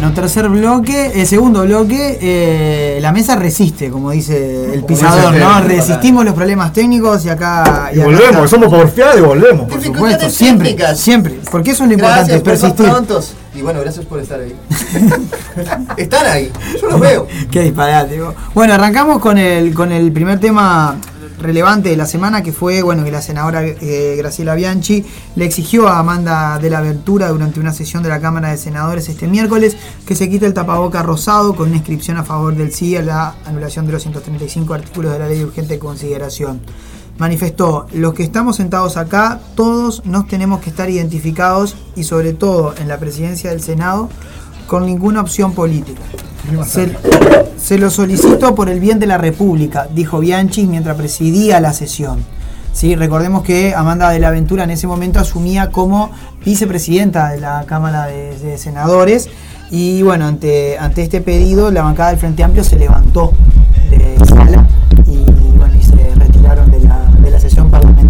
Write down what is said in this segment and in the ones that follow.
Bueno, tercer bloque, el segundo bloque, eh, la mesa resiste, como dice el pisador, ¿no? Resistimos los problemas técnicos y acá... Y, volvemos, somos porfiados y volvemos. Por supuesto, siempre, siempre. Porque eso es lo importante, persistir. Y bueno, gracias por estar ahí. Están ahí, yo los veo. Qué disparate. Bueno, arrancamos con el, con el primer tema relevante de la semana que fue bueno que la senadora eh, Graciela Bianchi le exigió a Amanda de la Aventura durante una sesión de la Cámara de Senadores este miércoles que se quite el tapaboca rosado con una inscripción a favor del sí a la anulación de los 135 artículos de la ley de urgente consideración. Manifestó, los que estamos sentados acá, todos nos tenemos que estar identificados y sobre todo en la presidencia del Senado con ninguna opción política. Se, lo solicito por el bien de la República, dijo Bianchi mientras presidía la sesión. Sí, recordemos que Amanda de la Ventura en ese momento asumía como vicepresidenta de la Cámara de, Senadores y bueno, ante, ante este pedido la bancada del Frente Amplio se levantó de sala y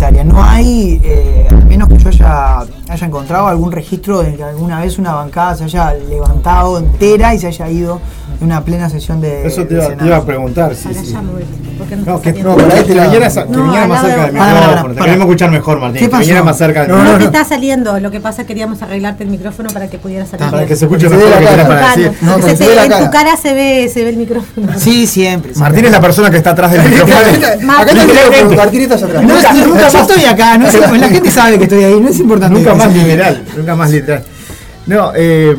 No hay, eh, al menos que yo haya, haya encontrado algún registro de que alguna vez una bancada se haya levantado entera y se haya ido una plena sesión de. Eso te iba, a preguntar. Sí, sí. no, que, no, para que vinieras, que viniera más cerca del micrófono. Te queremos escuchar mejor, Martín. ¿Qué pasó? Que viniera más cerca del micrófono. No, te está saliendo. Lo que pasa queríamos arreglarte el micrófono para que pudieras salir. Para que se escuche mejor lo que tienes para decir. En tu cara se ve, se ve el micrófono. Sí, siempre. Martín es la persona que está atrás del micrófono. Acá está el micrófono, Martín está atrás. Nunca más estoy acá. La gente sabe que estoy ahí. No es importante. Nunca más literal. Nunca más literal. No, eh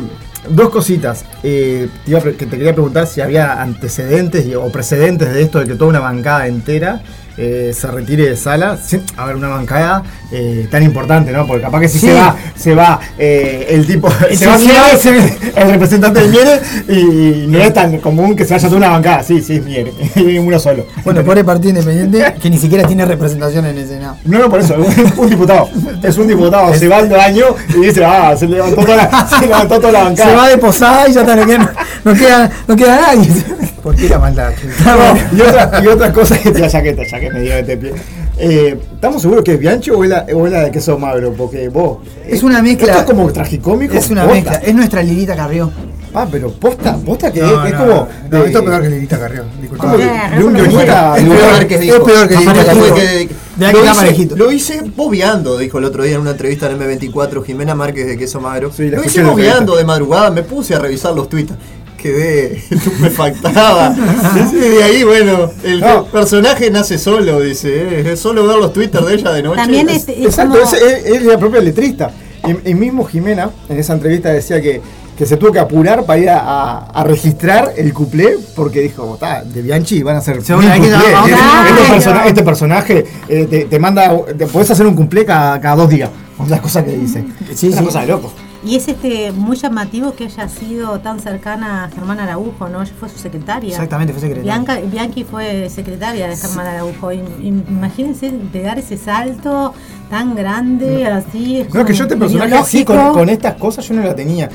dos cositas. Eh, te, que te quería preguntar si había antecedentes o precedentes de esto de que toda una bancada entera eh, se retire de sala. a ver, una bancada eh, tan importante, ¿no? Porque capaz que si se va, se va eh, el tipo, se va el representante de Miere y, no es tan común que se vaya toda una bancada. Sí, sí, es Miere, uno solo. Bueno, por el Partido Independiente que ni siquiera tiene representación en el Senado. No, no, por eso, es un diputado. Es un diputado, se va al año y dice, ah, se levantó toda la, se levantó toda la bancada. Se va de posada y ya está, no queda, no queda, no queda nadie. ¿Por qué la maldad? y, otra, y otra cosa que te chaqueta, ya que me dio este pie. Eh, ¿Estamos seguros que es Biancho o es, la, o es la de queso magro? Porque vos. Es una mezcla. ¿Esto es como tragicómico? Es una mezcla. Es nuestra Lilita Carrió. Ah, pero posta, posta que es, es, como. No, esto es peor que Lilita Carrió. Disculpa. De un guionista. Es peor que Lilita Carrió. Lo hice bobeando, dijo el otro día en una entrevista en M24 Jimena Márquez de Queso Magro. lo hice bobeando de madrugada, me puse a revisar los tweets quedé estupefactada. de ahí, bueno, el personaje nace solo, dice. ¿eh? Es solo ver los twitters de ella de noche. También es, Exacto, es, la propia letrista. Y, mismo Jimena, en esa entrevista, decía que, que se tuvo que apurar para ir a, registrar el cuplé porque dijo, está, de Bianchi van a ser este, este, personaje eh, te, manda, te podés hacer un cuplé cada, cada dos días. Las cosas que dice. Sí, es una cosa de loco. Y es este muy llamativo que haya sido tan cercana a Germán Araujo, ¿no? Ella fue su secretaria. Exactamente, fue secretaria. Bianchi fue secretaria de Germán Araujo. Imagínense pegar ese salto tan grande, así. no, que yo este personaje así, con, estas cosas, yo no la tenía.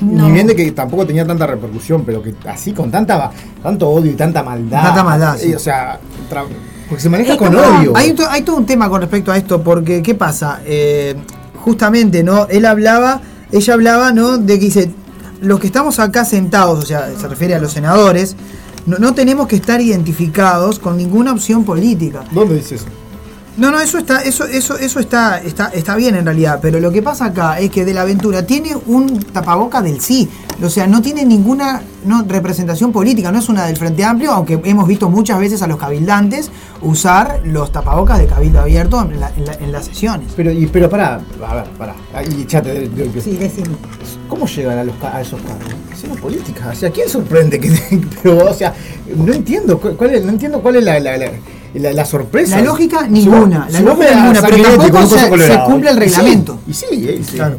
Ni bien de que tampoco tenía tanta repercusión, pero que así con tanta tanto odio y tanta maldad. Tanta maldad. o sea, porque se maneja con odio. Hay, hay, todo un tema con respecto a esto, porque ¿qué pasa? Eh, justamente, ¿no? Él hablaba ella hablaba, ¿no? De que dice, los que estamos acá sentados, o sea, se refiere a los senadores, no, no tenemos que estar identificados con ninguna opción política. ¿Dónde dice eso? No, no, eso está, eso, eso, eso está, está, está bien en realidad, pero lo que pasa acá es que de la aventura tiene un tapaboca del sí, o sea, no tiene ninguna no, representación política, no es una del Frente Amplio, aunque hemos visto muchas veces a los cabildantes usar los tapabocas de cabildo abierto en, las sesiones. Pero, y, pero pará, a ver, pará, y chate de, de, Sí, decime. ¿Cómo llegan a, los, a esos cargos? Son políticas, o sea, ¿quién sorprende que, pero, o sea, no entiendo cuál es, no entiendo cuál es la la, sorpresa. La lógica, ninguna. la lógica, ninguna. Pero tampoco se, cumple el reglamento. Y sí,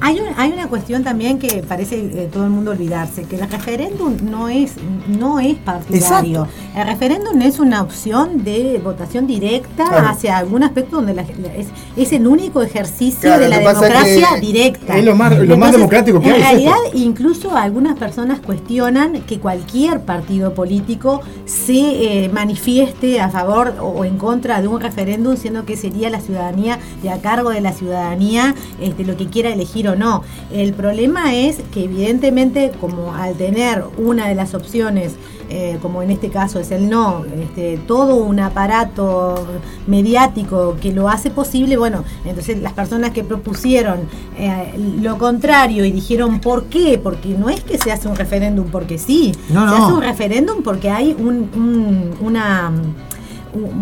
Hay, hay una cuestión también que parece eh, todo el mundo olvidarse, que el referéndum no es, no es partidario. El referéndum es una opción de votación directa hacia algún aspecto donde la, es, es, el único ejercicio de la democracia directa. Es lo más, lo más democrático que hay. En realidad, incluso algunas personas cuestionan que cualquier partido político se eh, manifieste a favor o o en contra de un referéndum, siendo que sería la ciudadanía de a cargo de la ciudadanía este, lo que quiera elegir o no. El problema es que evidentemente como al tener una de las opciones eh, como en este caso es el no, este, todo un aparato mediático que lo hace posible, bueno, entonces las personas que propusieron eh, lo contrario y dijeron por qué, porque no es que se hace un referéndum porque sí, se hace un referéndum porque hay un, una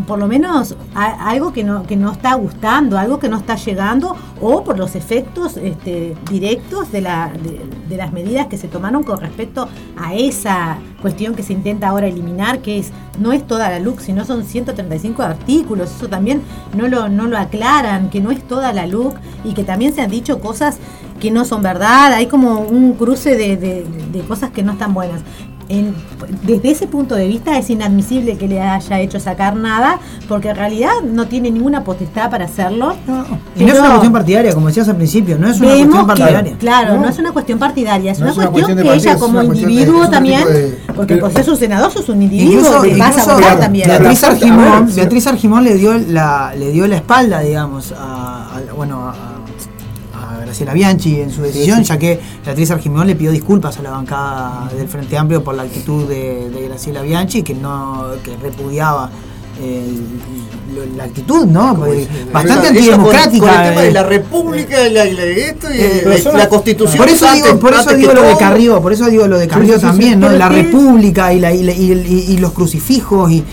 por lo menos algo que no, que no está gustando, algo que no está llegando, o por los efectos este, directos de, la, de, las medidas que se tomaron con respecto a esa cuestión que se intenta ahora eliminar, que es no es toda la LUC, sino son 135 artículos, eso también no lo, no lo aclaran, que no es toda la LUC y que también se han dicho cosas que no son verdad, hay como un cruce de, de cosas que no están buenas desde ese punto de vista es inadmisible que le haya hecho sacar nada, porque en realidad no tiene ninguna potestad para hacerlo. y no es una cuestión partidaria, como decías al principio, no es una cuestión partidaria. claro, ¿no? es una cuestión partidaria, es, una, cuestión que ella como individuo también, porque por ser su senador sos un individuo que vas a votar también. Beatriz Argimón, Beatriz Argimón le dio la, le dio la espalda, digamos, a, bueno, a Graciela Bianchi en su decisión, ya que Beatriz Argimón le pidió disculpas a la bancada del Frente Amplio por la actitud de, Graciela Bianchi, que no que repudiaba eh, la actitud, ¿no? Bastante antidemocrática. Con, el tema de la República, la, esto y eh, la, Constitución. Por eso digo, por eso digo lo de Carrió, por eso digo lo de Carrió también, ¿no? La República y, y, los crucifijos y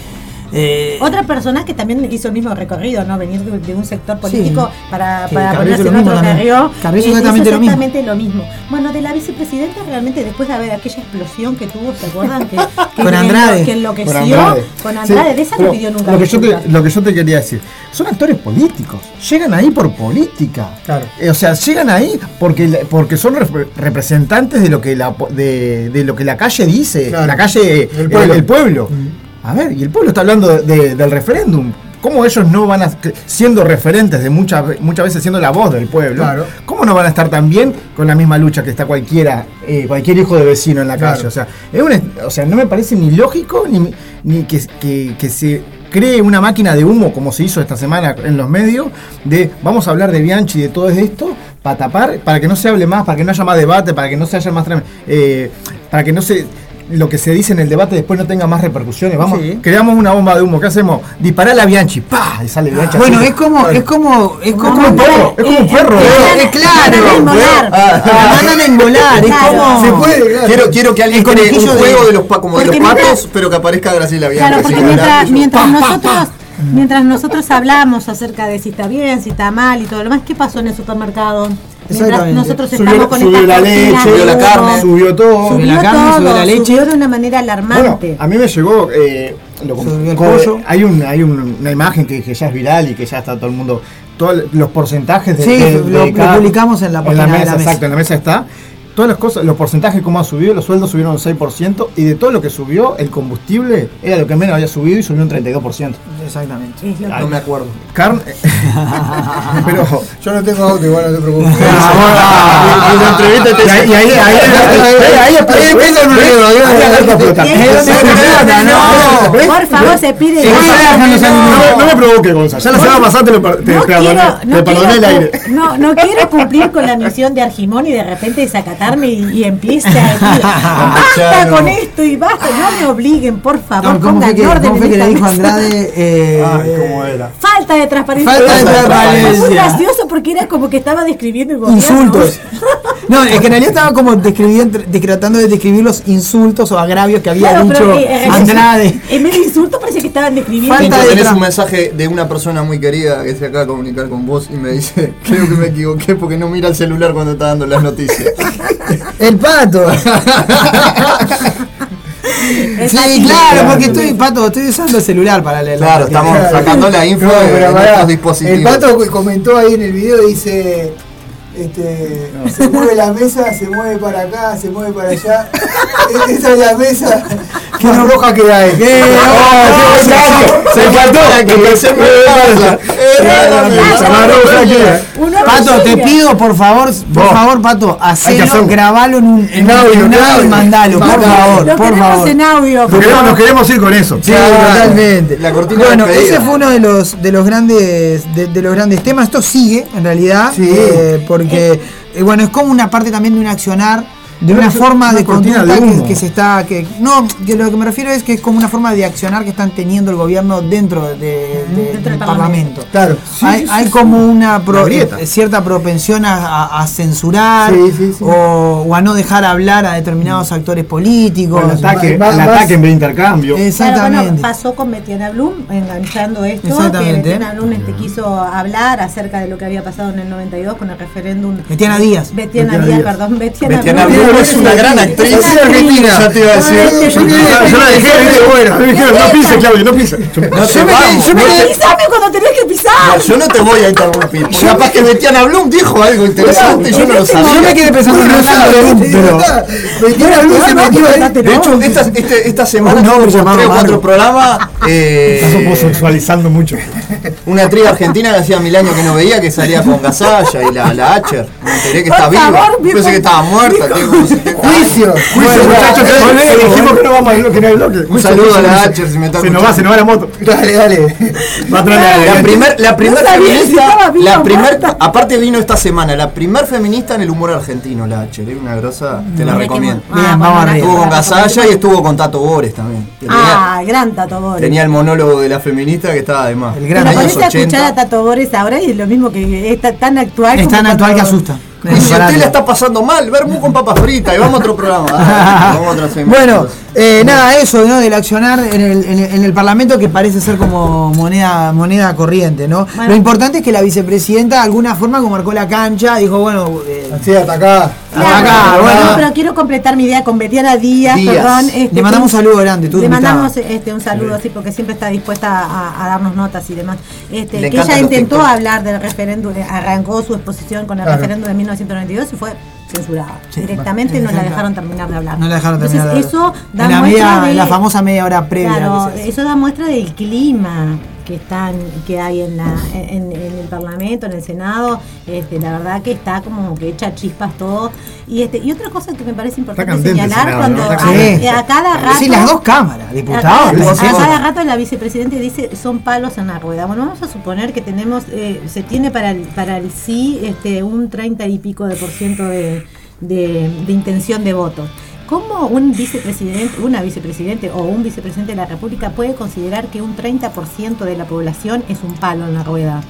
eh, Otra persona que también hizo el mismo recorrido, ¿no? Venir de, un sector político para, para ponerse en otro Carrió. Exactamente, exactamente lo, mismo. Bueno, de la vicepresidenta realmente después de haber aquella explosión que tuvo, ¿se acuerdan? Que, con Andrade. Que enloqueció con Andrade. de esa no pidió nunca. Lo que, yo te, lo que yo te quería decir, son actores políticos, llegan ahí por política. Claro. Eh, o sea, llegan ahí porque, porque son representantes de lo que la, de, de, lo que la calle dice, la calle, el pueblo. El, pueblo. Mm. A ver, y el pueblo está hablando del referéndum. ¿Cómo ellos no van a, siendo referentes de muchas, muchas veces siendo la voz del pueblo, cómo no van a estar también con la misma lucha que está cualquiera, eh, cualquier hijo de vecino en la calle? O sea, es o sea, no me parece ni lógico ni, ni que, que, se cree una máquina de humo, como se hizo esta semana en los medios, de vamos a hablar de Bianchi y de todo esto, para tapar, para que no se hable más, para que no haya más debate, para que no se haya más... Eh, para que no se lo que se dice en el debate después no tenga más repercusiones. Vamos, creamos una bomba de humo. ¿Qué hacemos? Disparar a Bianchi. ¡Pah! Y sale Bianchi. Bueno, es como, es como, es como, un perro. Es como un perro. Es claro. mandan a engolar. Es como. Se puede, Quiero, quiero que alguien con un juego de los, como de los patos, pero que aparezca Graciela Bianchi. Claro, porque mientras, mientras nosotros. Mientras nosotros hablamos acerca de si está bien, si está mal y todo lo demás, ¿qué pasó en el supermercado? Nosotros estamos con subió la leche, subió la carne, subió todo. Subió, la carne, subió la leche. Subió de una manera alarmante. a mí me llegó. Eh, lo. Hay, un, hay una imagen que, que, ya es viral y que ya está todo el mundo. Todos los porcentajes de. Sí, lo, publicamos en la página en la mesa, Exacto, en la mesa está todas las cosas, los porcentajes como ha subido, los sueldos subieron un 6% y de todo lo que subió, el combustible era lo que menos había subido y subió un 32%. Exactamente. no me acuerdo. Carne. pero yo no tengo auto, igual no te preocupes. Y ahí ahí Por favor, se pide. No me provoque, Gonzalo. Ya la semana pasada te perdoné el aire. No, no quiero cumplir con la misión de Argimón y de repente y, y empiece a decir, basta con esto y basta, no me obliguen, por favor, ¿cómo fue que, ¿cómo fue que le dijo Andrade? Eh, Ay, ¿cómo era? Falta de transparencia. Falta de transparencia. Fue muy gracioso porque era como que estaba describiendo el Insultos. No, es que en realidad estaba como describiendo, tratando de describir los insultos o agravios que había dicho eh, Andrade. En vez de insultos parece que estaban describiendo. Falta de tenés un mensaje de una persona muy querida que se acaba de comunicar con vos y me dice, creo que me equivoqué porque no mira el celular cuando está dando las noticias. El pato. sí, claro, porque estoy, pato, estoy usando el celular para leer. Claro, estamos sacando la info de, nuestros dispositivos. El pato comentó ahí en el video, dice, este, se mueve la mesa, se mueve para acá, se mueve para allá. Esa es la mesa. Qué roja que hay. ¿Qué? se encantó. Se. Se Pato, te pido por favor, por favor, Pato, hacelo, grabalo en un en audio, y mandalo, por favor, por favor. en audio. Nos queremos, ir con eso. Sí, totalmente. bueno, ese fue uno de los de los grandes de, los grandes temas. Esto sigue en realidad, eh, porque eh, bueno, es como una parte también de un accionar de una, forma de conducta que, se está que no que lo que me refiero es que es como una forma de accionar que están teniendo el gobierno dentro, de, del parlamento, claro. Hay, como una eh, cierta propensión a, censurar o, a no dejar hablar a determinados actores políticos. El ataque, ataque en intercambio. Exactamente. pasó con Betiana Blum enganchando esto exactamente. que Betiana Blum este, quiso hablar acerca de lo que había pasado en el 92 con el referéndum. Betiana Díaz. Betiana, Díaz, perdón Betiana, Blum es una gran actriz. Es argentina. Ya te iba a decir. Yo la dejé, bueno. Me dijeron, no pises, Claudio, no pises. Yo me cuando tenés que pisar. Yo no te voy a interrumpir. Capaz que Betiana Blum dijo algo interesante. Yo no lo sabía. Yo me quedé pensando en Blum, pero. Betiana Blum se metió De hecho, esta semana tuvo tres o cuatro programas. Estás homosexualizando mucho. Una actriz argentina que hacía mil años que no veía, que salía con Gasalla y la, la Acher. Me enteré que está viva. Pensé que estaba muerta. Juicio, juicio, muchachos. Dijimos que no vamos a que no hay bloque. Un saludo a la Hacher si me está Se nos va, se nos va la moto. Dale, dale. La primer, la primer feminista, la primer, aparte vino esta semana, la primer feminista en el humor argentino, la Hacher. Es una grosa, te la recomiendo. Bien, vamos arriba. Estuvo con Gasalla y estuvo con Tato Bores también. Ah, gran Tato Bores. Tenía el monólogo de la feminista que estaba además. El gran años 80. escuchar a Tato Bores ahora y es lo mismo que es tan actual. Es tan actual que asusta. Y si usted la está pasando mal, vermú con papas fritas y vamos a otro programa. vamos a bueno, eh, nada, eso, ¿no? Del accionar en el, en, el, Parlamento que parece ser como moneda, moneda corriente, ¿no? Lo importante es que la vicepresidenta de alguna forma como marcó la cancha, dijo, bueno... Eh, sí, hasta acá. bueno. pero quiero completar mi idea con Betiana Díaz, perdón. Este, le mandamos un saludo grande, tú Le mandamos este, un saludo, así, porque siempre está dispuesta a, darnos notas y demás. Este, que ella intentó hablar del referéndum, arrancó su exposición con el referéndum de 1992 y fue censurada. Directamente no la dejaron terminar de hablar. No la dejaron terminar Entonces, eso da en la, muestra de, la famosa media hora previa. Claro, eso da muestra del clima que están que hay en, la, en, el Parlamento, en el Senado, este, la verdad que está como que echa chispas todo. Y este y otra cosa que me parece importante señalar cuando a, cada rato sí, las dos cámaras, diputados. A, cada rato la vicepresidenta dice son palos en la rueda. Bueno, vamos a suponer que tenemos eh, se tiene para el, para el sí este un 30 y pico de por ciento de, de, de intención de voto. ¿Cómo un vicepresidente, una vicepresidente o un vicepresidente de la República puede considerar que un 30% de la población es un palo en la rueda?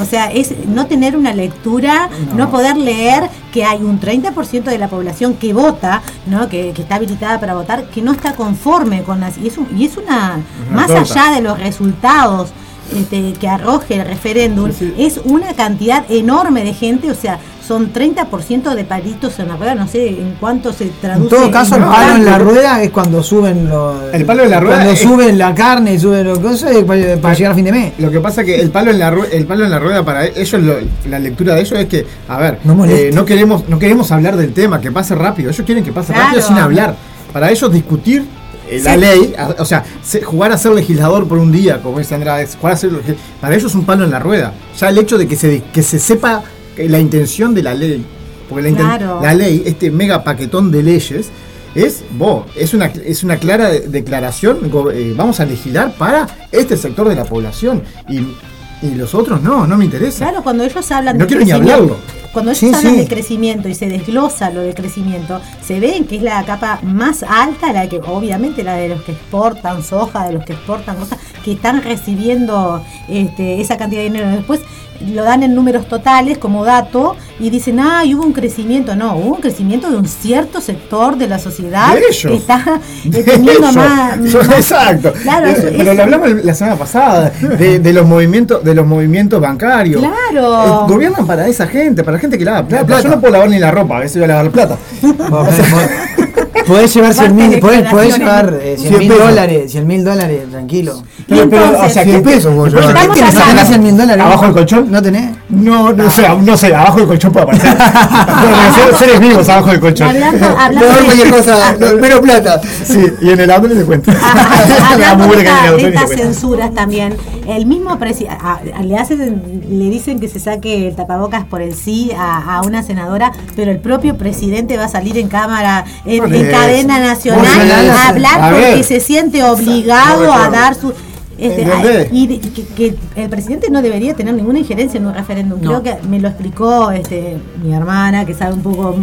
O sea, es no tener una lectura, no, poder leer que hay un 30% de la población que vota, ¿no? Que, está habilitada para votar, que no está conforme con las... Y es, y es una... más allá de los resultados este, que arroje el referéndum, es una cantidad enorme de gente, o sea, son 30% de palitos en la rueda, no sé en cuánto se traduce. En todo caso, el palo en la rueda es cuando suben los. El palo en la rueda. Cuando suben la carne y suben los cosas para, llegar a fin de mes. Lo que pasa es que el palo en la rueda, el palo en la rueda para ellos, la lectura de ellos es que, a ver, no, eh, no, queremos, no queremos hablar del tema, que pase rápido. Ellos quieren que pase rápido sin hablar. Para ellos discutir la ley, o sea, jugar a ser legislador por un día, como dice Andrés, jugar a ser, para ellos es un palo en la rueda. Ya el hecho de que se, que se sepa la intención de la ley, porque la, ley, este mega paquetón de leyes, es, vos, es una, es una clara declaración, eh, vamos a legislar para este sector de la población. Y, y los otros no, no me interesa. Claro, cuando ellos hablan no quiero ni hablarlo. Cuando ellos hablan de crecimiento y se desglosa lo de crecimiento, se ven que es la capa más alta, la que obviamente la de los que exportan soja, de los que exportan cosas, que están recibiendo este, esa cantidad de dinero. Después lo dan en números totales como dato y dicen, ah, hubo un crecimiento. No, hubo un crecimiento de un cierto sector de la sociedad que está teniendo más, Exacto. Eh, pero lo hablamos la semana pasada de, los movimientos de los movimientos bancarios. Claro. Eh, gobiernan para esa gente, para la gente que lava plata. Yo no puedo lavar ni la ropa, a veces voy a lavar plata. podés llevar 100 mil, podés, podés llevar 100 mil dólares, 100 mil dólares, tranquilo. Pero, pero, o sea, 100 pesos vos llevas. ¿Qué tenés? ¿Tenés 100 mil dólares? ¿Abajo del colchón? ¿No tenés? No, no sé, no sé, abajo del colchón puede aparecer. no, seres vivos abajo del colchón. Hablando, hablando de cualquier cosa, menos plata. Sí, y en el hambre se cuenta. Hablando de, esta, de estas censuras también, el mismo presidente, le, hacen, le dicen que se saque el tapabocas por el sí a, a, una senadora, pero el propio presidente va a salir en cámara, en, en cadena nacional, a hablar porque se siente obligado a dar su este, y que, el presidente no debería tener ninguna injerencia en un referéndum. Creo que me lo explicó este, mi hermana, que sabe un poco,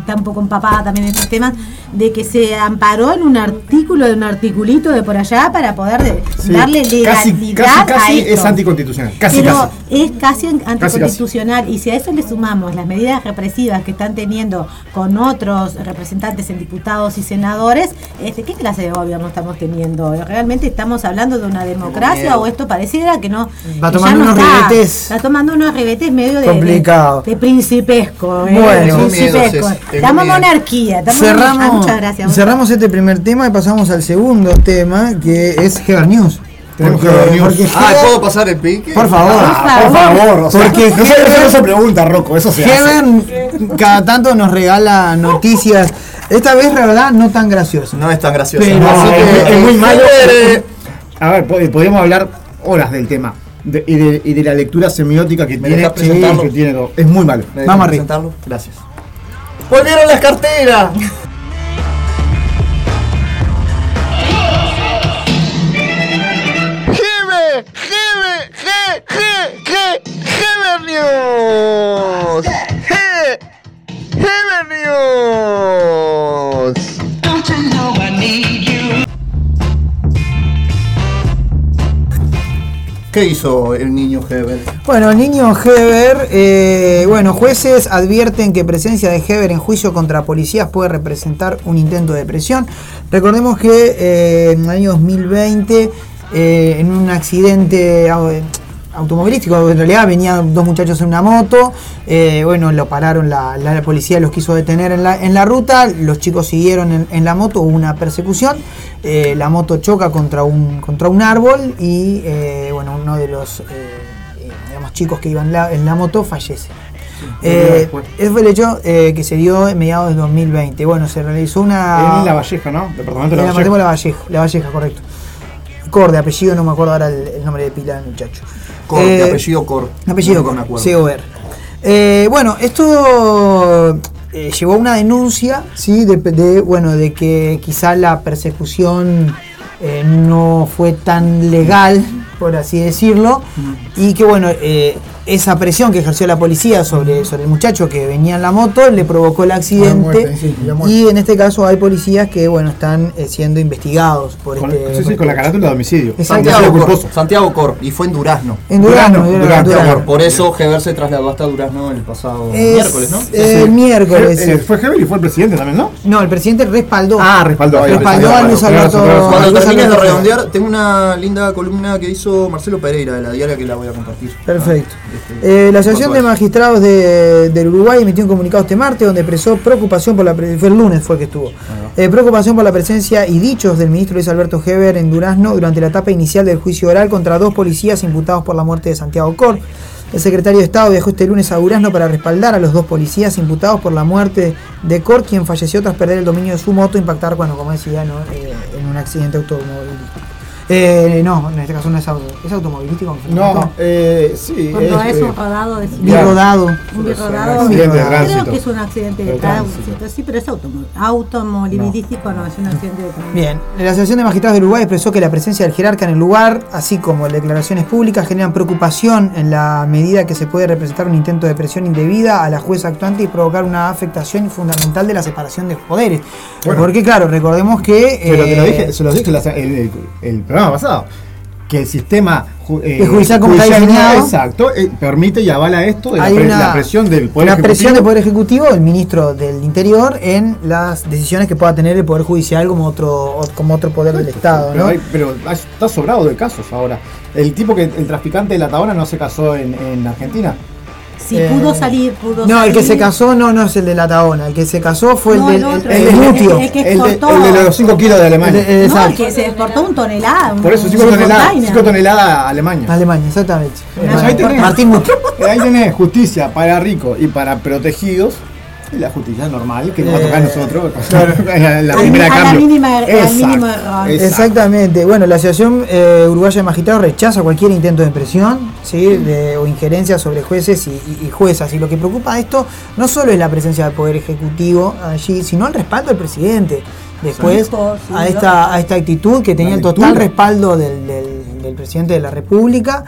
está un poco empapada también en estos temas, de que se amparó en un artículo de un articulito de por allá para poder darle legalidad casi, es anticonstitucional. Casi, Pero es casi anticonstitucional. Y si a eso le sumamos las medidas represivas que están teniendo con otros representantes en diputados y senadores, este, ¿qué clase de gobierno estamos teniendo? Realmente estamos hablando de una democracia o esto pareciera que no. Va tomando unos está, ribetes. Está tomando unos ribetes medio de. Complicado. De, principesco. ¿eh? Bueno, principesco. Estamos monarquía. Estamos cerramos, ah, muchas gracias. Cerramos este primer tema y pasamos al segundo tema que es Heber News. Porque, porque ah, ¿puedo pasar el pique? Por favor, ah, por favor. O sea, porque no, no se pregunta, Rocco, eso se Heber cada tanto nos regala noticias. Esta vez, la verdad, no tan graciosa. No es tan graciosa. Pero, Así que, es, muy malo. A ver, podríamos hablar horas del tema. De, y, de, y, de, la lectura semiótica que tiene, que tiene Es muy malo. Vamos a presentarlo. Gracias. ¡Volvieron las carteras! ¡Ge! ¡Ge! ¡Geber News! ¿Qué hizo el niño Heber? Bueno, el niño Heber, eh, bueno, jueces advierten que presencia de Heber en juicio contra policías puede representar un intento de presión. Recordemos que eh, en el año 2020, eh, en un accidente automovilístico, en realidad venían dos muchachos en una moto, eh, bueno, lo pararon, la, la, policía los quiso detener en la, en la ruta, los chicos siguieron en, en la moto, hubo una persecución, eh, la moto choca contra un, contra un árbol y eh, bueno, uno de los digamos, chicos que iban en la moto fallece. Eh, ese fue el hecho eh, que se dio en mediados de 2020. Bueno, se realizó una. En La Valleja, ¿no? Departamento de La Valleja. La Valleja, La Valleja, correcto. Cor, de apellido, no me acuerdo ahora el, el nombre de pila del muchacho. Cor, eh, de apellido Cor. Apellido Cor, C-O-R. Eh, bueno, esto eh, llevó a una denuncia, ¿sí? De, de, bueno, de que quizá la persecución eh, no fue tan legal, por así decirlo, mm. y que bueno, eh, esa presión que ejerció la policía sobre, sobre el muchacho que venía en la moto le provocó el accidente. Muerte, sí, y en este caso hay policías que bueno están eh, siendo investigados por con, este sí, sí, con la carátula de homicidio. Santiago, Cor, Santiago Cor y fue en Durazno. En Durazno, Durazno, Durazno, Durazno. Durazno. por eso Heber se trasladó hasta Durazno el pasado es, miércoles ¿no? Eh, el miércoles eh, fue Heber y fue el presidente también ¿no? no el presidente respaldó. Ah respaldó respaldó a Luis Alberto cuando termines de redondear tengo una linda columna que hizo Marcelo Pereira de la diaria que la voy a compartir. Perfecto eh, la Asociación de Magistrados de, del Uruguay emitió un comunicado este martes donde expresó preocupación por la fue el lunes fue que estuvo eh, preocupación por la presencia y dichos del ministro Luis Alberto Heber en Durazno durante la etapa inicial del juicio oral contra dos policías imputados por la muerte de Santiago Cor. El secretario de Estado viajó este lunes a Durazno para respaldar a los dos policías imputados por la muerte de Cor, quien falleció tras perder el dominio de su moto e impactar, bueno, como decía, ¿no? eh, en un accidente automovilístico. Eh, no, en este caso no es auto, ¿es automovilístico? No, eh, sí. Cuando es, es un rodado de Birrodado. Un birrodado. Un birrodado. Creo que es un accidente de tránsito, sí, pero es automovilístico, no. no, es un accidente de tránsito. Bien, la Asociación de Magistrados del Uruguay expresó que la presencia del jerarca en el lugar, así como declaraciones públicas, generan preocupación en la medida que se puede representar un intento de presión indebida a la jueza actuante y provocar una afectación fundamental de la separación de poderes. Bueno, Porque, claro, recordemos que. Pero eh, te lo dije, se lo dije el, el, el programa pasado, que el sistema eh, el judicial como judicial, está diseñado, exacto, eh, permite y avala esto de la, pre una, la, presión del Poder la Ejecutivo. presión del Poder Ejecutivo, del ministro del Interior, en las decisiones que pueda tener el Poder Judicial como otro, como otro poder del Estado. Pero, ¿no? hay, pero está sobrado de casos ahora. El tipo que, el traficante de la Tabona no se casó en, en Argentina. Si pudo salir, pudo No, el que se casó no, no es el de la Tabona. El que se casó fue el del el, el, el, que el, de, el de los 5 kilos de Alemania. El, no, el que se exportó un tonelada. Por eso 5 toneladas, 5 toneladas a Alemania. Alemania, exactamente. ahí tenés, Martín Ahí tenés justicia para ricos y para protegidos la justicia normal que nos va a tocar a nosotros la, primera cambio. mínima, mínimo error. Exactamente. Bueno, la Asociación eh, Uruguaya de Magistrados rechaza cualquier intento de presión ¿sí? de, o injerencia sobre jueces y, y, juezas. Y lo que preocupa de esto no solo es la presencia del Poder Ejecutivo allí, sino el respaldo del presidente. Después a, esta, a esta actitud que tenía el total respaldo del, del, del presidente de la República.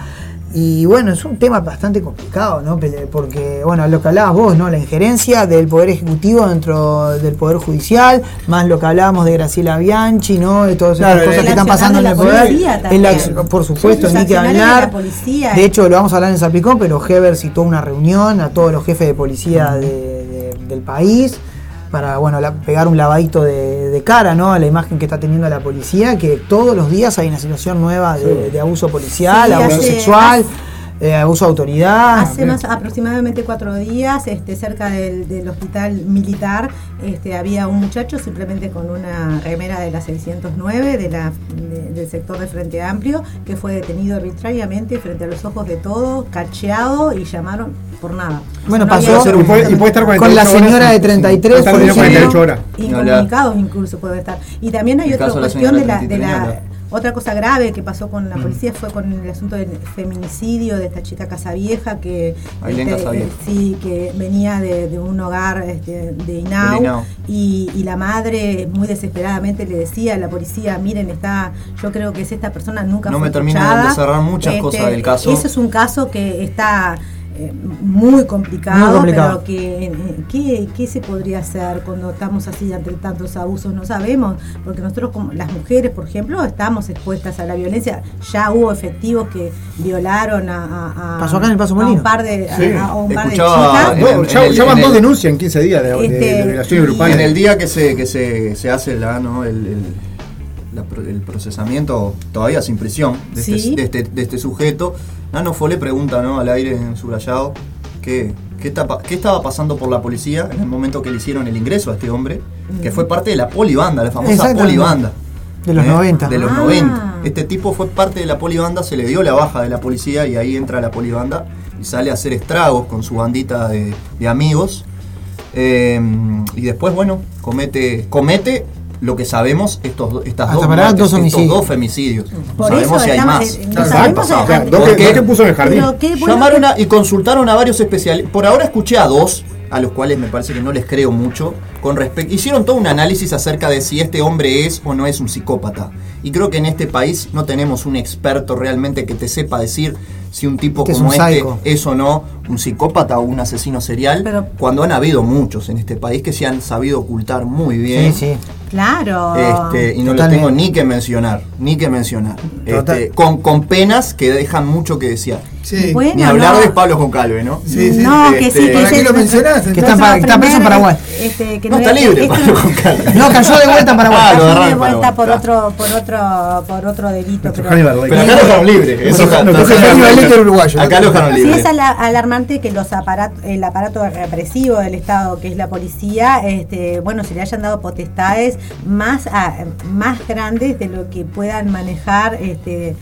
Y bueno, es un tema bastante complicado, ¿no? Porque, bueno, lo que hablabas vos, ¿no? La injerencia del Poder Ejecutivo dentro del Poder Judicial, más lo que hablábamos de Graciela Bianchi, ¿no? De todas esas cosas que están pasando en el Poder. por supuesto, ni que hablar. De, hecho, lo vamos a hablar en Zapicón, pero Heber citó una reunión a todos los jefes de policía del país para bueno pegar un lavadito de, cara ¿no? a la imagen que está teniendo la policía, que todos los días hay una situación nueva de, abuso policial, abuso sexual. Eh, abuso de autoridad. Hace más aproximadamente cuatro días, este, cerca del, hospital militar, este, había un muchacho simplemente con una remera de la 609 de la, del sector de Frente Amplio que fue detenido arbitrariamente frente a los ojos de todos, cacheado y llamaron por nada. Bueno, pasó y puede, estar con la señora de 33 por Incomunicados incluso puede estar. Y también hay otra cuestión de la, de la otra cosa grave que pasó con la mm. policía fue con el asunto del feminicidio de esta chica Casavieja que este, sí que venía de, un hogar este, de Inau, Y, la madre muy desesperadamente le decía a la policía miren está yo creo que es esta persona nunca no me termina de cerrar muchas este, cosas del caso. ese es un caso que está eh, muy, complicado, pero que, ¿qué, se podría hacer cuando estamos así ante tantos abusos? No sabemos, porque nosotros como las mujeres, por ejemplo, estamos expuestas a la violencia. Ya hubo efectivos que violaron a, a, un par de, chicas. ya, van dos denuncias en 15 días de, este, violaciones grupales. En el día que se, que se, se hace la, ¿no? el, el procesamiento todavía sin prisión de, este, de, este, de este sujeto, Nano Fole pregunta ¿no? al aire en su rayado qué, qué, estaba pasando por la policía en el momento que le hicieron el ingreso a este hombre, que fue parte de la polibanda, la famosa polibanda. De los 90. ¿eh? De los 90. Ah. Este tipo fue parte de la polibanda, se le dio la baja de la policía y ahí entra la polibanda y sale a hacer estragos con su bandita de, amigos. Eh, y después, bueno, comete, comete lo que sabemos, estos, estas dos, dos, estos dos femicidios. no sabemos si hay más. Eh, no sabemos ¿Qué puso en el jardín? Llamaron y consultaron a varios especialistas. Por ahora escuché a dos, a los cuales me parece que no les creo mucho. Con respecto, hicieron todo un análisis acerca de si este hombre es o no es un psicópata. Y creo que en este país no tenemos un experto realmente que te sepa decir si un tipo como este es o no un psicópata o un asesino serial, cuando han habido muchos en este país que se han sabido ocultar muy bien. Sí, sí. Claro. Este, y no lo tengo ni que mencionar, ni que mencionar. Este, con, con penas que dejan mucho que desear. Ni hablar de Pablo Concalve, ¿no? Sí, sí. No, que sí, que este, lo mencionás? Que está, está preso en Paraguay. Este, que no, está libre Pablo. No, cayó de vuelta en Paraguay. Ah, cayó de vuelta por otro, por otro, por otro delito. Pero, pero acá lo dejaron libre. Eso Acá lo dejaron libre. Sí, es alarmante que los aparatos, el aparato represivo del Estado, que es la policía, este, bueno, se le hayan dado potestades más, más grandes de lo que puedan manejar este,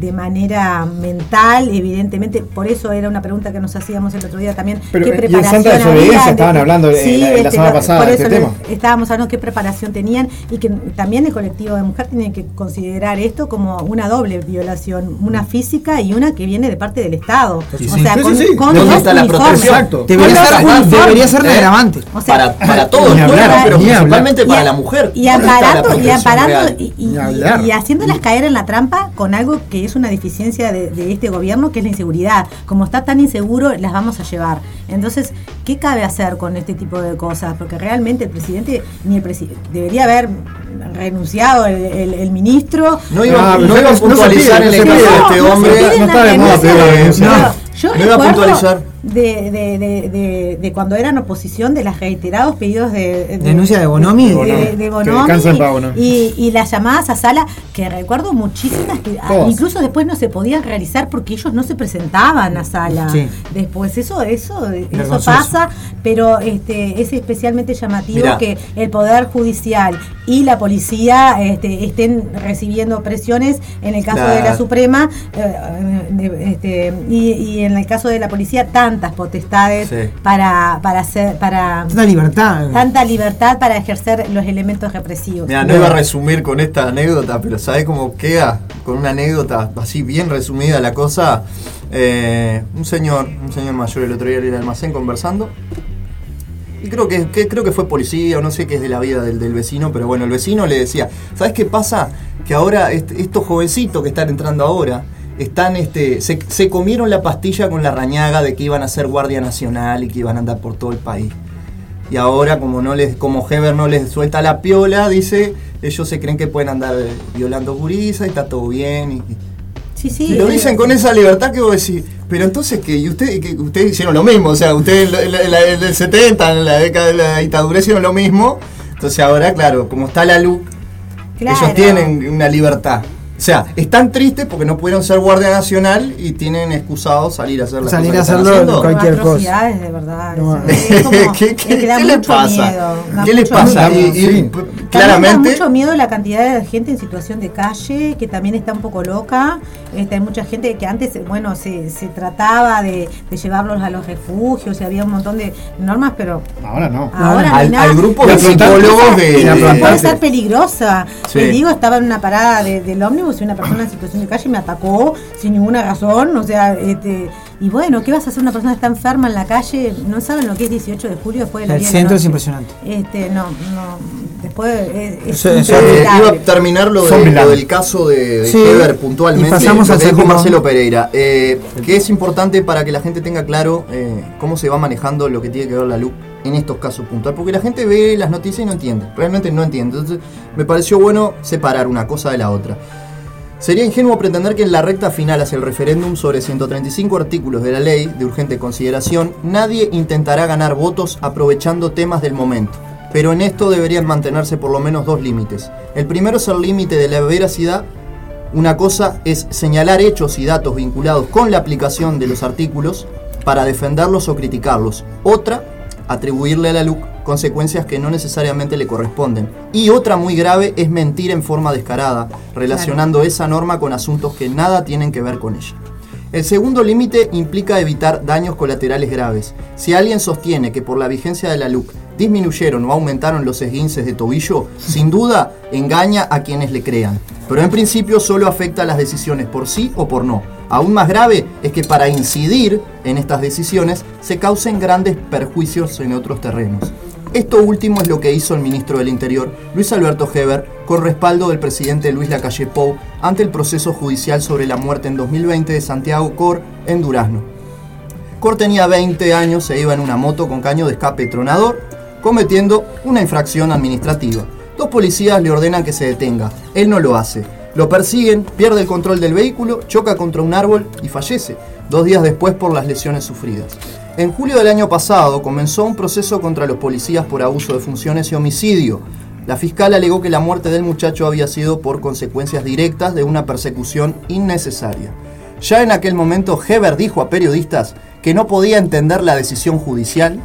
de manera mental, evidentemente, por eso era una pregunta que nos hacíamos el otro día también. Pero, ¿qué preparación y en Santa Desobediencia estaban hablando sí, la, este, semana pasada de este tema. Estábamos hablando qué preparación tenían y que también el colectivo de mujer tiene que considerar esto como una doble violación, una física y una que viene de parte del Estado. o sea, con, con dos está la Exacto. Debería, ser, debería ser relevante. O sea, para, para todos, pero principalmente para la mujer. Y amparando, y, amparando y, y, haciéndolas caer en la trampa con algo que es una deficiencia de, este gobierno, que es la inseguridad. Como está tan inseguro, las vamos a llevar. Entonces, ¿qué cabe hacer con este tipo de cosas? Porque realmente el presidente, ni el presidente, debería haber renunciado el, ministro. No iba, a puntualizar el de este hombre. No, no, iba a puntualizar. de, de, cuando eran oposición de las reiterados pedidos de, denuncia de Bonomi, de, Bonomi. y, y, las llamadas a sala que recuerdo muchísimas que incluso después no se podían realizar porque ellos no se presentaban a sala. Después eso eso eso pasa pero este es especialmente llamativo que el poder judicial y la policía este, estén recibiendo presiones en el caso de la Suprema eh, este, y, y en el caso de la policía tan tantas potestades para, para hacer, para tanta libertad. Tanta libertad para ejercer los elementos represivos. Mira, no iba a resumir con esta anécdota, pero ¿sabes cómo queda? Con una anécdota así bien resumida la cosa. Eh, un señor, un señor mayor el otro día en el almacén conversando. Y creo que, creo que fue policía o no sé qué es de la vida del, del, vecino, pero bueno, el vecino le decía, ¿sabes qué pasa? Que ahora estos jovencitos que están entrando ahora, están este se, comieron la pastilla con la rañaga de que iban a ser guardia nacional y que iban a andar por todo el país. Y ahora como no les como Heber no les suelta la piola dice ellos se creen que pueden andar violando gurisas y está todo bien y, sí, sí, lo dicen con esa libertad que vos decís. Pero entonces que y usted, que ustedes hicieron lo mismo o sea ustedes en el 70 en la década de la dictadura hicieron lo mismo. Entonces ahora claro como está la luz ellos tienen una libertad o sea, están tristes porque no pudieron ser Guardia Nacional y tienen excusado salir a hacer las salir a hacerlo cualquier cosa. de verdad. ¿Qué, les pasa? ¿Qué les pasa? Y, claramente. Da mucho miedo la cantidad de gente en situación de calle, que también está un poco loca. Este, hay mucha gente que antes, bueno, se, se trataba de, de, llevarlos a los refugios y había un montón de normas, pero. Ahora no. Ahora al, al, grupo de psicólogos de. Puede ser peligrosa. Te digo, estaba en una parada del ómnibus si una persona en situación de calle me atacó sin ninguna razón, o sea, este, y bueno, ¿qué vas a hacer una persona que está enferma en la calle? No saben lo que es 18 de julio después de la El centro es impresionante. Este, no, no, después es, iba a terminar lo, del caso de, de puntualmente, pasamos al con Marcelo Pereira, eh, que es importante para que la gente tenga claro eh, cómo se va manejando lo que tiene que ver la luz en estos casos puntuales, porque la gente ve las noticias y no entiende, realmente no entiende. Entonces me pareció bueno separar una cosa de la otra. Sería ingenuo pretender que en la recta final hacia el referéndum sobre 135 artículos de la ley de urgente consideración, nadie intentará ganar votos aprovechando temas del momento. Pero en esto deberían mantenerse por lo menos dos límites. El primero es el límite de la veracidad. Una cosa es señalar hechos y datos vinculados con la aplicación de los artículos para defenderlos o criticarlos. Otra, atribuirle a la LUC consecuencias que no necesariamente le corresponden. Y otra muy grave es mentir en forma descarada, relacionando esa norma con asuntos que nada tienen que ver con ella. El segundo límite implica evitar daños colaterales graves. Si alguien sostiene que por la vigencia de la LUC disminuyeron o aumentaron los esguinces de tobillo, sin duda engaña a quienes le crean. Pero en principio solo afecta a las decisiones por sí o por no. Aún más grave es que para incidir en estas decisiones se causen grandes perjuicios en otros terrenos. Esto último es lo que hizo el ministro del Interior, Luis Alberto Heber, con respaldo del presidente Luis Lacalle Pou ante el proceso judicial sobre la muerte en 2020 de Santiago Cor en Durazno. Cor tenía 20 años e iba en una moto con caño de escape tronador, cometiendo una infracción administrativa. Dos policías le ordenan que se detenga. Él no lo hace. Lo persiguen, pierde el control del vehículo, choca contra un árbol y fallece, dos días después por las lesiones sufridas. En julio del año pasado comenzó un proceso contra los policías por abuso de funciones y homicidio. La fiscal alegó que la muerte del muchacho había sido por consecuencias directas de una persecución innecesaria. Ya en aquel momento, Heber dijo a periodistas que no podía entender la decisión judicial,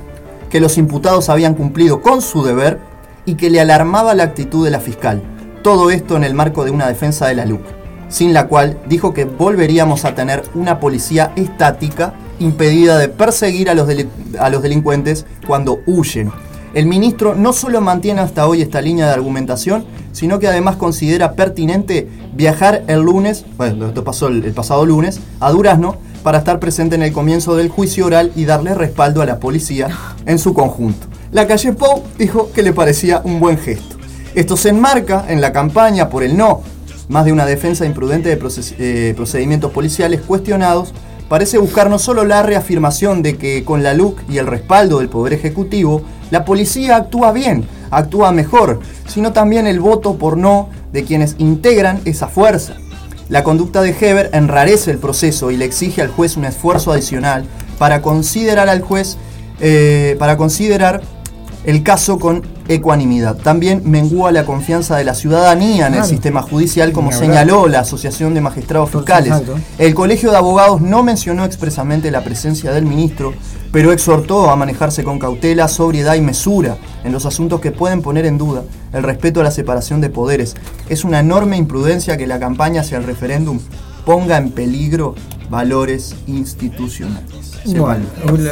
que los imputados habían cumplido con su deber y que le alarmaba la actitud de la fiscal. Todo esto en el marco de una defensa de la LUC, sin la cual dijo que volveríamos a tener una policía estática impedida de perseguir a los, a los delincuentes cuando huyen. El ministro no solo mantiene hasta hoy esta línea de argumentación, sino que además considera pertinente viajar el lunes, bueno, esto pasó el, pasado lunes, a Durazno para estar presente en el comienzo del juicio oral y darle respaldo a la policía en su conjunto. La calle Pou dijo que le parecía un buen gesto. Esto se enmarca en la campaña por el no, más de una defensa imprudente de eh, procedimientos policiales cuestionados parece buscar no solo la reafirmación de que con la LUC y el respaldo del Poder Ejecutivo, la policía actúa bien, actúa mejor, sino también el voto por no de quienes integran esa fuerza. La conducta de Heber enrarece el proceso y le exige al juez un esfuerzo adicional para considerar al juez, eh, para considerar el caso con ecuanimidad. También mengúa la confianza de la ciudadanía en el sistema judicial, como señaló la Asociación de Magistrados Fiscales. El Colegio de Abogados no mencionó expresamente la presencia del ministro, pero exhortó a manejarse con cautela, sobriedad y mesura en los asuntos que pueden poner en duda el respeto a la separación de poderes. Es una enorme imprudencia que la campaña hacia el referéndum ponga en peligro valores institucionales. Bueno,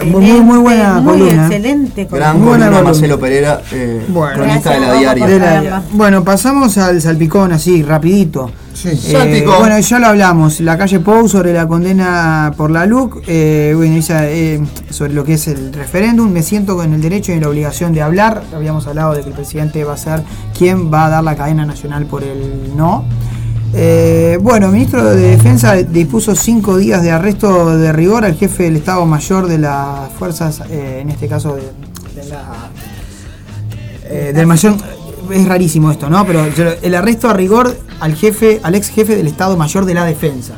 muy, muy buena muy Excelente Gran columna, Marcelo Pereira, eh, cronista de la diaria. bueno, pasamos al salpicón así, rapidito. Sí. Eh, bueno, ya lo hablamos, la calle Pou sobre la condena por la LUC, eh, bueno, eh, sobre lo que es el referéndum, me siento con el derecho y la obligación de hablar, habíamos hablado de que el presidente va a ser quien va a dar la cadena nacional por el no. Eh, bueno, el ministro de Defensa dispuso cinco días de arresto de rigor al jefe del Estado Mayor de las fuerzas, eh, en este caso de, la, eh, del mayor. Es rarísimo esto, ¿no? Pero el arresto a rigor al jefe, al ex jefe del Estado Mayor de la Defensa.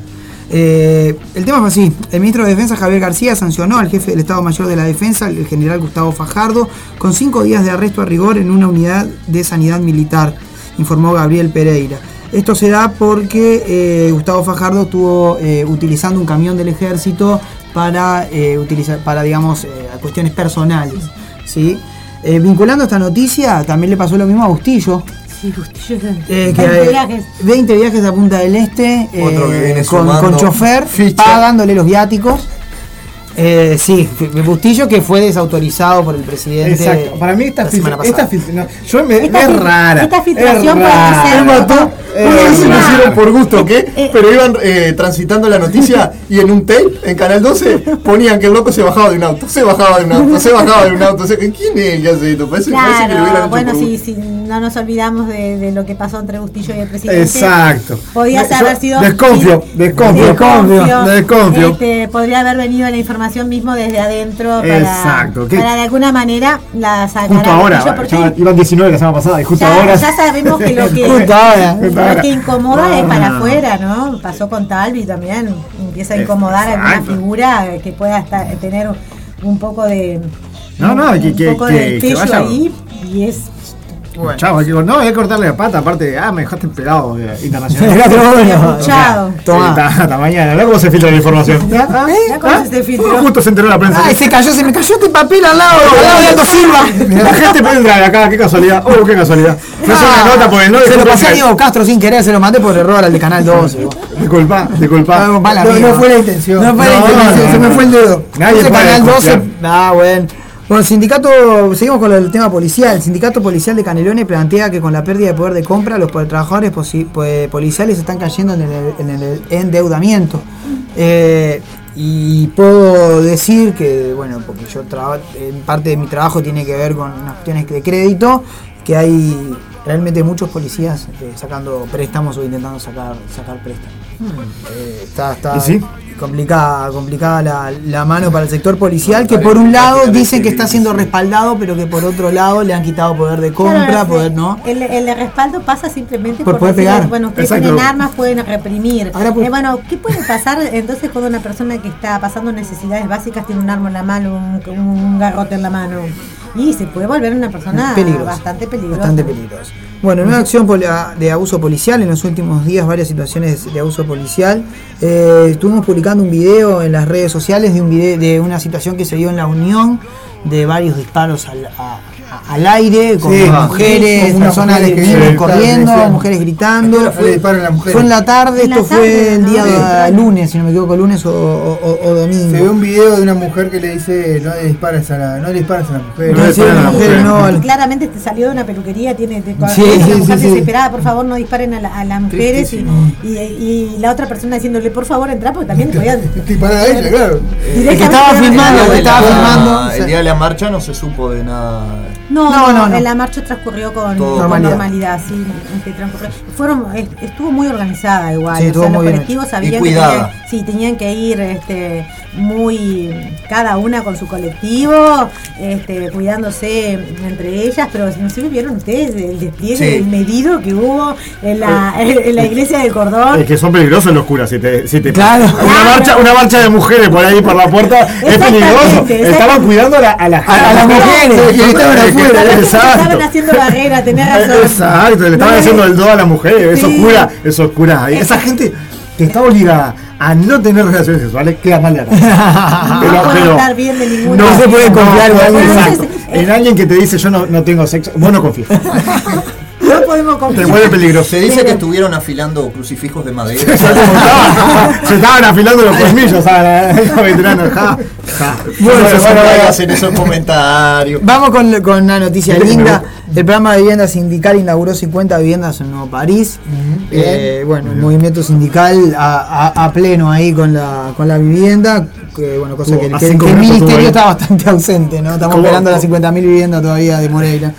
el tema fue así: el ministro de Defensa Javier García sancionó al jefe del Estado Mayor de la Defensa, el general Gustavo Fajardo, con cinco días de arresto a rigor en una unidad de sanidad militar, informó Gabriel Pereira. Esto se da porque eh, Gustavo Fajardo estuvo eh, utilizando un camión del ejército para, eh, utilizar, para digamos, cuestiones personales. ¿sí? vinculando esta noticia, también le pasó lo mismo a Bustillo. Sí, Bustillo 20 viajes. 20 viajes a Punta del Este con, con, chofer, pagándole los viáticos. Eh, sí, Bustillo que fue desautorizado por el presidente. Exacto. Para mí esta, esta, yo me, es rara. Esta filtración es rara. Eh, se lo hicieron por gusto, ¿qué? Eh, Pero iban eh, transitando la noticia y en un tape, en Canal 12, ponían que el loco se bajaba de un auto, se bajaba de un auto, se bajaba de un auto. ¿Quién es que hace esto? Parece, claro, que lo hubieran bueno, si, no nos olvidamos de, de, lo que pasó entre Bustillo y el presidente. Exacto. Podía haber sido. Desconfio, desconfio, desconfio. desconfio. Este, podría haber venido la información mismo desde adentro para, Exacto. para de alguna manera la sacar. Justo ahora, iban 19 la semana pasada y justo ahora. Ya sabemos que lo que. justo ahora lo que incomoda es para afuera, ¿no? Pasó con Talvi también, empieza a incomodar a alguna figura que pueda tener un poco de. No, no, que, que, que, vaya. ahí y es bueno. Chao, digo, no, voy a cortarle la pata, aparte, ah, me dejaste pegado eh, internacional. Chao. Toma. Hasta, mañana, ¿no? ¿Cómo se filtra la información? ¿Ah? ¿Eh? ¿Cómo se filtró? Justo se enteró la prensa. Ay, se cayó, se me cayó este papel al lado, al lado de Aldo Silva. La gente puede entrar acá, qué casualidad. Oh, qué casualidad. No es una nota porque no Se lo pasé a Diego Castro sin querer, se lo mandé por error al de Canal 12. Disculpa, disculpa. No, no, fue la intención. No fue la intención, se me fue el dedo. Nadie Canal 12. Ah, bueno. Bueno, sindicato, seguimos con el tema policial. El sindicato policial de Canelones plantea que con la pérdida de poder de compra, los trabajadores policiales están cayendo en el, endeudamiento. Eh, y puedo decir que, bueno, porque yo parte de mi trabajo tiene que ver con unas cuestiones de crédito, que hay realmente muchos policías eh, sacando préstamos o intentando sacar préstamos. Eh, está, está, sí? complicada, complicada la, la, mano para el sector policial, que por un lado dicen que está siendo respaldado, pero que por otro lado le han quitado poder de compra, poder no. El, el respaldo pasa simplemente por, poder pegar. Bueno, ustedes tienen armas, pueden reprimir. Eh, bueno, ¿qué puede pasar entonces cuando una persona que está pasando necesidades básicas tiene un arma en la mano, un, un garrote en la mano? Y se puede volver una persona bastante peligrosa. Bastante peligrosa. Bueno, en una acción de abuso policial, en los últimos días varias situaciones de abuso policial, eh, estuvimos publicando un video en las redes sociales de, un video, de una situación que se dio en la Unión, de varios disparos al, a, al aire, con mujeres, personas que vienen corriendo, mujeres gritando. Fue, fue, en la tarde, esto fue el día lunes, si no me equivoco, lunes o, domingo. Se ve un video de una mujer que le dice no le dispares a la, no le dispares a la mujer. No, no, claramente te salió de una peluquería, tiene de, sí, mujer desesperada, por favor no disparen a, las mujeres y, y, la otra persona diciéndole por favor entra porque también te podían disparar a ella, claro. El que estaba filmando, estaba filmando. El día de la marcha no se supo de nada No, no, en la marcha transcurrió con, normalidad. sí, este, transcurrió. Fueron, estuvo muy organizada igual. Sí, o sea, los colectivos sabían que tenían, sí, tenían que ir este, muy cada una con su colectivo, este, cuidándose entre ellas, pero no sé vieron ustedes el despliegue medido que hubo en la, en la iglesia del cordón. Es que son peligrosos los curas, si te, si te claro. una marcha, una marcha de mujeres por ahí por la puerta es peligroso. Estaban cuidando a, la, a, a, las mujeres y estaban haciendo barrera, tenés razón. Exacto, le estaban haciendo el do a las mujeres, esos curas, esos curas ahí. Esa gente que está obligada a no tener relaciones sexuales queda mal de pero, pero estar bien de ninguna no se puede confiar en, alguien, que te dice yo no, no tengo sexo. Vos no confías. No podemos. Te. Se dice que estuvieron afilando crucifijos de madera. se estaban afilando los colmillos, ja. Bueno, bueno, hacen esos comentarios. Vamos con, con una noticia linda. El programa de vivienda sindical inauguró 50 viviendas en Nuevo París. Eh, bueno, el movimiento sindical a, a, pleno ahí con la, con la vivienda. Que, bueno, cosa que, que, el ministerio está bastante ausente, ¿no? Estamos esperando las 50.000 viviendas todavía de Moreira.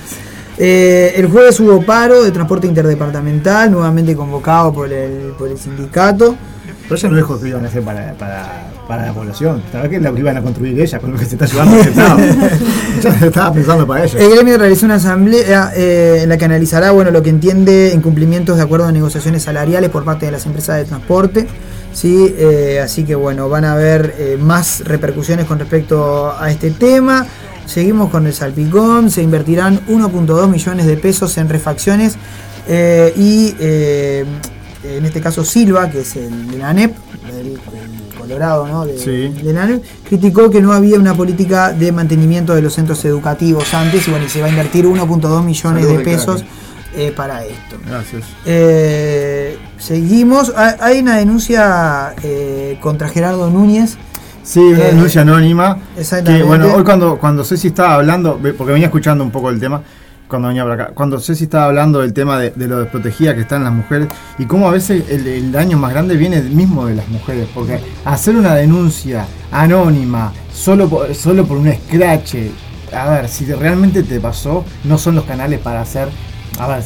Eh, el jueves hubo paro de transporte interdepartamental, nuevamente convocado por el, por el sindicato. Pero eso no iban a hacer para, para, para la población. Estaba que la iban a construir ella con lo que se está llevando estaba pensando para ella. El gremio realizó una asamblea eh, en la que analizará bueno, lo que entiende incumplimientos de acuerdo de negociaciones salariales por parte de las empresas de transporte. ¿sí? Eh, así que bueno, van a haber más repercusiones con respecto a este tema. Seguimos con el salpicón, se invertirán 1.2 millones de pesos en refacciones eh, y eh, en este caso Silva, que es el de la NEP, el, Colorado ¿no? de, la NEP, criticó que no había una política de mantenimiento de los centros educativos antes y bueno, se va a invertir 1.2 millones de pesos. Eh, para esto. Gracias. seguimos. Hay una denuncia contra Gerardo Núñez Sí, una eh, denuncia anónima. Que, bueno, hoy cuando, cuando Ceci estaba hablando, porque venía escuchando un poco el tema, cuando venía por acá, cuando Ceci estaba hablando del tema de, lo desprotegida que están las mujeres y cómo a veces el, daño más grande viene mismo de las mujeres, porque hacer una denuncia anónima solo por, solo por un escrache, a ver, si realmente te pasó, no son los canales para hacer a ver,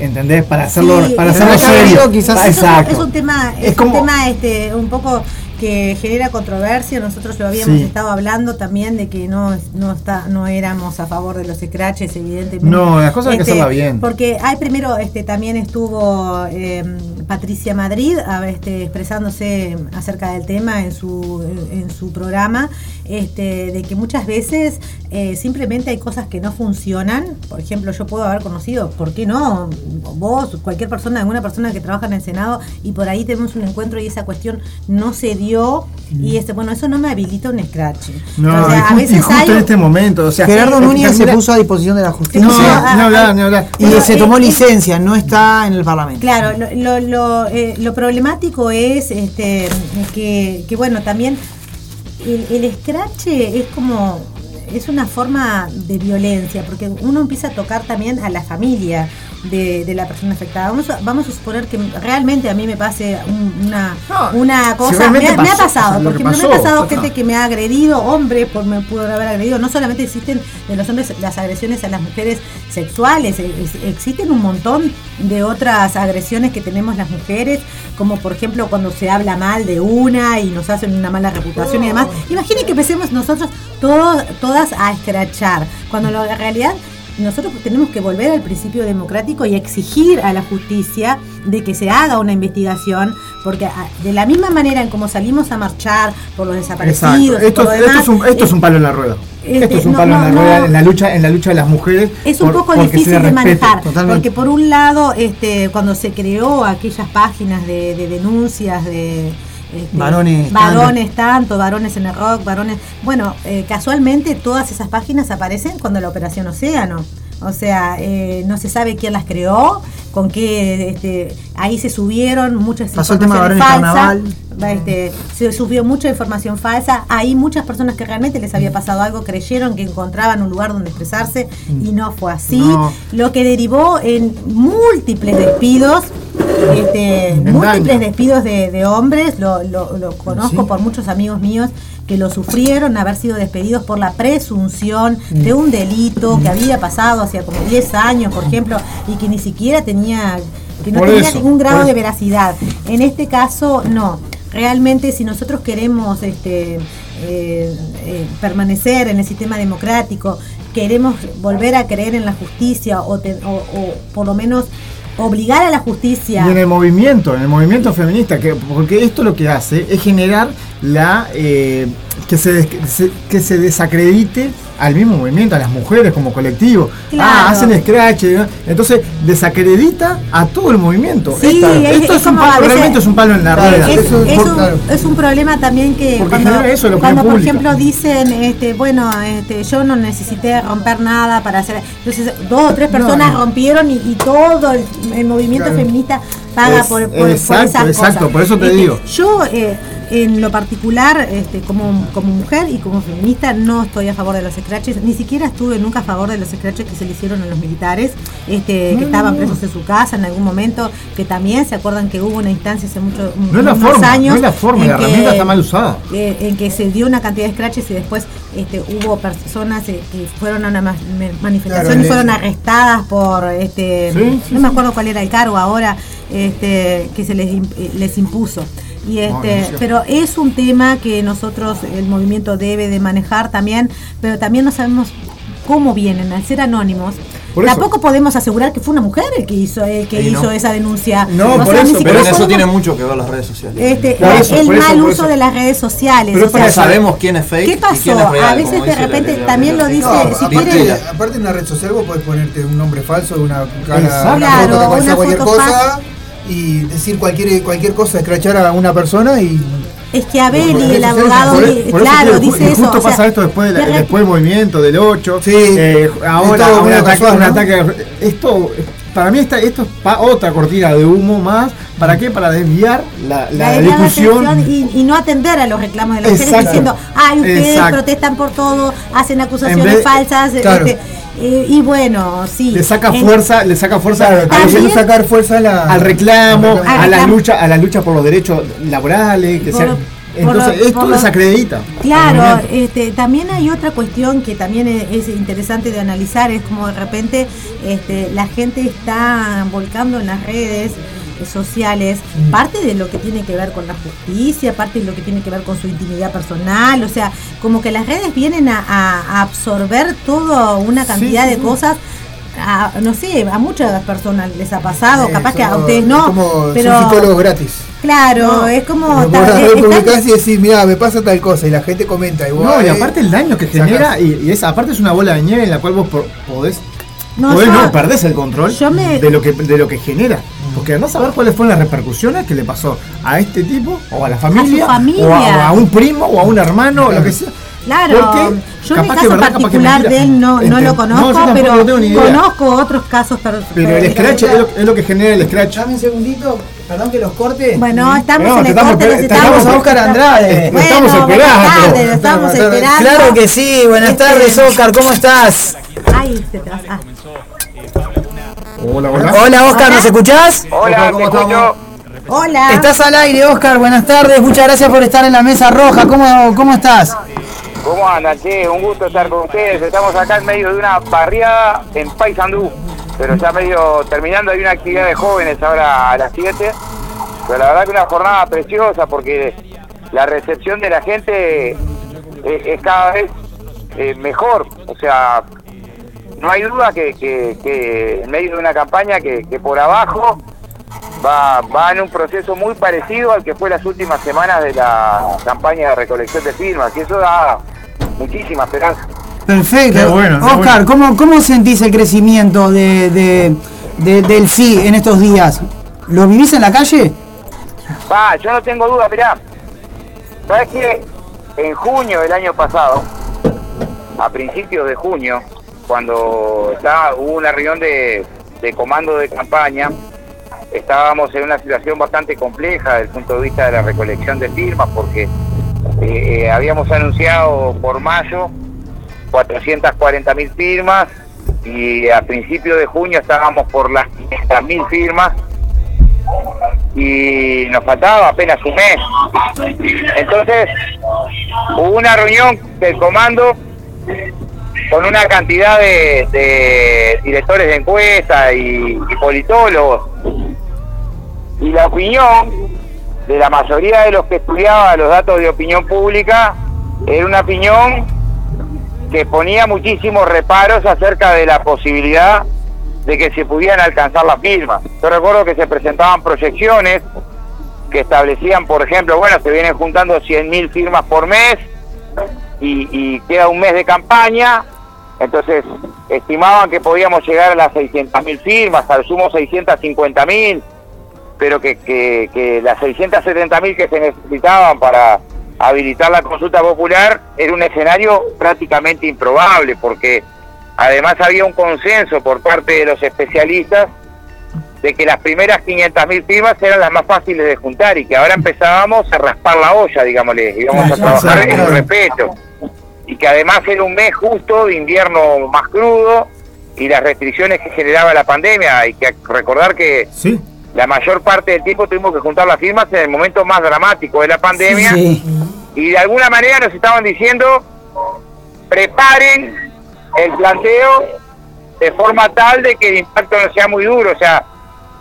¿entendés? Para hacerlo, para hacerlo serio. Quizás. Exacto. Es un tema, es, un tema este, un poco que genera controversia. Nosotros lo habíamos estado hablando también de que no, no está, no éramos a favor de los scratches, evidentemente. No, las cosas hay que este, hacerlas bien. Porque hay primero, este, también estuvo eh, Patricia Madrid este, expresándose acerca del tema en su, en su programa, este, de que muchas veces eh, simplemente hay cosas que no funcionan. Por ejemplo, yo puedo haber conocido, ¿por qué no? Vos, cualquier persona, alguna persona que trabaja en el Senado y por ahí tenemos un encuentro y esa cuestión no se dio y este bueno eso no me habilita un scratch no a veces justo en este momento o sea Gerardo Núñez se puso a disposición de la justicia no, no, hablar, ni hablar. y se tomó licencia no está en el parlamento claro lo, lo, eh, lo problemático es este que, que bueno también el, el scratch es como es una forma de violencia, porque uno empieza a tocar también a la familia de, la persona afectada. Vamos a, vamos a suponer que realmente a mí me pase una, una cosa. me, ha pasado, porque me ha pasado gente que me ha agredido, hombres por me pudo haber agredido. No solamente existen de los hombres las agresiones a las mujeres sexuales, existen un montón de otras agresiones que tenemos las mujeres, como por ejemplo cuando se habla mal de una y nos hacen una mala reputación y demás. Oh. Imaginen que empecemos nosotros todos, todas a escrachar, cuando la realidad nosotros tenemos que volver al principio democrático y exigir a la justicia de que se haga una investigación, porque ah, de la misma manera en como salimos a marchar por los desaparecidos, esto, es un, esto es un palo en la rueda. Este, esto es un palo en la rueda en la lucha en la lucha de las mujeres. Es un poco difícil de manejar, porque por un lado, este, cuando se creó aquellas páginas de denuncias de este, varones, varones tanto, varones en el rock, varones. Bueno, eh, casualmente todas esas páginas aparecen cuando la operación Océano. O sea, eh, no se sabe quién las creó, con qué, este, ahí se subieron muchas Pasó información falsa, este, se subió mucha información falsa, ahí muchas personas que realmente les había pasado algo creyeron que encontraban un lugar donde expresarse y no fue así, lo que derivó en múltiples despidos este, múltiples despidos de, hombres, lo, conozco por muchos amigos míos que lo sufrieron, haber sido despedidos por la presunción de un delito que había pasado hace como 10 años, por ejemplo, y que ni siquiera tenía, que no tenía ningún grado de veracidad. En este caso, no. Realmente, si nosotros queremos este, eh, eh, permanecer en el sistema democrático, queremos volver a creer en la justicia o, o por lo menos obligar a la justicia. Y en el movimiento, en el movimiento feminista, que, porque esto lo que hace es generar la eh, que, se, que se desacredite al mismo movimiento, a las mujeres como colectivo. Ah, hacen scratch. Entonces desacredita a todo el movimiento. esto es, un palo, realmente es un palo en la rueda. Es, un, problema también que cuando, por ejemplo dicen, este, bueno, este, yo no necesité romper nada para hacer. Entonces dos o tres personas rompieron y, todo el, movimiento feminista paga por, por, exacto, Exacto, por eso te este, digo. Yo eh, en lo particular, este, como, como mujer y como feminista, no estoy a favor de los scratches, ni siquiera estuve nunca a favor de los scratches que se le hicieron a los militares, este, que estaban presos en su casa en algún momento, que también se acuerdan que hubo una instancia hace muchos no la forma, años. No es la forma, la herramienta está mal usada. Eh, en que se dio una cantidad de scratches y después este, hubo personas eh, que fueron a una manifestación y fueron arrestadas por, este, no me acuerdo cuál era el cargo ahora, este, que se les, eh, les impuso. Y este, pero es un tema que nosotros, el movimiento debe de manejar también, pero también no sabemos cómo vienen, al ser anónimos. Tampoco podemos asegurar que fue una mujer el que hizo, el que hizo esa denuncia. No, por eso, pero en eso tiene mucho que ver las redes sociales. Este, el mal uso de las redes sociales. Pero sabemos quién es fake. ¿Qué pasó? a veces de repente también lo dice. si aparte, aparte, en una red social vos podés ponerte un nombre falso una cara, claro, una cualquier cosa y decir cualquier cualquier cosa, escrachar a una persona y es que Abel y el abogado, claro, dice eso. Justo pasa esto después, después del movimiento del 8. Sí, eh, ahora un ataque, un ataque, Esto, para mí, está, esto es otra cortina de humo más. ¿Para qué? Para desviar la, la, discusión. Y, no atender a los reclamos de las mujeres diciendo, ay, ustedes protestan por todo, hacen acusaciones falsas. Este, eh, y bueno, sí. Le saca fuerza, le saca fuerza sacar fuerza al reclamo, a, la lucha, a la lucha por los derechos laborales, que entonces esto desacredita. Claro, este, también hay otra cuestión que también es, interesante de analizar, es como de repente este, la gente está volcando en las redes sociales, mm. parte de lo que tiene que ver con la justicia, parte de lo que tiene que ver con su intimidad personal, o sea, como que las redes vienen a, absorber toda una cantidad de cosas. no sé, a muchas personas les ha pasado, capaz que a ustedes no, como pero psicólogos gratis. Claro, es como publicás y decís, mira, me pasa tal cosa y la gente comenta igual. No, y aparte el daño que genera y, esa aparte es una bola de nieve en la cual vos podés no, no, perdés el control de lo que de lo que genera. Porque no saber cuáles fueron las repercusiones que le pasó a este tipo, o a la familia, O, a, un primo, o a un hermano, o lo que sea. Claro, Porque yo en el caso particular de él no, no lo conozco, pero conozco otros casos. Pero, el scratch es lo, que genera el scratch. Dame un segundito, perdón que los corte. Bueno, estamos en el corte, estamos a Oscar Andrade. Bueno, estamos esperando. estamos esperando. Claro que sí, buenas este, tardes Oscar, ¿cómo estás? Ay, te ah. Hola, hola. Hola, Oscar, ¿nos escuchás? Hola, ¿cómo estamos? Hola. Estás al aire, Oscar. Buenas tardes. Muchas gracias por estar en la mesa roja. ¿Cómo, cómo estás? ¿Cómo andan, che? Un gusto estar con ustedes. Estamos acá en medio de una barriada en Paysandú. Pero ya medio terminando, hay una actividad de jóvenes ahora a las 7. Pero la verdad que una jornada preciosa porque la recepción de la gente eh, es, cada vez eh, mejor. O sea, no hay duda que, en medio de una campaña que, por abajo va, va en un proceso muy parecido al que fue las últimas semanas de la campaña de recolección de firmas, y eso da muchísima esperanza. Perfecto. Oscar, ¿cómo, sentís el crecimiento de, del sí en estos días? ¿Lo vivís en la calle? Va, yo no tengo duda, mirá. ¿Sabes que En junio del año pasado, a principios de junio, cuando hubo una reunión de, comando de campaña, estábamos en una situación bastante compleja desde el punto de vista de la recolección de firmas, porque eh, eh, habíamos anunciado por mayo 440 mil firmas y a principios de junio estábamos por las 500 mil firmas y nos faltaba apenas un mes. Entonces, hubo una reunión del comando con una cantidad de, directores de encuesta y, politólogos. Y la opinión de la mayoría de los que estudiaban los datos de opinión pública era una opinión que ponía muchísimos reparos acerca de la posibilidad de que se pudieran alcanzar las firmas. Yo recuerdo que se presentaban proyecciones que establecían, por ejemplo, bueno, se vienen juntando 100.000 firmas por mes y, queda un mes de campaña, entonces estimaban que podíamos llegar a las 600.000 firmas, al sumo 650.000, pero que, que, que las 670.000 que se necesitaban para habilitar la consulta popular era un escenario prácticamente improbable, porque además había un consenso por parte de los especialistas de que las primeras 500.000 firmas eran las más fáciles de juntar y que ahora empezábamos a raspar la olla, digámosle, íbamos a trabajar en el respeto. Y que además era un mes justo de invierno más crudo y las restricciones que generaba la pandemia. Hay que recordar que sí la mayor parte del tiempo tuvimos que juntar las firmas en el momento más dramático de la pandemia y de alguna manera nos estaban diciendo preparen el planteo de forma tal de que el impacto no sea muy duro, o sea,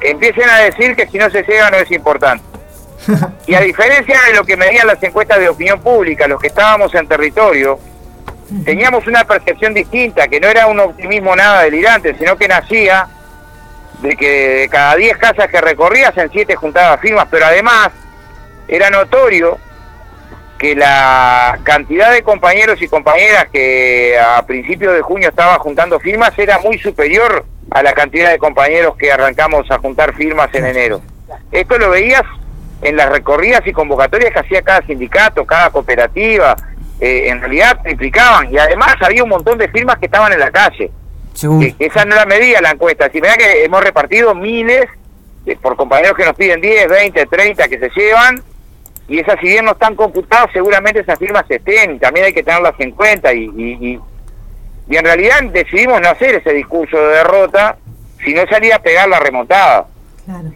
empiecen a decir que si no se llega no es importante. Y a diferencia de lo que medían las encuestas de opinión pública, los que estábamos en territorio, teníamos una percepción distinta, que no era un optimismo nada delirante, sino que nacía de que de cada 10 casas que recorrías en 7 juntaba firmas, pero además era notorio que la cantidad de compañeros y compañeras que a principios de junio estaba juntando firmas era muy superior a la cantidad de compañeros que arrancamos a juntar firmas en enero. Esto lo veías en las recorridas y convocatorias que hacía cada sindicato, cada cooperativa, eh, en realidad implicaban y además había un montón de firmas que estaban en la calle esa no la medía la encuesta. Si da que hemos repartido miles por compañeros que nos piden 10, 20, 30 que se llevan, y esas si bien no están computadas, seguramente esas firmas estén, y también hay que tenerlas en cuenta. Y, y, en realidad decidimos no hacer ese discurso de derrota, sino salir a pegar la remontada.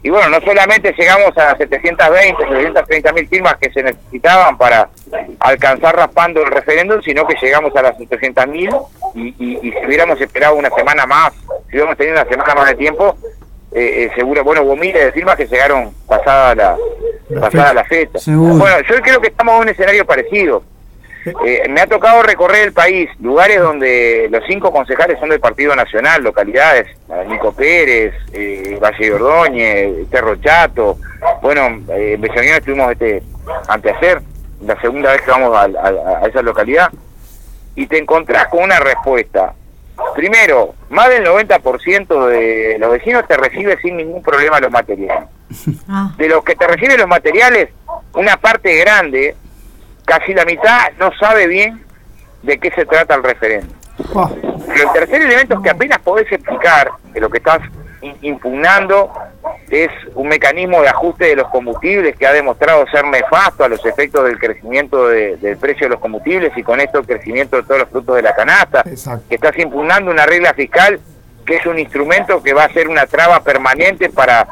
Y bueno, no solamente llegamos a 720, 730 mil firmas que se necesitaban para alcanzar raspando el referéndum, sino que llegamos a las 700 mil y, y, si hubiéramos esperado una semana más, si hubiéramos tenido una semana más de tiempo, eh, eh seguro, bueno, hubo miles de firmas que llegaron pasada la, pasada la fecha. Bueno, yo creo que estamos en un escenario parecido. Eh, me ha tocado recorrer el país, lugares donde los cinco concejales son del Partido Nacional, localidades, Nico Pérez, eh, Valle de Ordóñez, Cerro Chato. Bueno, eh, en estuvimos este, anteayer, la segunda vez que vamos a, esa localidad, y te encontrás con una respuesta. Primero, más del 90% de los vecinos te recibe sin ningún problema los materiales. Ah. De los que te reciben los materiales, una parte grande casi la mitad no sabe bien de qué se trata el referéndum. Oh. Pero el tercer elemento es que apenas podés explicar que lo que estás impugnando es un mecanismo de ajuste de los combustibles que ha demostrado ser nefasto a los efectos del crecimiento del precio de los combustibles y con esto el crecimiento de todos los frutos de la canasta, que estás impugnando una regla fiscal que es un instrumento que va a ser una traba permanente para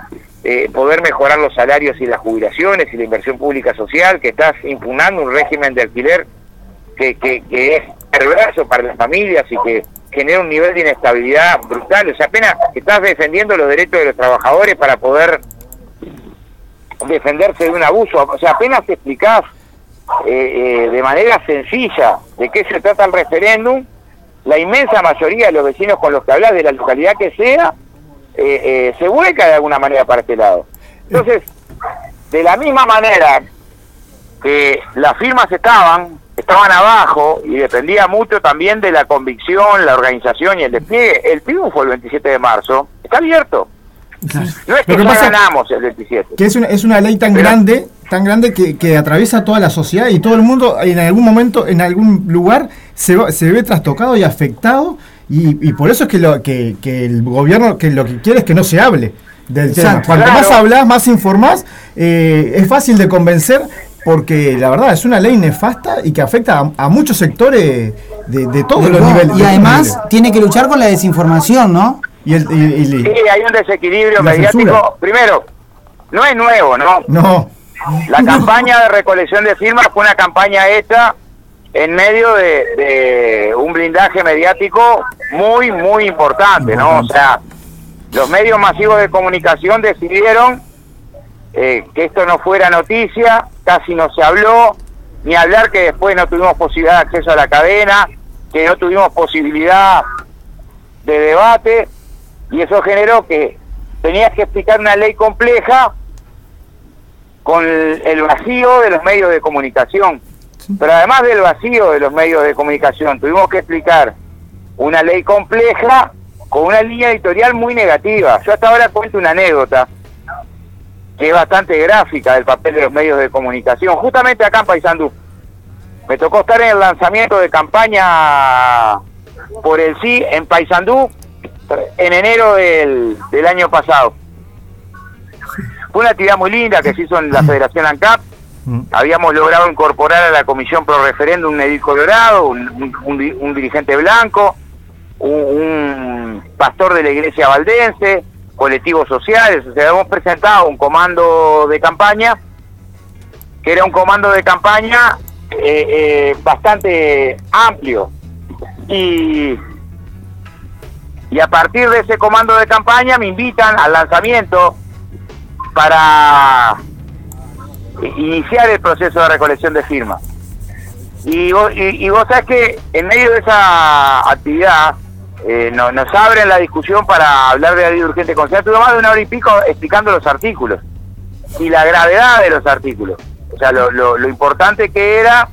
eh, poder mejorar los salarios y las jubilaciones y la inversión pública social, que estás impugnando un régimen de alquiler que, que, es perverso para las familias y que genera un nivel de inestabilidad brutal. O sea, apenas estás defendiendo los derechos de los trabajadores para poder defenderse de un abuso. O sea, apenas explicás eh, eh, de manera sencilla de qué se trata el referéndum, la inmensa mayoría de los vecinos con los que hablas, de la localidad que sea, eh, eh, se vuelca de alguna manera para este lado. Entonces, de la misma manera que las firmas estaban, estaban abajo y dependía mucho también de la convicción, la organización y el despliegue, el triunfo el 27 de marzo está abierto. No es que ya ganamos el 27. Que es una, es una ley tan grande, tan grande que, que, atraviesa toda la sociedad y todo el mundo en algún momento, en algún lugar, se, se ve trastocado y afectado y, por eso es que, lo, que, el gobierno que lo que quiere es que no se hable del tema. Cuanto más hablas, más informás, eh, es fácil de convencer porque la verdad es una ley nefasta y que afecta a, muchos sectores de, todos los niveles. Y además tiene que luchar con la desinformación, ¿no? Y el, sí, hay un desequilibrio mediático. Primero, no es nuevo, ¿no? No. La campaña de recolección de firmas fue una campaña hecha en medio de, un blindaje mediático muy, muy importante, ¿no? O sea, los medios masivos de comunicación decidieron eh, que esto no fuera noticia, casi no se habló, ni hablar que después no tuvimos posibilidad de acceso a la cadena, que no tuvimos posibilidad de debate, y eso generó que tenías que explicar una ley compleja con el vacío de los medios de comunicación. Pero además del vacío de los medios de comunicación, tuvimos que explicar una ley compleja con una línea editorial muy negativa. Yo hasta ahora cuento una anécdota que es bastante gráfica del papel de los medios de comunicación. Justamente acá en Paysandú. Me tocó estar en el lanzamiento de campaña por el sí en Paysandú en enero del, del año pasado. Fue una actividad muy linda que se hizo en la Federación ANCAP. Mm. Habíamos logrado incorporar a la Comisión Pro Referéndum un edil colorado, un, dirigente blanco, un, pastor de la iglesia valdense, colectivos sociales. O sea, hemos presentado un comando de campaña, que era un comando de campaña eh, eh, bastante amplio. Y y a partir de ese comando de campaña me invitan al lanzamiento para iniciar el proceso de recolección de firmas. Y vos, y, vos sabés que en medio de esa actividad eh, nos abren la discusión para hablar de la ley de urgente conciencia. Tuve más de una hora y pico explicando los artículos y la gravedad de los artículos. O sea, lo, lo, importante que era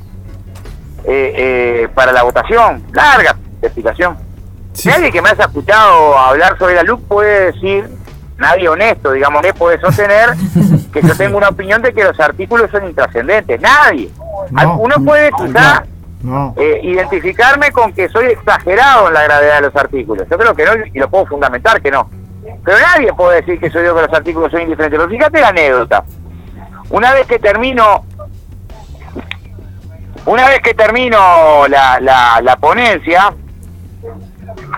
eh, eh, para la votación. Larga explicación. Nadie que me haya escuchado hablar sobre la luz puede decir, nadie honesto, digamos, que puede sostener que yo tengo una opinión de que los artículos son intrascendentes. Nadie. Uno puede quizá eh, identificarme con que soy exagerado en la gravedad de los artículos. Yo creo que no, y lo puedo fundamentar que no. Pero nadie puede decir que soy yo que los artículos son indiferentes. Pero fíjate la anécdota. Una vez que termino una vez que termino la, la, la ponencia,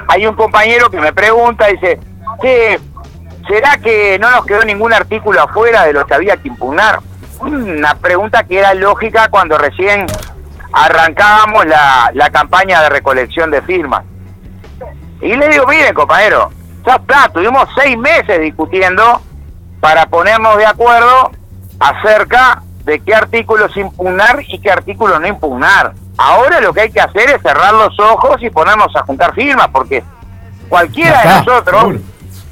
hay un compañero que me pregunta, dice, ¿qué, ¿será que no nos quedó ningún artículo afuera de lo que había que impugnar? Una pregunta que era lógica cuando recién arrancábamos la, la campaña de recolección de firmas. Y le digo, miren compañero, ya está, tuvimos seis meses discutiendo para ponernos de acuerdo acerca de qué artículos impugnar y qué artículos no impugnar. Ahora lo que hay que hacer es cerrar los ojos y ponernos a juntar firmas, porque cualquiera de nosotros,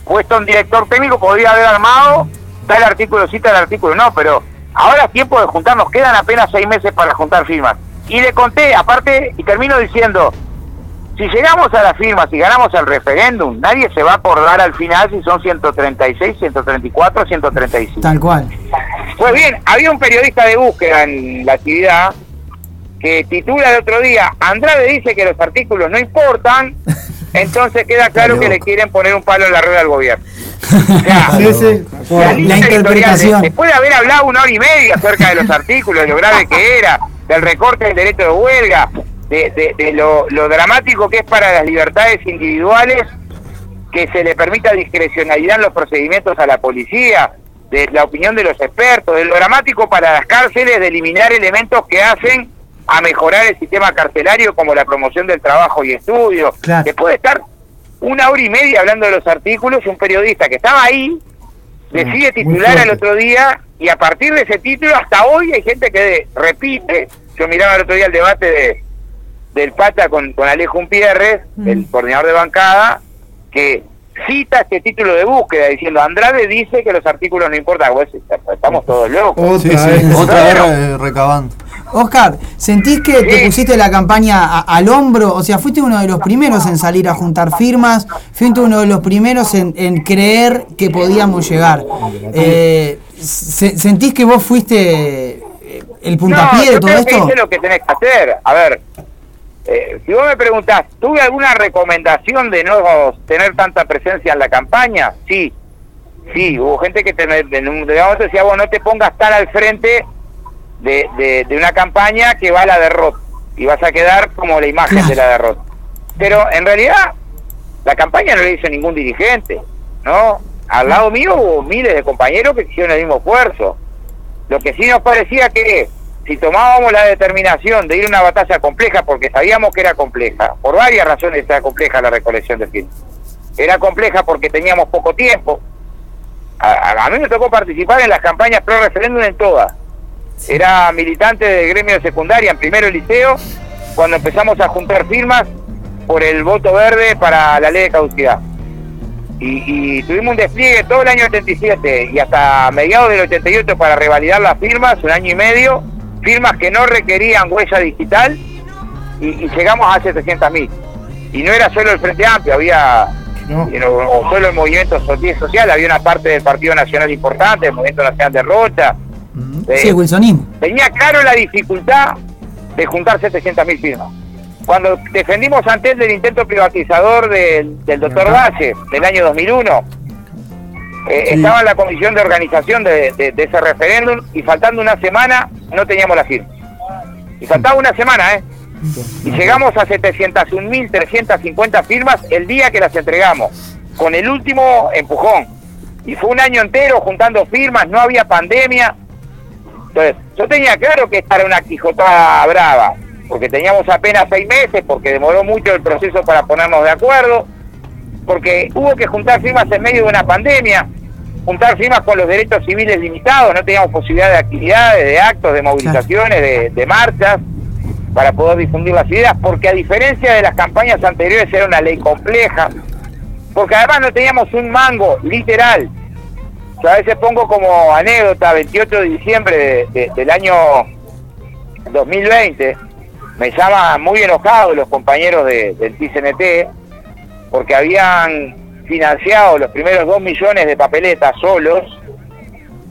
puesto un director técnico, podría haber armado tal artículo sí, tal artículo no, pero ahora es tiempo de juntarnos, quedan apenas seis meses para juntar firmas. Y le conté, aparte, y termino diciendo, si llegamos a las firmas y ganamos el referéndum, nadie se va a acordar al final si son 136, 134, 135. Tal cual. Pues bien, había un periodista de búsqueda en la actividad que titula el otro día, Andrade dice que los artículos no importan, entonces queda claro que le quieren poner un palo en la rueda al gobierno. La, interpretación. después de haber hablado una hora y media acerca de los artículos, de lo grave que era, del recorte del derecho de huelga, de, de, lo, lo dramático que es para las libertades individuales que se le permita discrecionalidad en los procedimientos a la policía, de la opinión de los expertos, de lo dramático para las cárceles de eliminar elementos que hacen a mejorar el sistema carcelario como la promoción del trabajo y estudio, que puede estar una hora y media hablando de los artículos y un periodista que estaba ahí decide titular al otro día y a partir de ese título hasta hoy hay gente que repite, yo miraba el otro día el debate de del Pata con, con Alejo Umpierres, el coordinador de bancada, que cita este título de búsqueda diciendo Andrade dice que los artículos no importan, pues, estamos todos locos. Otra, vez. Recabando. Oscar, ¿sentís que te pusiste la campaña al hombro? O sea, fuiste uno de los primeros en salir a juntar firmas, fuiste uno de los primeros en, creer que podíamos llegar. Eh, ¿Sentís que vos fuiste el puntapié de todo esto? Que lo que tenés que hacer. A ver, eh, si vos me preguntás, ¿tuve alguna recomendación de no tener tanta presencia en la campaña? Sí, sí, hubo gente que te, momento decía, vos no te pongas tan al frente de, de, una campaña que va a la derrota y vas a quedar como la imagen de la derrota. Pero en realidad la campaña no le hizo ningún dirigente, ¿no? al lado mío hubo miles de compañeros que hicieron el mismo esfuerzo. Lo que sí nos parecía que si tomábamos la determinación de ir a una batalla compleja, porque sabíamos que era compleja, por varias razones era compleja la recolección de firmas. Era compleja porque teníamos poco tiempo. A, mí me tocó participar en las campañas pro referéndum en todas. Era militante de gremio de secundaria en primero liceo, cuando empezamos a juntar firmas por el voto verde para la ley de caducidad. Y, tuvimos un despliegue todo el año 87 y hasta mediados del 88 para revalidar las firmas, un año y medio, firmas que no requerían huella digital y, llegamos a 700.000. Y no era solo el Frente Amplio, había, o solo el movimiento social, había una parte del Partido Nacional importante, el Movimiento Nacional de Rocha. Sí, Wilsonismo. Tenía claro la dificultad de juntar 700.000 firmas cuando defendimos ante él del intento privatizador del, doctor Valle del año 2001, eh, estaba en la comisión de organización de, ese referéndum y faltando una semana no teníamos la firma. Y faltaba una semana, ¿eh? Y llegamos a 701.350 firmas el día que las entregamos, con el último empujón. Y fue un año entero juntando firmas, no había pandemia. Entonces, yo tenía claro que esta era una quijotada brava porque teníamos apenas seis meses, porque demoró mucho el proceso para ponernos de acuerdo, porque hubo que juntar firmas en medio de una pandemia, juntar firmas con los derechos civiles limitados, no teníamos posibilidad de actividades, de actos, de movilizaciones, de, marchas, para poder difundir las ideas, porque a diferencia de las campañas anteriores era una ley compleja, porque además no teníamos un mango, literal. Yo a veces pongo como anécdota, 28 de diciembre del año 2020, me llaman muy enojados los compañeros del TCNT porque habían financiado los primeros dos millones de papeletas solos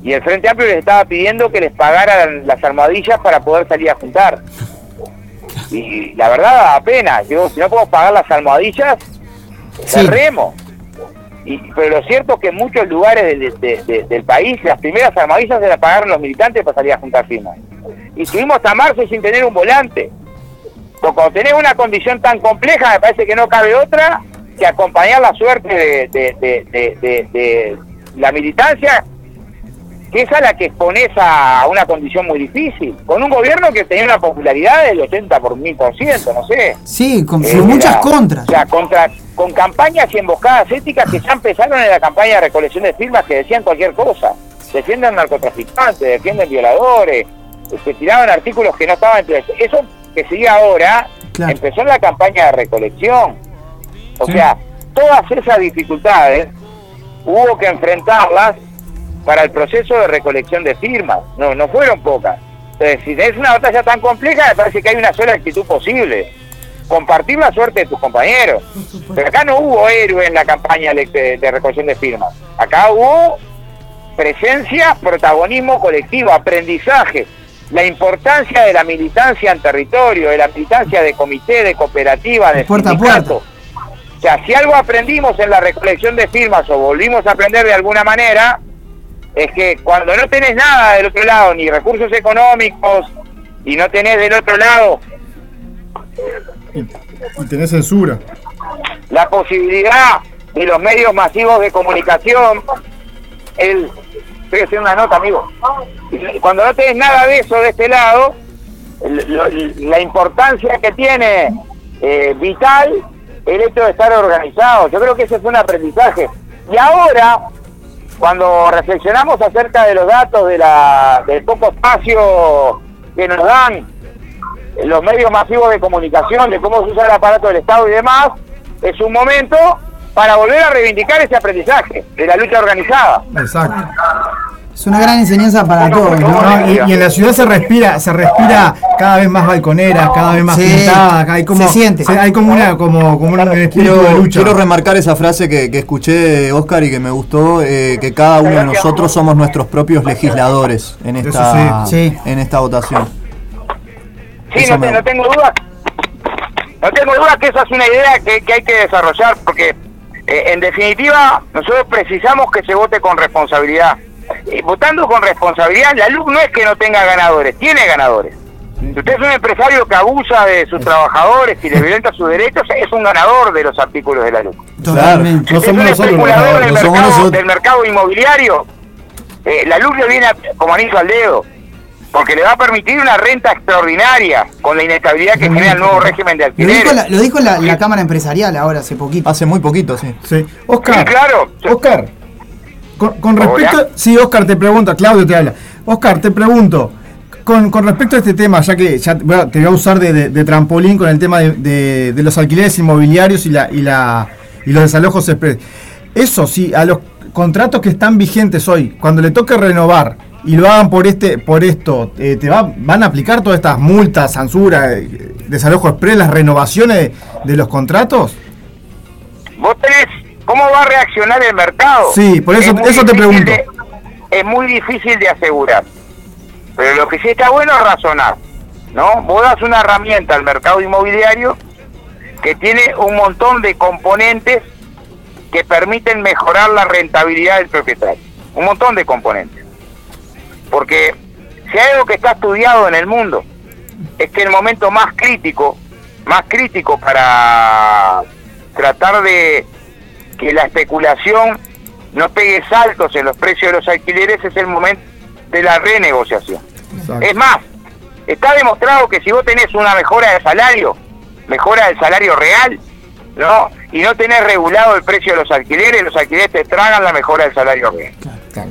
y el Frente Amplio les estaba pidiendo que les pagaran las armadillas para poder salir a juntar. Y la verdad apenas, digo, si no podemos pagar las almohadillas, cerremos. Y, pero lo cierto es que en muchos lugares del país las primeras armadillas se las pagaron los militantes para salir a juntar firmas. Y estuvimos hasta marzo sin tener un volante. Pues cuando tenés una condición tan compleja, me parece que no cabe otra que acompañar la suerte de, la militancia, que es a la que expones a una condición muy difícil, con un gobierno que tenía una popularidad del 80 por mil por ciento, no sé. Sí, con, eh, muchas contras. O sea, contra, con campañas y emboscadas éticas que ya empezaron en la campaña de recolección de firmas que decían cualquier cosa. Defienden narcotraficantes, defienden violadores, se este, tiraban artículos que no estaban entre eso que sigue ahora, empezó la campaña de recolección. O sea, todas esas dificultades hubo que enfrentarlas para el proceso de recolección de firmas. No, no fueron pocas. Entonces, si es una batalla tan compleja, me parece que hay una sola actitud posible. Compartir la suerte de tus compañeros. Pero acá no hubo héroe en la campaña de, de recolección de firmas. Acá hubo presencia, protagonismo colectivo, aprendizaje la importancia de la militancia en territorio, de la militancia de comité, de cooperativa, de puerta sindicato. O sea, si algo aprendimos en la recolección de firmas o volvimos a aprender de alguna manera, es que cuando no tenés nada del otro lado, ni recursos económicos, y no tenés del otro lado... Y, tenés censura. La posibilidad de los medios masivos de comunicación, el estoy haciendo una nota, amigo. Cuando no tenés nada de eso de este lado, la importancia que tiene eh, vital el hecho de estar organizado. Yo creo que ese fue un aprendizaje. Y ahora, cuando reflexionamos acerca de los datos de la, del poco espacio que nos dan los medios masivos de comunicación, de cómo se usa el aparato del Estado y demás, es un momento para volver a reivindicar ese aprendizaje de la lucha organizada. Exacto. Es una gran enseñanza para todos. Y, en la ciudad se respira, se respira cada vez más balconeras, cada vez más pintadas, hay como, se siente. hay como una, como, como una quiero, de lucha. Quiero remarcar esa frase que, que escuché de Oscar y que me gustó, eh, que cada uno de nosotros somos nuestros propios legisladores en esta, en esta votación. Sí, no, no, tengo duda. No tengo duda que esa es una idea que, que hay que desarrollar porque eh, en definitiva, nosotros precisamos que se vote con responsabilidad. Votando con responsabilidad, la luz no es que no tenga ganadores, tiene ganadores. Si usted es un empresario que abusa de sus trabajadores y le violenta sus derechos, es un ganador de los artículos de la luz. Totalmente. Si usted es un especulador del mercado, del mercado inmobiliario, eh, la luz le viene como anillo al dedo, porque le va a permitir una renta extraordinaria con la inestabilidad que genera el nuevo régimen de alquiler. Lo dijo, la, Cámara Empresarial ahora, hace poquito. Hace muy poquito, sí. sí. Oscar. claro. Oscar. Con, respecto. Sí, Oscar te pregunta, Claudio te habla. Oscar, te pregunto. Con, respecto a este tema, ya que ya te voy a usar de, trampolín con el tema de, los alquileres inmobiliarios y la y la y los desalojos express. Eso sí, a los contratos que están vigentes hoy, cuando le toque renovar y lo hagan por este por esto, eh, te va, van a aplicar todas estas multas, censura, eh, desalojo express, las renovaciones de los contratos? Vos tenés, ¿cómo va a reaccionar el mercado? Sí, por eso, eso te pregunto. es muy difícil de asegurar. Pero lo que sí está bueno es razonar, ¿no? Vos das una herramienta al mercado inmobiliario que tiene un montón de componentes que permiten mejorar la rentabilidad del propietario. Un montón de componentes. Porque si hay algo que está estudiado en el mundo, es que el momento más crítico, más crítico para tratar de que la especulación no pegue saltos en los precios de los alquileres es el momento de la renegociación. Es más, está demostrado que si vos tenés una mejora de salario, mejora del salario real, ¿no? Y no tenés regulado el precio de los alquileres, los alquileres te tragan la mejora del salario real.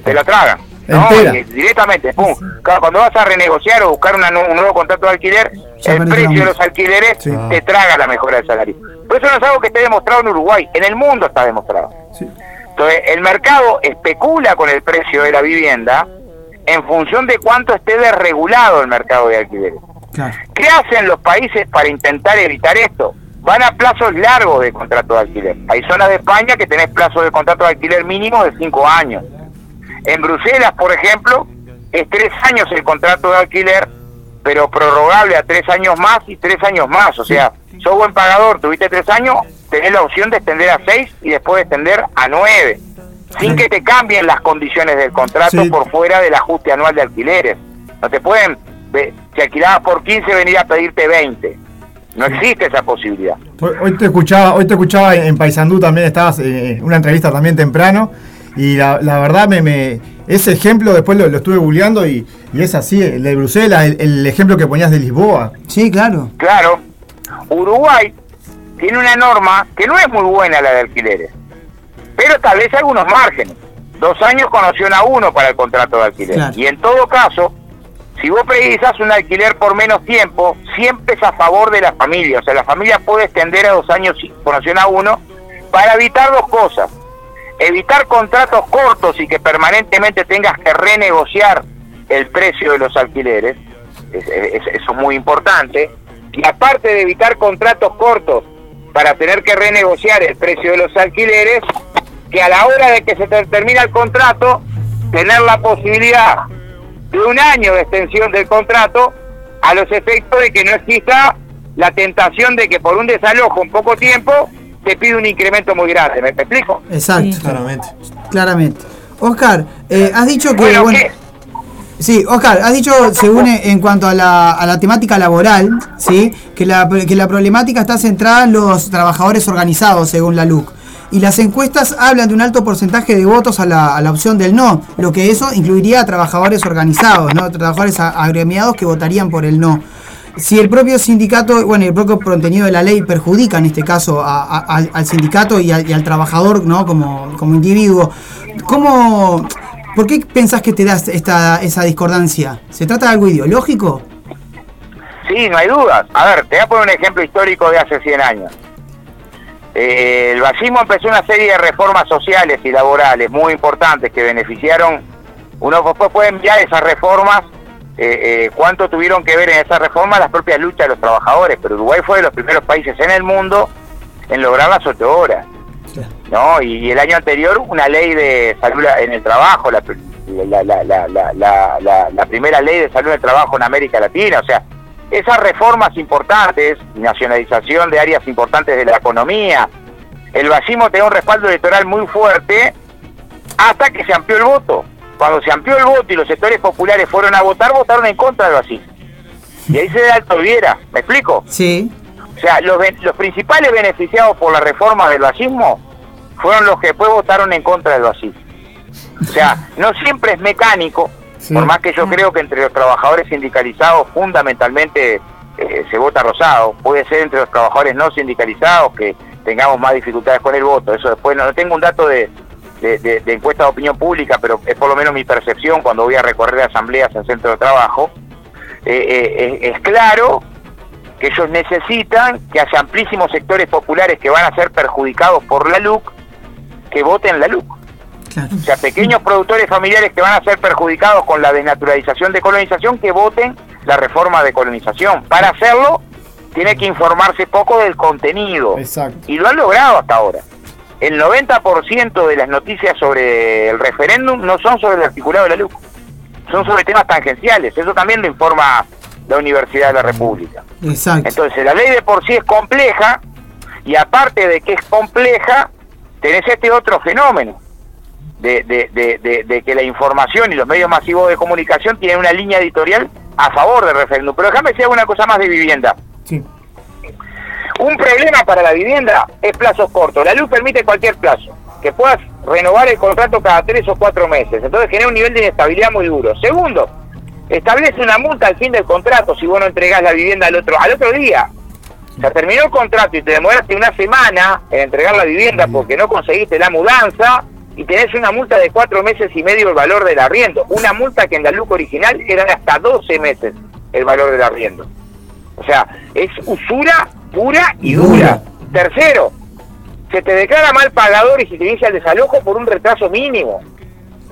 Te la tragan. ¿No? directamente, pum. Cuando vas a renegociar o buscar un nuevo contrato de alquiler, el precio de los alquileres te traga la mejora del salario. Pero eso no es algo que esté demostrado en Uruguay, en el mundo está demostrado. Entonces, el mercado especula con el precio de la vivienda en función de cuánto esté desregulado el mercado de alquileres. ¿Qué hacen los países para intentar evitar esto? Van a plazos largos de contrato de alquiler. Hay zonas de España que tenés plazos de contrato de alquiler mínimo de cinco años. En Bruselas, por ejemplo, es tres años el contrato de alquiler, pero prorrogable a tres años más y tres años más. O sea, sos buen pagador, tuviste tres años, tenés la opción de extender a seis y después de extender a nueve sin que te cambien las condiciones del contrato por fuera del ajuste anual de alquileres. No te pueden, si alquilabas por 15, venir a pedirte 20. No existe esa posibilidad. Hoy te escuchaba, hoy te escuchaba en Paysandú también, estabas en una entrevista también temprano, y la, verdad me, ese ejemplo después lo, estuve bulleando y, es así, el de Bruselas, el, el ejemplo que ponías de Lisboa. Sí, claro. Claro. Uruguay tiene una norma que no es muy buena la de alquileres pero establece algunos márgenes. Dos años con opción a uno para el contrato de alquiler. Y en todo caso, si vos precisas un alquiler por menos tiempo, siempre es a favor de la familia. O sea, la familia puede extender a dos años con opción a uno para evitar dos cosas. Evitar contratos cortos y que permanentemente tengas que renegociar el precio de los alquileres. eso es muy importante. Y aparte de evitar contratos cortos para tener que renegociar el precio de los alquileres, que a la hora de que se termina el contrato, tener la posibilidad de un año de extensión del contrato a los efectos de que no exista la tentación de que por un desalojo en poco tiempo te pide un incremento muy grande. ¿Me, explico? Exacto. Claramente. Claramente. Oscar, eh, has dicho que... Bueno, Sí, Oscar, has dicho, según en cuanto a la, a la temática laboral, ¿sí? que, la, que la problemática está centrada en los trabajadores organizados, según la LUC y las encuestas hablan de un alto porcentaje de votos a la, a la opción del no, lo que eso incluiría a trabajadores organizados, ¿no? trabajadores agremiados que votarían por el no. Si el propio sindicato, bueno, el propio contenido de la ley perjudica en este caso al sindicato y al, trabajador ¿no? como, como individuo, ¿cómo, ¿por qué pensás que te das esta, esa discordancia? ¿Se trata de algo ideológico? Sí, no hay dudas. A ver, te voy a poner un ejemplo histórico de hace 100 años. Eh, el bacismo empezó una serie de reformas sociales y laborales muy importantes que beneficiaron, uno después puede enviar esas reformas, eh, eh, cuánto tuvieron que ver en esas reformas las propias luchas de los trabajadores, pero Uruguay fue de los primeros países en el mundo en lograr las ocho horas. ¿no? Y, el año anterior una ley de salud en el trabajo, la, la primera ley de salud en el trabajo en América Latina, o sea, esas reformas importantes, nacionalización de áreas importantes de la economía, el vacimo tenía un respaldo electoral muy fuerte hasta que se amplió el voto. Cuando se amplió el voto y los sectores populares fueron a votar, votaron en contra del vacío. Y ahí se da el Viera, ¿me explico? Sí. O sea, los, los principales beneficiados por la reforma del racismo fueron los que después votaron en contra del racismo. O sea, no siempre es mecánico, por más que yo creo que entre los trabajadores sindicalizados fundamentalmente eh, se vota rosado, puede ser entre los trabajadores no sindicalizados que tengamos más dificultades con el voto. Eso después no, tengo un dato de, de, encuesta de opinión pública, pero es por lo menos mi percepción cuando voy a recorrer asambleas en centro de trabajo. Eh, eh, es claro que ellos necesitan que haya amplísimos sectores populares que van a ser perjudicados por la LUC, que voten la LUC. O sea, pequeños productores familiares que van a ser perjudicados con la desnaturalización de colonización, que voten la reforma de colonización. Para hacerlo, tiene que informarse poco del contenido. Y lo han logrado hasta ahora. El 90% de las noticias sobre el referéndum no son sobre el articulado de la luz, son sobre temas tangenciales. Eso también lo informa la Universidad de la República. Exacto. Entonces, la ley de por sí es compleja y aparte de que es compleja, tenés este otro fenómeno. De, de, que la información y los medios masivos de comunicación tienen una línea editorial a favor del referéndum. Pero déjame decir una cosa más de vivienda. Un problema para la vivienda es plazos cortos. La luz permite cualquier plazo, que puedas renovar el contrato cada tres o cuatro meses. Entonces genera un nivel de inestabilidad muy duro. Segundo, establece una multa al fin del contrato si vos no entregás la vivienda al otro, al otro día. O sea, terminó el contrato y te demoraste una semana en entregar la vivienda porque no conseguiste la mudanza y tenés una multa de cuatro meses y medio el valor del arriendo. Una multa que en la luz original era de hasta 12 meses el valor del arriendo. O sea, es usura pura y dura. Tercero, se te declara mal pagador y se te inicia el desalojo por un retraso mínimo.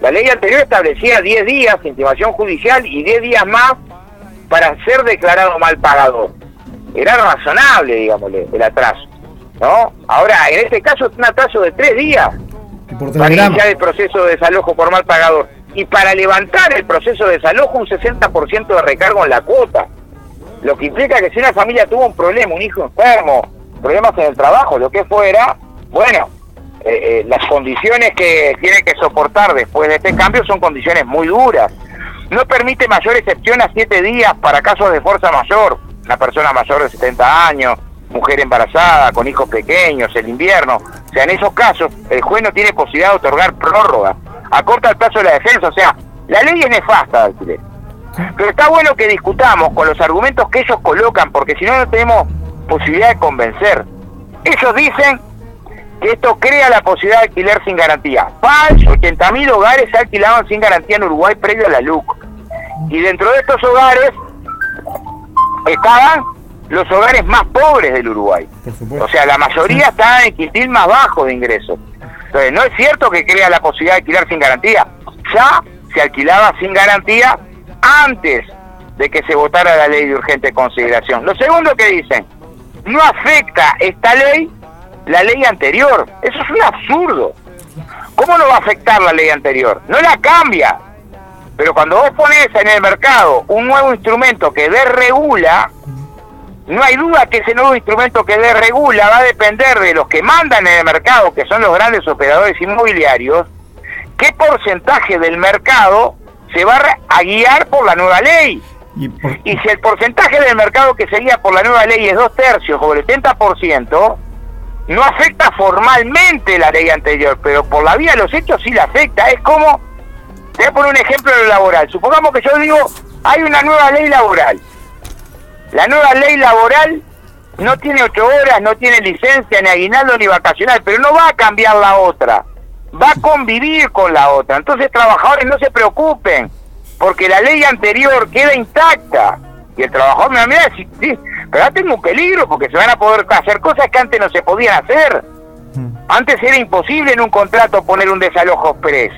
La ley anterior establecía 10 días, intimación judicial y 10 días más para ser declarado mal pagador. Era razonable, digámosle, el atraso. ¿no? Ahora, en este caso es un atraso de 3 días para iniciar el proceso de desalojo por mal pagador. Y para levantar el proceso de desalojo, un 60% de recargo en la cuota. Lo que implica que si una familia tuvo un problema, un hijo enfermo, problemas en el trabajo, lo que fuera, bueno, eh, eh, las condiciones que tiene que soportar después de este cambio son condiciones muy duras. No permite mayor excepción a siete días para casos de fuerza mayor, una persona mayor de 70 años, mujer embarazada, con hijos pequeños, el invierno. O sea, en esos casos el juez no tiene posibilidad de otorgar prórroga, acorta el plazo de la defensa, o sea, la ley es nefasta alquiler. Pero está bueno que discutamos con los argumentos que ellos colocan, porque si no, no tenemos posibilidad de convencer. Ellos dicen que esto crea la posibilidad de alquiler sin garantía. Falso, 80.000 hogares se alquilaban sin garantía en Uruguay previo a la LUC. Y dentro de estos hogares estaban los hogares más pobres del Uruguay. O sea, la mayoría estaban en quintil más bajo de ingresos. Entonces, no es cierto que crea la posibilidad de alquilar sin garantía. Ya se alquilaba sin garantía antes de que se votara la ley de urgente consideración. Lo segundo que dicen, no afecta esta ley la ley anterior. Eso es un absurdo. ¿Cómo no va a afectar la ley anterior? No la cambia. Pero cuando vos pones en el mercado un nuevo instrumento que desregula, no hay duda que ese nuevo instrumento que desregula va a depender de los que mandan en el mercado, que son los grandes operadores inmobiliarios, qué porcentaje del mercado se va a guiar por la nueva ley. ¿Y, si el porcentaje del mercado que se guía por la nueva ley es dos tercios o el 70%, no afecta formalmente la ley anterior, pero por la vía de los hechos sí la afecta. Es como, te voy a poner un ejemplo de lo laboral. Supongamos que yo digo, hay una nueva ley laboral. La nueva ley laboral no tiene ocho horas, no tiene licencia, ni aguinaldo, ni vacacional, pero no va a cambiar la otra va a convivir con la otra. Entonces, trabajadores no se preocupen, porque la ley anterior queda intacta. Y el trabajador me va a mirar sí, pero ahora tengo un peligro, porque se van a poder hacer cosas que antes no se podían hacer. Hmm. Antes era imposible en un contrato poner un desalojo express.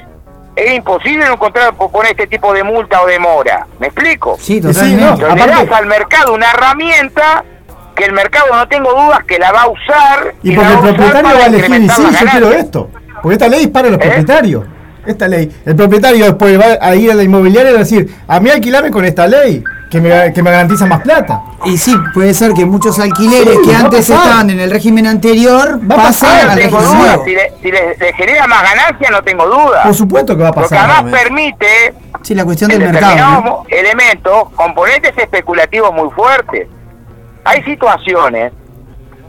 Era imposible en un contrato poner este tipo de multa o demora. ¿Me explico? Sí, totalmente. le das al mercado una herramienta que el mercado no tengo dudas que la va a usar. Y, porque el propietario va a elegir, sí, yo quiero esto. Porque esta ley es para los ¿Eh? propietarios. Esta ley. El propietario después va a ir a la inmobiliaria y decir, a mí alquilame con esta ley, que me, que me garantiza más plata. Y sí, puede ser que muchos alquileres que antes estaban en el régimen anterior va pasen al régimen nuevo. Si, le, genera más ganancia, no tengo duda. Por supuesto que va a pasar. Porque además permite Sí, la cuestión del mercado. elementos, componentes especulativos muy fuertes. Hay situaciones,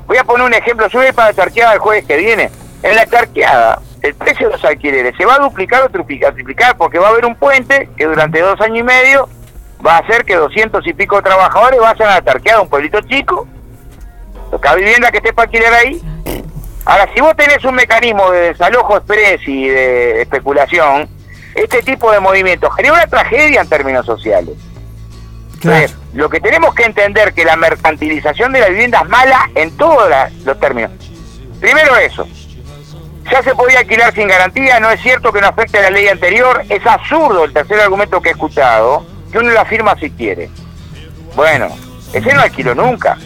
voy a poner un ejemplo, yo voy para la charqueada el jueves que viene. En la charqueada, el precio de los alquileres se va a duplicar o triplicar, triplicar porque va a haber un puente que durante dos años y medio va a hacer que doscientos y pico trabajadores vayan a la charqueada, un pueblito chico, cada vivienda que esté para alquiler ahí. Ahora, si vos tenés un mecanismo de desalojo express y de especulación, este tipo de movimientos genera una tragedia en términos sociales. lo que tenemos que entender que la mercantilización de la vivienda es mala en todos los términos. Primero eso. Ya se podía alquilar sin garantía, no es cierto que no afecte a la ley anterior, es absurdo el tercer argumento que he escuchado, que uno lo afirma si quiere. Bueno, ese no alquiló nunca.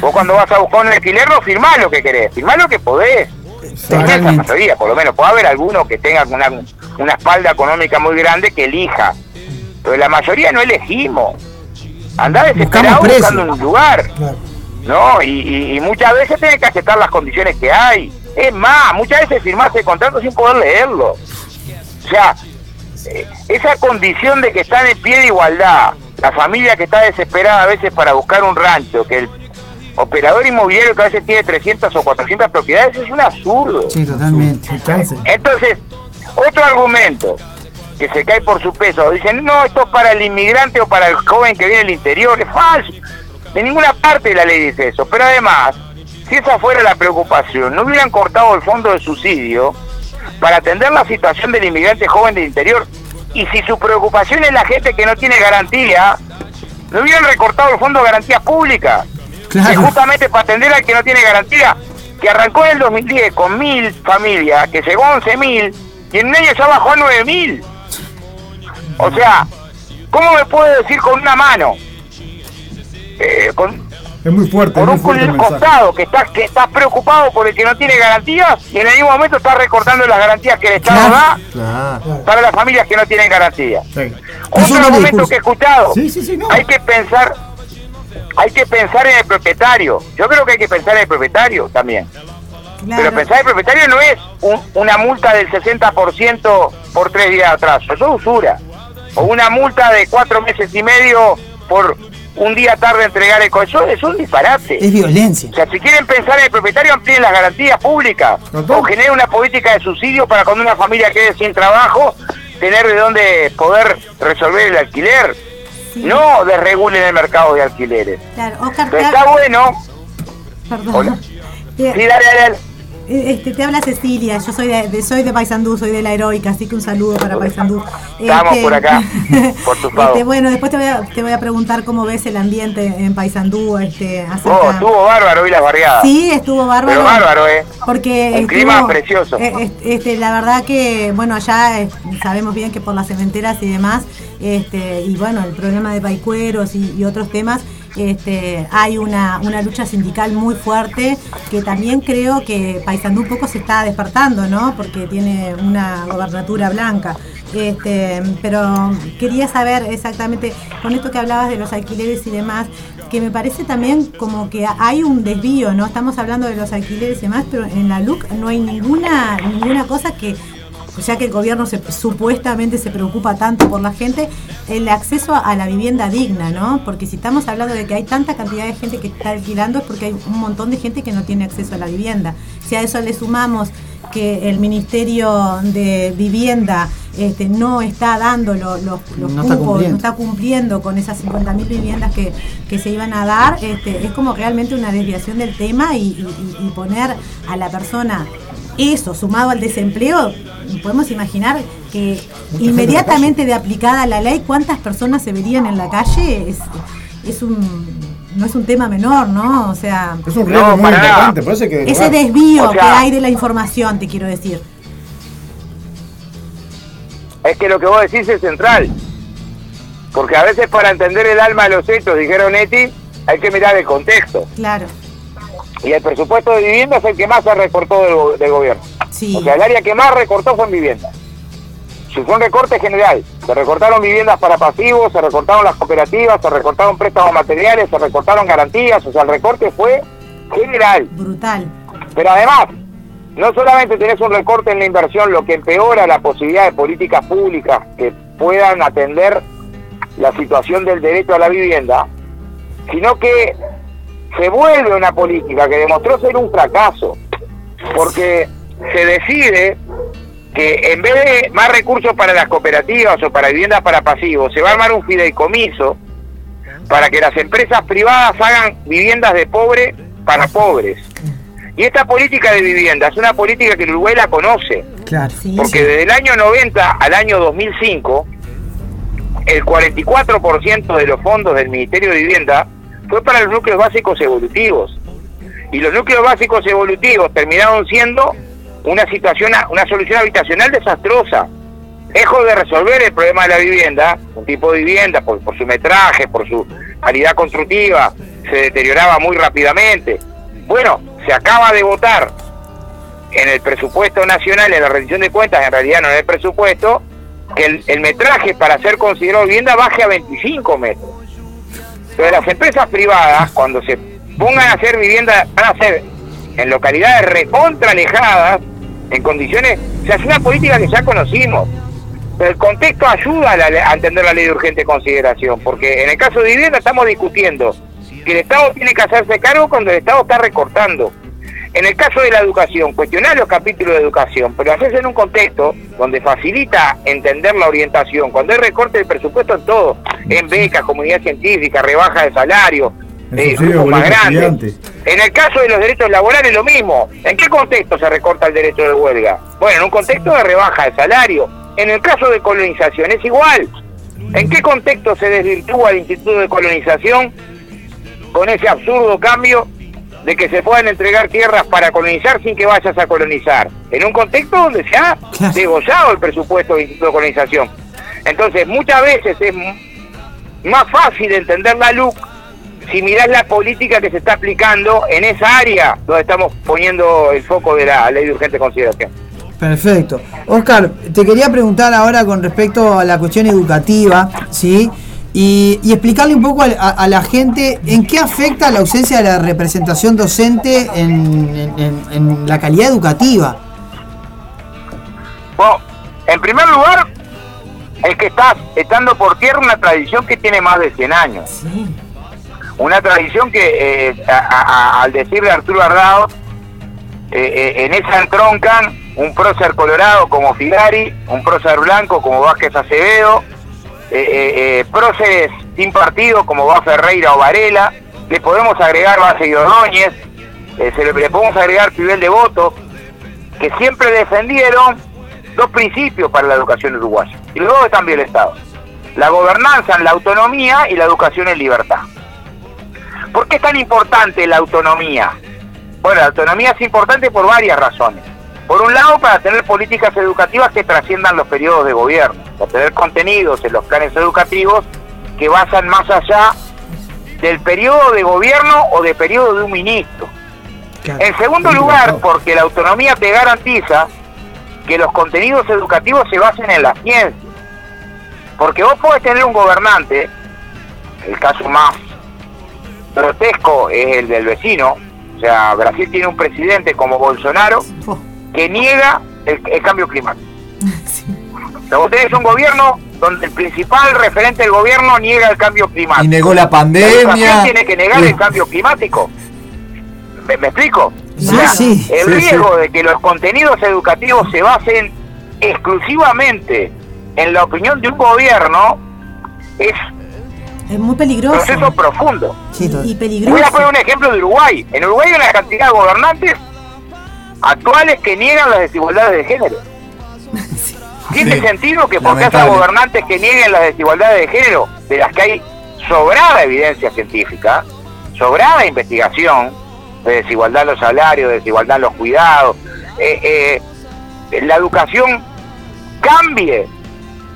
Vos cuando vas a buscar un alquiler no firmás lo que querés, firmás lo que podés. esa mayoría, por lo menos. Puede haber alguno que tenga una, una espalda económica muy grande que elija. Pero la mayoría no elegimos. Andá desesperado buscando un lugar. ¿No? Y, muchas veces tenés que aceptar las condiciones que hay. Es más, muchas veces firmaste el contrato sin poder leerlo. O sea, eh, esa condición de que están en pie de igualdad, la familia que está desesperada a veces para buscar un rancho, que el operador inmobiliario que a veces tiene 300 o 400 propiedades es un absurdo. Sí, totalmente. Entonces, otro argumento que se cae por su peso, dicen, no, esto es para el inmigrante o para el joven que viene del interior, es falso. De ninguna parte de la ley dice eso, pero además, si esa fuera la preocupación, no hubieran cortado el fondo de subsidio para atender la situación del inmigrante joven del interior. Y si su preocupación es la gente que no tiene garantía, no hubieran recortado el fondo de garantía pública. Claro. justamente para atender al que no tiene garantía, que arrancó en el 2010 con mil familias, que llegó a 11 mil, y en medio ya bajó a 9 mil. O sea, ¿cómo me puede decir con una mano? Eh, con, es muy fuerte. Por un costado que estás que estás preocupado por el que no tiene garantías y en el mismo momento estás recortando las garantías que el Estado da para las familias que no tienen garantías. Otro momento que he escuchado, hay que pensar hay que pensar en el propietario. Yo creo que hay que pensar en el propietario también. Pero pensar en el propietario no es una multa del 60% por tres días atrás, eso es usura. O una multa de cuatro meses y medio por un día tarde entregar el coche. Eso es un disparate. Es violencia. O sea, si quieren pensar en el propietario, amplíen las garantías públicas. O generen una política de subsidio para cuando una familia quede sin trabajo, tener de dónde poder resolver el alquiler no desregulen el mercado de alquileres. Claro, Oscar, está bueno. Perdón. Sí, dale, dale, eh, Este, te habla Cecilia, yo soy de, soy de Paysandú, soy de la heroica, así que un saludo para Paysandú. Estamos este, por acá, por tu este, Bueno, después te voy, a, te voy a preguntar cómo ves el ambiente en Paysandú. Este, oh, estuvo bárbaro hoy las barriadas. Sí, estuvo bárbaro. Pero bárbaro, ¿eh? Porque el clima precioso. Eh, este, la verdad que, bueno, allá eh, sabemos bien que por las cementeras y demás, este, y bueno, el problema de paicueros y, otros temas, este, hay una, una, lucha sindical muy fuerte que también creo que Paysandú un poco se está despertando, ¿no? Porque tiene una gobernatura blanca. Este, pero quería saber exactamente, con esto que hablabas de los alquileres y demás, que me parece también como que hay un desvío, ¿no? Estamos hablando de los alquileres y demás, pero en la LUC no hay ninguna, ninguna cosa que ya que el gobierno supuestamente se preocupa tanto por la gente, el acceso a la vivienda digna, ¿no? Porque si estamos hablando de que hay tanta cantidad de gente que está alquilando es porque hay un montón de gente que no tiene acceso a la vivienda. Si a eso le sumamos que el Ministerio de Vivienda este, no está dando los, los cupos, no está cumpliendo con esas 50.000 viviendas que, se iban a dar, este, es como realmente una desviación del tema y poner a la persona eso, sumado al desempleo, podemos imaginar que inmediatamente de aplicada la ley, ¿cuántas personas se verían en la calle? Es, un no es un tema menor, ¿no? O sea, es un riesgo muy importante, que ese desvío que hay de la información, te quiero decir. Es que lo que vos decís es central. Porque a veces para entender el alma de los hechos, dijeron Eti, hay que mirar el contexto. Claro. Y el presupuesto de vivienda es el que más se recortó del, gobierno. O sea, el área que más recortó fue en vivienda. Si fue un recorte general, se recortaron viviendas para pasivos, se recortaron las cooperativas, se recortaron préstamos materiales, se recortaron garantías, o sea, el recorte fue general. Brutal. Pero además, no solamente tenés un recorte en la inversión, lo que empeora la posibilidad de políticas públicas que puedan atender la situación del derecho a la vivienda, sino que se vuelve una política que demostró ser un fracaso, porque se decide que en vez de más recursos para las cooperativas o para viviendas para pasivos, se va a armar un fideicomiso para que las empresas privadas hagan viviendas de pobre para pobres. Y esta política de vivienda es una política que el Uruguay la conoce. porque desde el año 90 al año 2005, el 44% de los fondos del Ministerio de Vivienda fue para los núcleos básicos evolutivos. Y los núcleos básicos evolutivos terminaron siendo una situación, una solución habitacional desastrosa. Lejos de resolver el problema de la vivienda, un tipo de vivienda por, por su metraje, por su calidad constructiva, se deterioraba muy rápidamente. Bueno, se acaba de votar en el presupuesto nacional, en la rendición de cuentas, en realidad no en el presupuesto, que el, metraje para ser considerado vivienda baje a 25 metros. Pero las empresas privadas, cuando se pongan a hacer vivienda, van a hacer en localidades recontra alejadas, en condiciones, se hace una política que ya conocimos. Pero el contexto ayuda a, a, entender la ley de urgente consideración, porque en el caso de vivienda estamos discutiendo que el Estado tiene que hacerse cargo cuando el Estado está recortando. En el caso de la educación, cuestionar los capítulos de educación, pero hacerse en un contexto donde facilita entender la orientación, cuando hay recorte de presupuesto en todo, en becas, comunidad científica, rebaja de salario, eh, más grande. En el caso de los derechos laborales lo mismo. ¿En qué contexto se recorta el derecho de huelga? Bueno, en un contexto de rebaja de salario. En el caso de colonización es igual. ¿En qué contexto se desvirtúa el Instituto de Colonización con ese absurdo cambio de que se puedan entregar tierras para colonizar sin que vayas a colonizar, en un contexto donde se ha degollado el presupuesto del Instituto de Colonización. Entonces, muchas veces es más fácil entender la LUC si mirás la política que se está aplicando en esa área donde estamos poniendo el foco de la ley de urgente consideración. Perfecto. Oscar, te quería preguntar ahora con respecto a la cuestión educativa, ¿sí? Y, explicarle un poco a, la gente en qué afecta la ausencia de la representación docente en, la calidad educativa. Bueno, en primer lugar, es que estás echando por tierra una tradición que tiene más de 100 años. Una tradición que, eh, al decirle a Arturo Ardao, eh, eh, en esa entroncan un prócer colorado como Figari, un prócer blanco como Vázquez Acevedo, próceres sin partido como va Ferreira o Varela, le podemos agregar Base y Ordóñez, le, podemos agregar Pibel de Voto, que siempre defendieron dos principios para la educación uruguaya, y los dos están bien estados, la gobernanza en la autonomía y la educación en libertad. ¿Por qué es tan importante la autonomía? Bueno, la autonomía es importante por varias razones. Por un lado, para tener políticas educativas que trasciendan los periodos de gobierno, para tener contenidos en los planes educativos que vayan más allá del periodo de gobierno o de periodo de un ministro. En segundo lugar, porque la autonomía te garantiza que los contenidos educativos se basen en la ciencia. Porque vos podés tener un gobernante, el caso más grotesco es el del vecino, o sea, Brasil tiene un presidente como Bolsonaro, que niega el, cambio climático. Sí. vos tenés un gobierno donde el principal referente del gobierno niega el cambio climático. Y negó la pandemia. La tiene que negar el cambio climático. ¿Me, explico? Sí, el riesgo de que los contenidos educativos se basen exclusivamente en la opinión de un gobierno es es muy peligroso. Proceso profundo. y peligroso. Voy a poner un ejemplo de Uruguay. En Uruguay hay una cantidad de gobernantes actuales que niegan las desigualdades de género. Tiene sentido que porque haya gobernantes que nieguen las desigualdades de género, de las que hay sobrada evidencia científica, sobrada investigación, de desigualdad en los salarios, de desigualdad en los cuidados, eh, eh, la educación cambie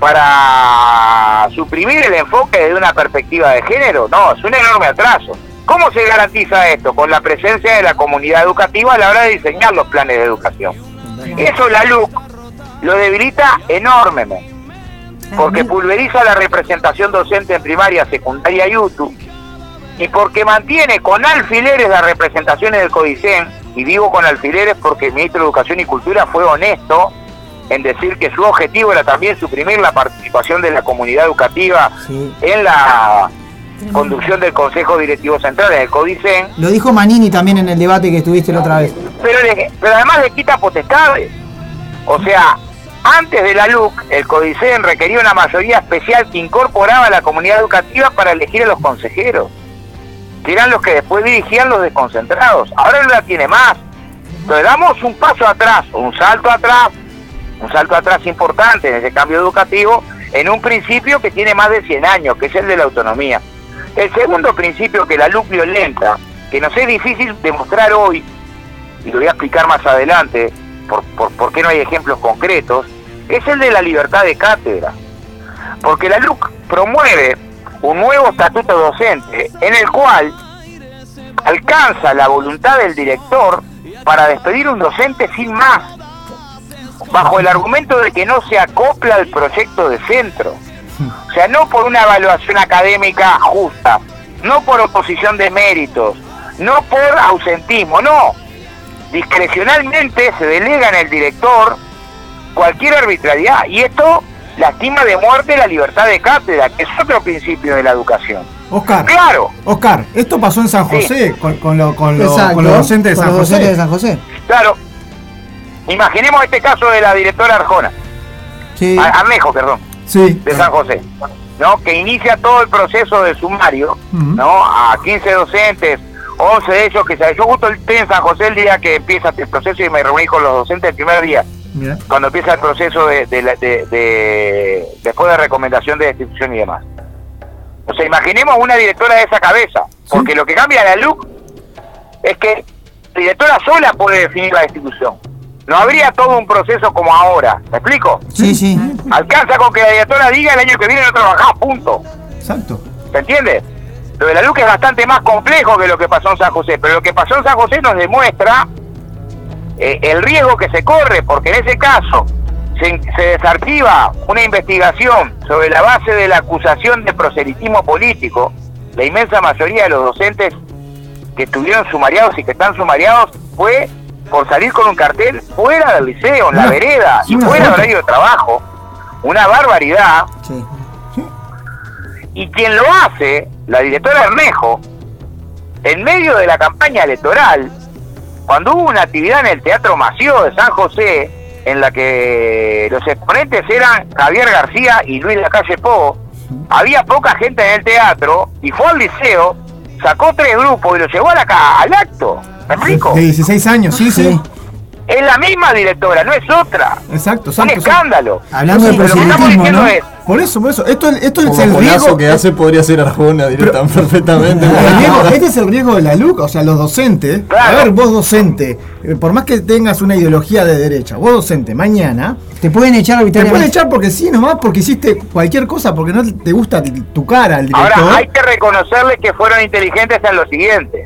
para suprimir el enfoque desde una perspectiva de género, no, es un enorme atraso. ¿Cómo se garantiza esto? Con la presencia de la comunidad educativa a la hora de diseñar los planes de educación. Eso la LUC lo debilita enormemente, porque pulveriza la representación docente en primaria, secundaria y UTU, y porque mantiene con alfileres las representaciones del CODICEN, y digo con alfileres porque el ministro de Educación y Cultura fue honesto en decir que su objetivo era también suprimir la participación de la comunidad educativa en la conducción del Consejo Directivo Central, en el CODICEN. Lo dijo Manini también en el debate que estuviste la otra vez. Pero, pero además le quita potestades. O sea, antes de la LUC, el CODICEN requería una mayoría especial que incorporaba a la comunidad educativa para elegir a los consejeros, que eran los que después dirigían los desconcentrados. Ahora no la tiene más. Entonces damos un paso atrás, un salto atrás, un salto atrás importante en ese cambio educativo, en un principio que tiene más de 100 años, que es el de la autonomía. El segundo principio que la LUC violenta, que nos es difícil demostrar hoy, y lo voy a explicar más adelante, por, por, qué no hay ejemplos concretos, es el de la libertad de cátedra. Porque la LUC promueve un nuevo estatuto docente en el cual alcanza la voluntad del director para despedir un docente sin más, bajo el argumento de que no se acopla al proyecto de centro. O sea, no por una evaluación académica justa, no por oposición de méritos, no por ausentismo, no. Discrecionalmente se delega en el director cualquier arbitrariedad y esto lastima de muerte la libertad de cátedra, que es otro principio de la educación. Oscar, claro. Oscar, esto pasó en San José con, con, lo, con, los docentes de San, José. de San José. Claro. Imaginemos este caso de la directora Arjona. Sí. Armejo, perdón. Sí. De San José. ¿no? Que inicia todo el proceso de sumario, ¿no? A 15 docentes, 11 de ellos que se... Yo justo estoy en San José el día que empieza el proceso y me reuní con los docentes el primer día. Cuando empieza el proceso de, de, después de recomendación de destitución y demás. O sea, imaginemos una directora de esa cabeza, porque lo que cambia la LUC es que la directora sola puede definir la destitución. No habría todo un proceso como ahora. ¿Me explico? Sí, sí. Alcanza con que la directora diga el año que viene no trabajamos, punto. Exacto. ¿Se entiende? Lo de la LUC es bastante más complejo que lo que pasó en San José, pero lo que pasó en San José nos demuestra eh, el riesgo que se corre, porque en ese caso se, desactiva una investigación sobre la base de la acusación de proselitismo político. La inmensa mayoría de los docentes que estuvieron sumariados y que están sumariados fue por salir con un cartel fuera del liceo, en la vereda, y fuera del horario de trabajo. Una barbaridad. Y quien lo hace, la directora Ernejo, en medio de la campaña electoral, cuando hubo una actividad en el Teatro Mació de San José, en la que los exponentes eran Javier García y Luis Lacalle Po, había poca gente en el teatro y fue al liceo, sacó tres grupos y los llevó a la, al acto. ¿Me explico? De 16 años, sí, sí. Es la misma directora, no es otra. Exacto, exacto. Un escándalo. Hablando de proselitismo, ¿no? Es, por eso, por eso. Esto, esto es el riesgo que hace podría ser Arjona directa perfectamente. este es el riesgo de la LUC, o sea, los docentes. A ver, vos docente, eh, por más que tengas una ideología de derecha, vos docente, mañana. Te pueden echar arbitrariamente. Te pueden echar porque sí, nomás porque hiciste cualquier cosa, porque no te gusta tu cara al director. Ahora, hay que reconocerle que fueron inteligentes en lo siguiente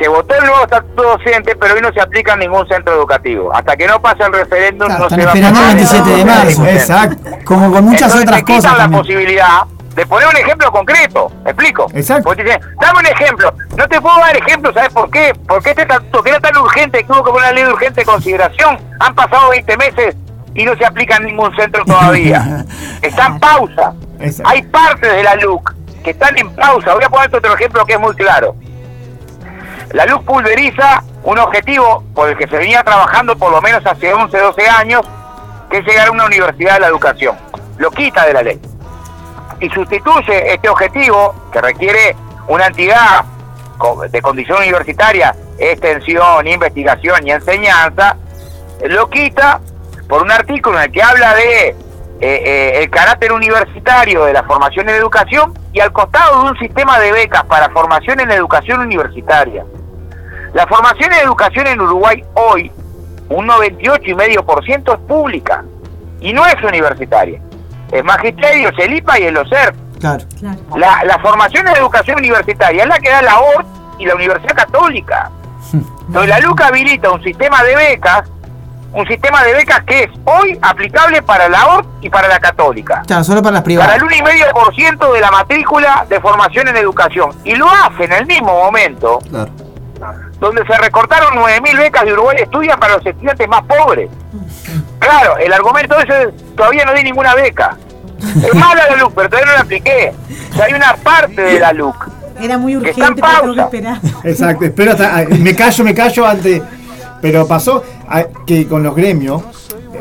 se votó el nuevo estatuto docente, pero hoy no se aplica en ningún centro educativo. Hasta que no pase el referéndum, no se va a aplicar. el 27 de marzo. Exacto. Como con muchas otras cosas. la posibilidad de poner un ejemplo concreto. ¿Me explico? Exacto. Porque dicen, dame un ejemplo. No te puedo dar ejemplo, ¿sabes por qué? Porque este estatuto, que era tan urgente, que hubo que poner una ley de urgente consideración, han pasado 20 meses y no se aplica en ningún centro todavía. Está en pausa. Hay partes de la LUC que están en pausa. Voy a poner otro ejemplo que es muy claro. La luz pulveriza un objetivo por el que se venía trabajando por lo menos hace 11, 12 años, que es llegar a una universidad de la educación. Lo quita de la ley. Y sustituye este objetivo, que requiere una entidad de condición universitaria, extensión, investigación y enseñanza, lo quita por un artículo en el que habla de eh, eh, el carácter universitario de la formación en educación y al costado de un sistema de becas para formación en educación universitaria. La formación en educación en Uruguay hoy, un 98,5% es pública y no es universitaria. Es magisterio, es el IPA y el OCER. Claro. La, la, formación en educación universitaria es la que da la ORT y la Universidad Católica. Entonces la LUCA habilita un sistema de becas, un sistema de becas que es hoy aplicable para la ORT y para la Católica. Claro, solo para las privadas. Para el 1,5% de la matrícula de formación en educación. Y lo hace en el mismo momento. Claro donde se recortaron 9.000 becas de Uruguay estudian para los estudiantes más pobres. Claro, el argumento ese es, todavía no di ninguna beca. Es mala la LUC, pero todavía no la apliqué. O hay una parte de la LUC. Era muy urgente, pero que esperar. Exacto, espero hasta, me callo, me callo antes. Pero pasó que con los gremios,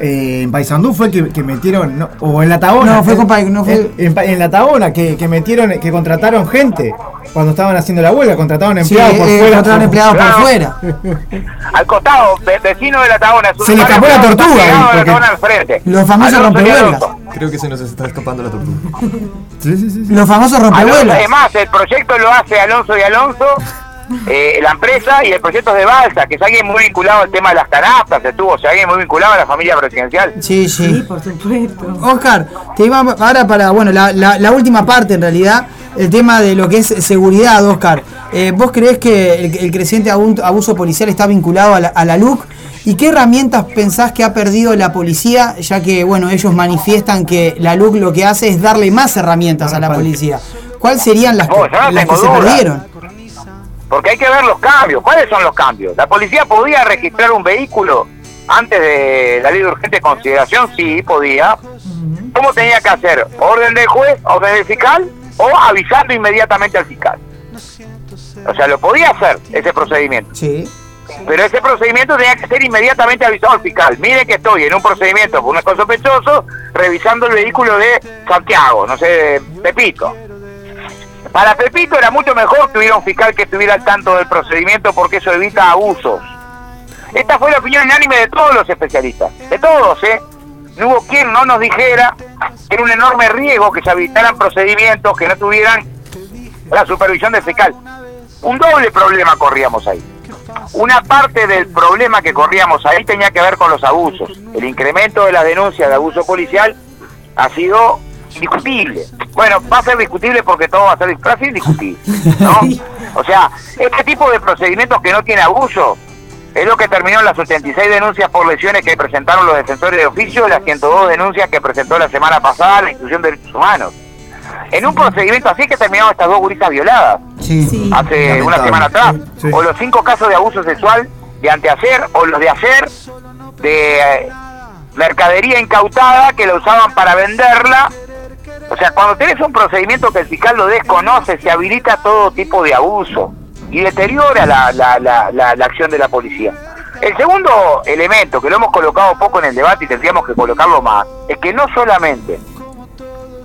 eh, en Paysandú fue que, metieron, o en la Tabona. No, fue con no fue... En, la Tabona, que, que, metieron, que contrataron gente cuando estaban haciendo la huelga, contrataron empleados por eh, fuera. Contrataron empleados por fuera. Al costado, vecino de la Tabona. Se le escapó la tortuga. Porque... Los famosos rompehuelgas. Creo que se nos está escapando la tortuga. sí, sí, sí, Los famosos rompehuelgas. Además, el proyecto lo hace Alonso y Alonso eh, la empresa y el proyecto de Balsa, que es alguien muy vinculado al tema de las canastas, estuvo, o sea, alguien muy vinculado a la familia presidencial. Sí, sí. por supuesto. Oscar, te iba ahora para, bueno, la, la, última parte en realidad, el tema de lo que es seguridad, Oscar. Eh, ¿Vos creés que el, creciente abuso policial está vinculado a la, a la LUC? ¿Y qué herramientas pensás que ha perdido la policía, ya que bueno ellos manifiestan que la LUC lo que hace es darle más herramientas a la policía? ¿Cuáles serían las que, las que se perdieron? Porque hay que ver los cambios. ¿Cuáles son los cambios? ¿La policía podía registrar un vehículo antes de la ley de urgente consideración? Sí, podía. ¿Cómo tenía que hacer? ¿Orden del juez, orden del fiscal o avisando inmediatamente al fiscal? O sea, lo podía hacer ese procedimiento. Sí. Pero ese procedimiento tenía que ser inmediatamente avisado al fiscal. Mire que estoy en un procedimiento por un sospechoso revisando el vehículo de Santiago, no sé, Pepito. Para Pepito era mucho mejor que hubiera un fiscal que estuviera al tanto del procedimiento porque eso evita abusos. Esta fue la opinión unánime de todos los especialistas, de todos, ¿eh? No hubo quien no nos dijera que era un enorme riesgo que se habilitaran procedimientos que no tuvieran la supervisión del fiscal. Un doble problema corríamos ahí. Una parte del problema que corríamos ahí tenía que ver con los abusos. El incremento de las denuncias de abuso policial ha sido indiscutible. Bueno, va a ser discutible porque todo va a ser indiscutible, ¿no? O sea, este tipo de procedimientos que no tiene abuso es lo que terminó en las 86 denuncias por lesiones que presentaron los defensores de oficio y las 102 denuncias que presentó la semana pasada la institución de derechos humanos. En un procedimiento así que terminaron estas dos gurisas violadas hace una semana atrás, o los cinco casos de abuso sexual de antehacer o los de hacer de eh, mercadería incautada que la usaban para venderla o sea, cuando tenés un procedimiento que el fiscal lo desconoce, se habilita todo tipo de abuso y deteriora la, la, la, la, acción de la policía. El segundo elemento, que lo hemos colocado poco en el debate y tendríamos que colocarlo más, es que no solamente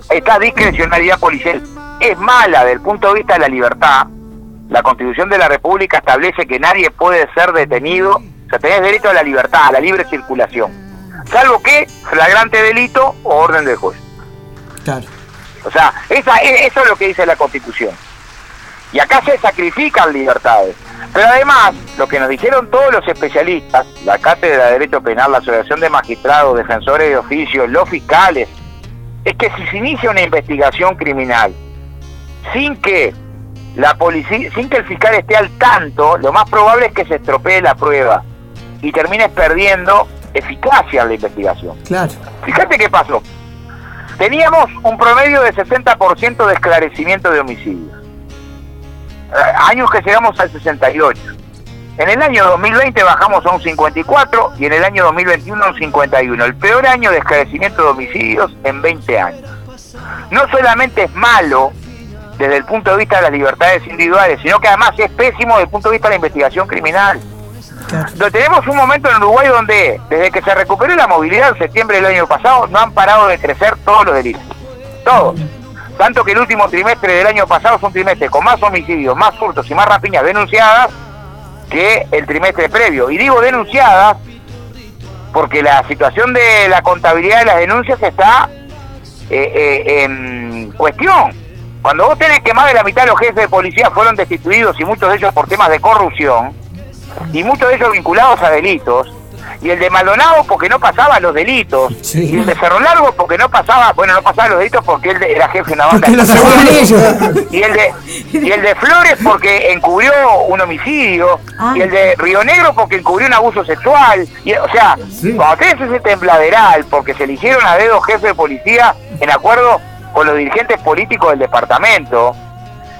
esta discrecionalidad policial es mala desde el punto de vista de la libertad, la Constitución de la República establece que nadie puede ser detenido, o sea, tenés derecho a la libertad, a la libre circulación, salvo que flagrante delito o orden del juez. Claro. O sea, esa, e, eso es lo que dice la Constitución. Y acá se sacrifican libertades. Pero además, lo que nos dijeron todos los especialistas, la Cátedra de Derecho Penal, la Asociación de Magistrados, Defensores de Oficio, los fiscales, es que si se inicia una investigación criminal sin que la policía, sin que el fiscal esté al tanto, lo más probable es que se estropee la prueba y termines perdiendo eficacia en la investigación. Claro. Fíjate qué pasó. Teníamos un promedio de 60% de esclarecimiento de homicidios. Eh, años que llegamos al 68. En el año 2020 bajamos a un 54 y en el año 2021 a un 51. El peor año de esclarecimiento de homicidios en 20 años. No solamente es malo desde el punto de vista de las libertades individuales, sino que además es pésimo desde el punto de vista de la investigación criminal tenemos un momento en Uruguay donde, desde que se recuperó la movilidad en septiembre del año pasado, no han parado de crecer todos los delitos. Todos. Tanto que el último trimestre del año pasado fue un trimestre con más homicidios, más furtos y más rapiñas denunciadas que el trimestre previo. Y digo denunciadas porque la situación de la contabilidad de las denuncias está eh, eh, en cuestión. Cuando vos tenés que más de la mitad de los jefes de policía fueron destituidos y muchos de ellos por temas de corrupción, y muchos de ellos vinculados a delitos, y el de Maldonado porque no pasaba los delitos, y el de Cerro Largo porque no pasaba, bueno, no pasaba los delitos porque él era jefe de una banda. y el de y el de Flores porque encubrió un homicidio, ah. y el de Río Negro porque encubrió un abuso sexual, y o sea, cuando tenés ese tembladeral porque se eligieron a dedo jefe de policía en acuerdo con los dirigentes políticos del departamento,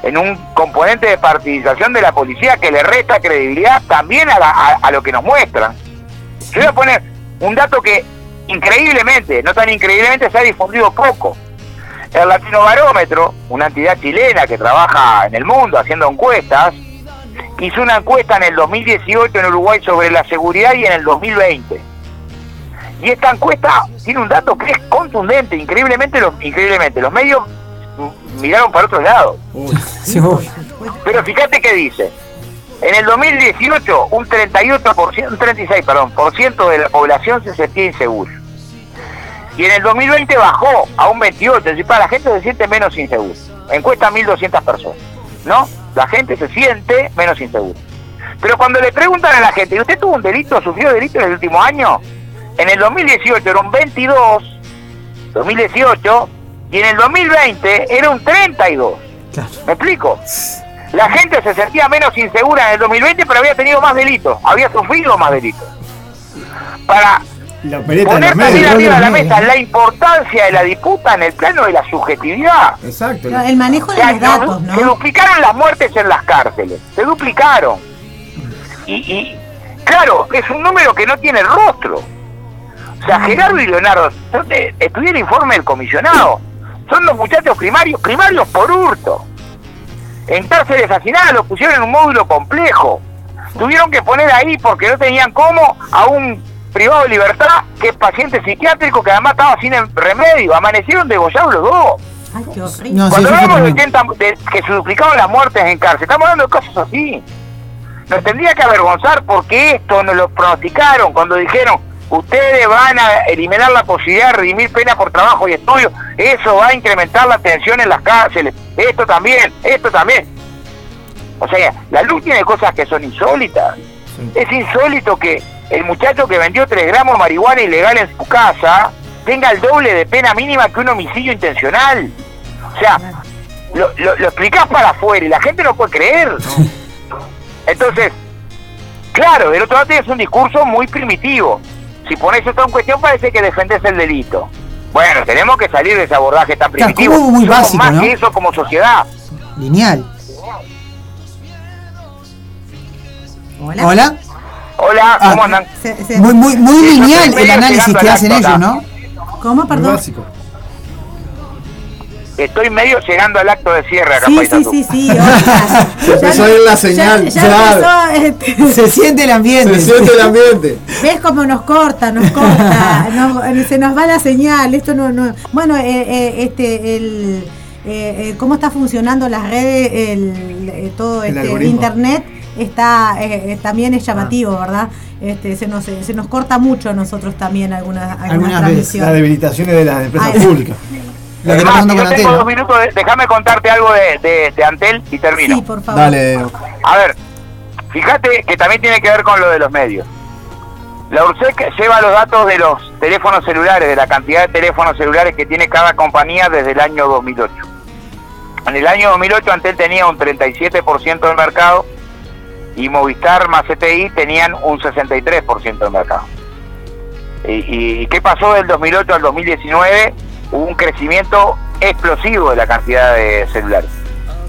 en un componente de participación de la policía que le resta credibilidad también a, lo que nos muestran. Yo voy a poner un dato que increíblemente, no tan increíblemente, se ha difundido poco. El Latino Barómetro, una entidad chilena que trabaja en el mundo haciendo encuestas, hizo una encuesta en el 2018 en Uruguay sobre la seguridad y en el 2020. Y esta encuesta tiene un dato que es contundente, increíblemente los, increíblemente, los medios miraron para otro lado. Pero fíjate que dice, en el 2018 un 38%, un 36, perdón, por ciento de la población se sentía inseguro. Y en el 2020 bajó a un 28, es decir, para la gente se siente menos inseguro. Encuesta a 1.200 personas, ¿no? La gente se siente menos insegura. Pero cuando le preguntan a la gente, ¿y usted tuvo un delito, sufrió delito en el último año? En el 2018 era un 22, 2018, y en el 2020 era un 32. ¿Me explico? La gente se sentía menos insegura en el 2020, pero había tenido más delitos, había sufrido más delitos. Para poner también arriba de la mesa la importancia de la disputa en el plano de la subjetividad. Exacto. El manejo de los datos, ¿no? Se duplicaron las muertes en las cárceles, se duplicaron. Y, claro, es un número que no tiene rostro. O sea, Gerardo y Leonardo, estudié el informe del comisionado, son los muchachos primarios, primarios por hurto. En cárceles asesinadas los pusieron en un módulo complejo. Tuvieron que poner ahí porque no tenían cómo a un privado de libertad que es paciente psiquiátrico que además estaba sin remedio. Amanecieron degollados los dos. Cuando hablamos de, que se duplicaban las muertes en cárcel, estamos hablando de cosas así. Nos tendría que avergonzar porque esto nos lo pronosticaron cuando dijeron ustedes van a eliminar la posibilidad de redimir pena por trabajo y estudio, eso va a incrementar la tensión en las cárceles, esto también, esto también. O sea, la luz tiene cosas que son insólitas. Es insólito que el muchacho que vendió 3 gramos de marihuana ilegal en su casa tenga el doble de pena mínima que un homicidio intencional. O sea, lo, lo, explicás para afuera y la gente no puede creer. Entonces, claro, del otro lado tienes un discurso muy primitivo. Si pones esto en cuestión parece que defendes el delito. Bueno, tenemos que salir de ese abordaje tan primitivo. muy básico, más que eso como sociedad. Lineal. Hola. Hola. Hola, ¿cómo ah, andan? muy, muy, muy lineal el análisis que hacen ellos, ¿no? ¿Cómo, perdón? Muy básico. Estoy medio llegando al acto de cierre acá. Sí, sí, sí, sí, Se empezó la señal. Ya, este, Se siente el ambiente. Se siente el ambiente. ¿Ves cómo nos corta, nos corta? se nos va la señal. Esto no, no. Bueno, eh, eh, este, el, eh, cómo está funcionando las redes, el, todo este, internet está también es llamativo, ah. ¿verdad? Este, se nos se nos corta mucho a nosotros también algunas algunas, algunas Las debilitaciones de las empresas públicas tengo dos minutos, déjame contarte algo de, de, Antel y termino. Sí, por favor. Dale. A ver, fíjate que también tiene que ver con lo de los medios. La URSEC lleva los datos de los teléfonos celulares, de la cantidad de teléfonos celulares que tiene cada compañía desde el año 2008. En el año 2008 Antel tenía un 37% del mercado y Movistar más CTI tenían un 63% del mercado. ¿Y, ¿Y qué pasó del 2008 al 2019? Hubo un crecimiento explosivo de la cantidad de celulares.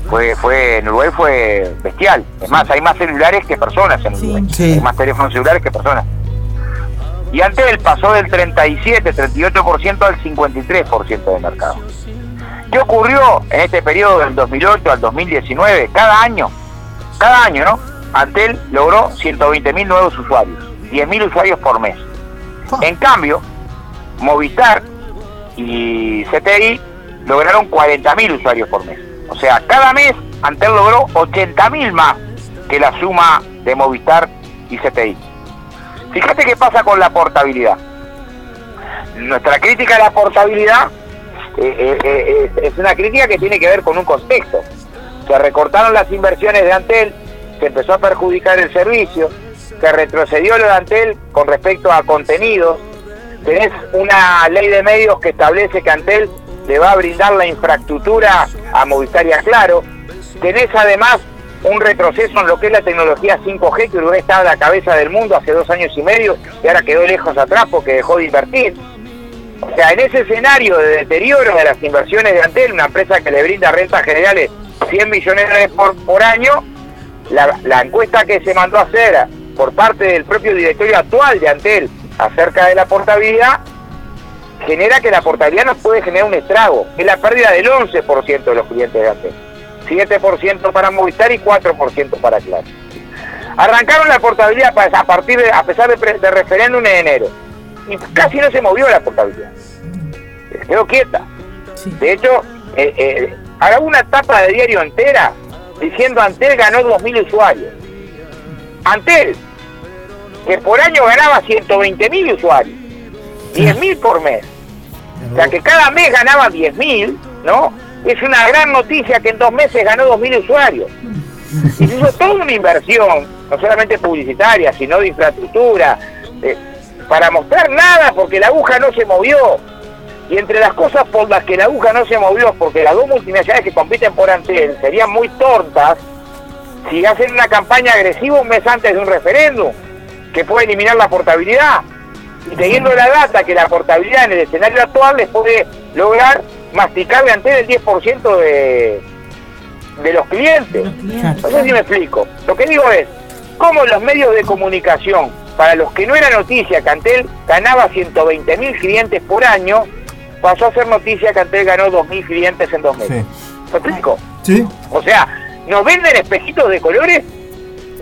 Fue, fue, en Uruguay fue bestial. Es más, hay más celulares que personas en Uruguay. Hay más teléfonos celulares que personas. Y antes él pasó del 37, 38% al 53% del mercado. ¿Qué ocurrió en este periodo del 2008 al 2019? Cada año, cada año, ¿no? Antel logró 120.000 nuevos usuarios, 10.000 usuarios por mes. En cambio, Movistar y CTI lograron 40.000 usuarios por mes. O sea, cada mes Antel logró 80.000 más que la suma de Movistar y CTI. Fíjate qué pasa con la portabilidad. Nuestra crítica a la portabilidad eh, eh, eh, es una crítica que tiene que ver con un contexto. Se recortaron las inversiones de Antel, se empezó a perjudicar el servicio, se retrocedió lo de Antel con respecto a contenidos, tenés una ley de medios que establece que Antel le va a brindar la infraestructura a Movistar y a Claro, tenés además un retroceso en lo que es la tecnología 5G, que Uruguay estaba a la cabeza del mundo hace dos años y medio y ahora quedó lejos atrás porque dejó de invertir. O sea, en ese escenario de deterioro de las inversiones de Antel, una empresa que le brinda rentas generales 100 millones de dólares por, año, la encuesta que se mandó a hacer por parte del propio directorio actual de Antel acerca de la portabilidad genera que la portabilidad nos puede generar un estrago, es la pérdida del 11% de los clientes de Antel. 7% para Movistar y 4% para Claro. Arrancaron la portabilidad a partir de, a pesar de, referéndum en enero. Y casi no se movió la portabilidad. Quedó quieta. De hecho, eh, eh, una tapa de diario entera diciendo Antel ganó 2.000 usuarios. Antel, que por año ganaba 120.000 usuarios, 10.000 por mes. O sea que cada mes ganaba 10.000, ¿no? Es una gran noticia que en dos meses ganó 2.000 usuarios. Y se hizo toda una inversión, no solamente publicitaria, sino de infraestructura, eh, para mostrar nada porque la aguja no se movió. Y entre las cosas por las que la aguja no se movió, porque las dos multinacionales que compiten por Antel serían muy tontas si hacen una campaña agresiva un mes antes de un referéndum, que puede eliminar la portabilidad. Y teniendo la data que la portabilidad en el escenario actual les puede lograr masticarle ante el 10% de, de los clientes. No sé si me explico. Lo que digo es, cómo los medios de comunicación, para los que no era noticia que Antel ganaba 120 mil clientes por año, pasó a ser noticia que Antel ganó 2.000 clientes en dos meses. ¿Me explico? Sí. O sea, nos venden espejitos de colores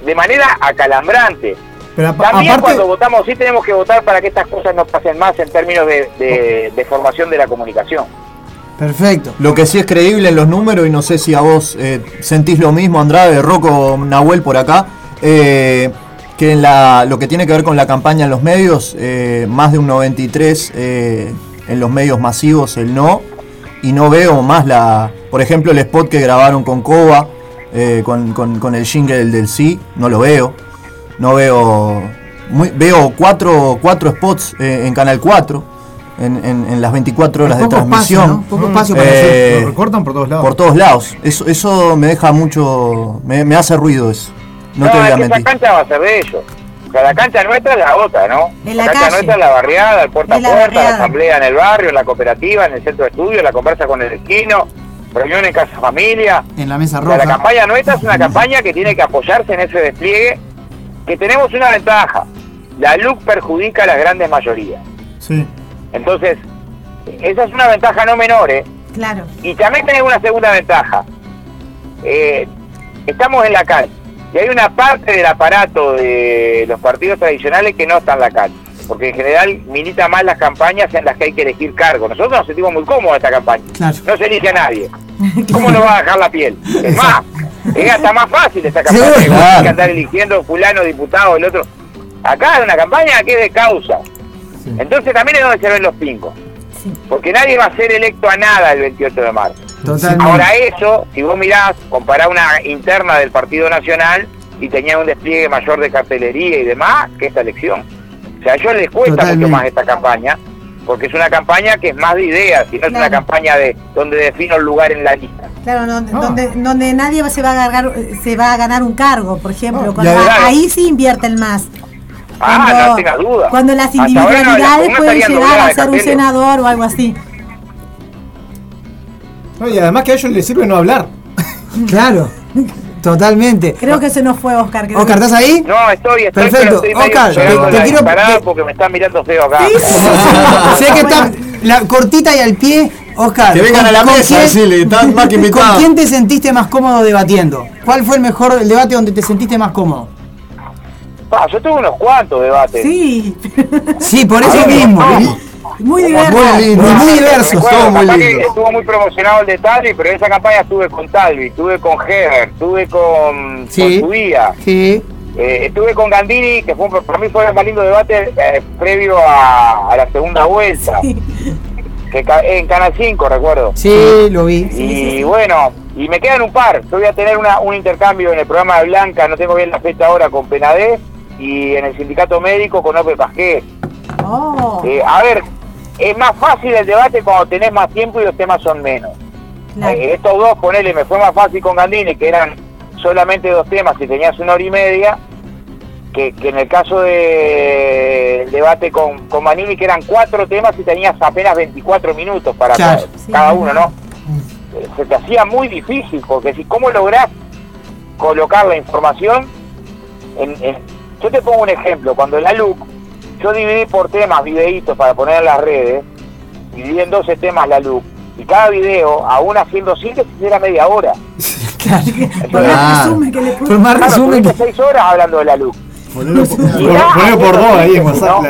de manera acalambrante. Pero También cuando votamos sí tenemos que votar para que estas cosas no pasen más en términos de formación de la comunicación. Perfecto. Lo que sí es creíble en los números, y no sé si a vos eh, sentís lo mismo, Andrade, Rocco, Nahuel por acá, eh, que en la, lo que tiene que ver con la campaña en los medios, eh, más de un 93 en los medios masivos el no, y no veo más la, por ejemplo, el spot que grabaron con Coba, con, con, el jingle del, sí, no lo veo. No veo, veo cuatro, cuatro spots en Canal 4 en, en, las 24 horas de transmisión. Poco espacio para eh, Lo recortan por todos lados. Por todos lados. Eso, eso me deja mucho. Me, me hace ruido eso. No, te voy a mentir. Esa cancha va a ser de ellos. O sea, la cancha nuestra es la otra, ¿no? la, cancha nuestra es la barriada, el puerta a puerta, la, asamblea en el barrio, en la cooperativa, en el centro de estudio, la conversa con el esquino, reunión en casa familia. En la mesa roja. la campaña nuestra es una campaña que tiene que apoyarse en ese despliegue, que tenemos una ventaja. La luz perjudica a las grandes mayorías. Sí. Entonces, esa es una ventaja no menor, ¿eh? Claro. Y también tenemos una segunda ventaja. Eh, estamos en la calle y hay una parte del aparato de los partidos tradicionales que no está en la calle, porque en general milita más las campañas en las que hay que elegir cargo. Nosotros nos sentimos muy cómodos en esta campaña. No se elige a nadie. ¿Cómo nos va a dejar la piel? Es más, es hasta más fácil esta campaña que andar eligiendo fulano, diputado, el otro. Acá hay una campaña que es de causa. Entonces también es donde se ven los pincos. Porque nadie va a ser electo a nada el 28 de marzo. Ahora eso, si vos mirás, compará una interna del Partido Nacional y tenía un despliegue mayor de cartelería y demás que esta elección. O sea, a ellos les cuesta mucho más esta campaña, porque es una campaña que es más de ideas, y no es una campaña de donde defino el lugar en la lista. Claro, donde, donde, nadie se va a ganar se va a ganar un cargo, por ejemplo. ahí sí invierten más. Ah, cuando, no tengas duda. Cuando las individualidades pueden llegar a ser un senador o algo así. y además que a ellos les sirve no hablar. claro. Totalmente. Creo que se nos fue Oscar. Oscar, ¿estás ahí? No, estoy, estoy Perfecto. Oscar, te, quiero porque me están mirando feo acá. sé que está la cortita y al pie. Oscar, que vengan a la mesa, quién, más que ¿Con quién te sentiste más cómodo debatiendo? ¿Cuál fue el mejor el debate donde te sentiste más cómodo? yo tuve unos cuantos debates. Sí. Sí, por eso mismo. Muy diverso. Muy, muy, diverso. Estuvo muy promocionado el de Talvi, pero en esa campaña estuve con Talvi, estuve con Heber, estuve con, sí, con Sí. Eh, estuve con Gandini, que fue, para mí fue el más lindo debate eh, previo a, a, la segunda vuelta. Que, en Canal 5, recuerdo. Sí, lo vi. Y bueno, y me quedan un par. Yo voy a tener una, un intercambio en el programa de Blanca, no tengo bien la fecha ahora, con Penadez y en el sindicato médico con Ope Pasqué. Oh. Eh, a ver, es más fácil el debate cuando tenés más tiempo y los temas son menos. Eh, estos dos, ponele, me fue más fácil con Gandini, que eran solamente dos temas y tenías una hora y media, que, en el caso del debate con, con Manini, que eran cuatro temas y tenías apenas 24 minutos para cada, uno, ¿no? se te hacía muy difícil, porque si cómo lográs colocar la información en, yo te pongo un ejemplo, cuando la LUC, yo dividí por temas videitos para poner en las redes, dividí en 12 temas la LUC, y cada video, aún haciendo síntesis, era media hora. claro. por más resumen que le puse. más resumen que... 6 horas hablando de la LUC. Ponelo por, dos ahí en WhatsApp.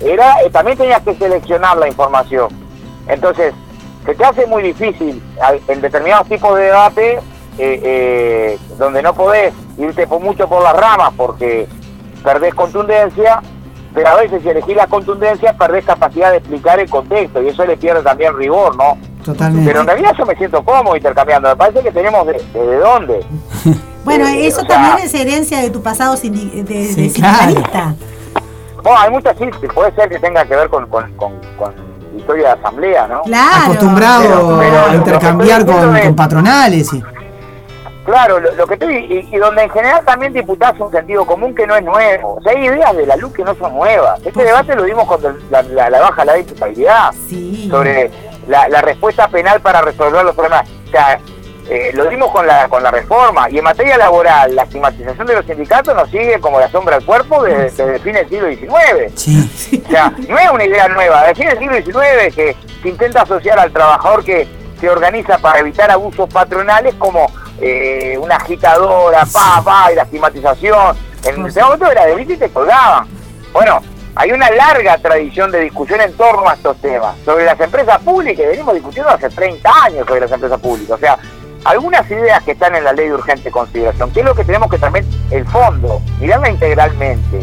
Era, eh, también tenías que seleccionar la información. Entonces, se te hace muy difícil en determinados tipos de debate eh, eh, donde no podés irte por mucho por las ramas porque perdés contundencia, pero a veces si elegís la contundencia perdés capacidad de explicar el contexto y eso le pierde también rigor, ¿no? Totalmente. Pero en realidad yo me siento cómodo intercambiando, me parece que tenemos de, de, dónde. bueno, eh, eso también es herencia de tu pasado de, sindicalista. Bueno, hay muchas sí, puede ser que tenga que ver con, con, con, historia de asamblea, ¿no? Claro. Acostumbrado a intercambiar con, patronales y... Claro, lo, que estoy, y, donde en general también diputás un sentido común que no es nuevo. O sea, hay ideas de la luz que no son nuevas. Este debate lo dimos cuando la, la, baja la discapacidad sobre la, respuesta penal para resolver los problemas. O sea, eh, lo dimos con la, con la reforma. Y en materia laboral, la estigmatización de los sindicatos nos sigue como la sombra al cuerpo desde, el fin del siglo XIX. O sea, no es una idea nueva. Desde el fin del siglo XIX que se intenta asociar al trabajador que se organiza para evitar abusos patronales como eh, una agitadora, pa, pa, y la estigmatización. En ese momento era de y te colgaban. Bueno, hay una larga tradición de discusión en torno a estos temas. Sobre las empresas públicas, venimos discutiendo hace 30 años sobre las empresas públicas. O sea, algunas ideas que están en la ley de urgente consideración, que es lo que tenemos que también, el fondo, mirarla integralmente.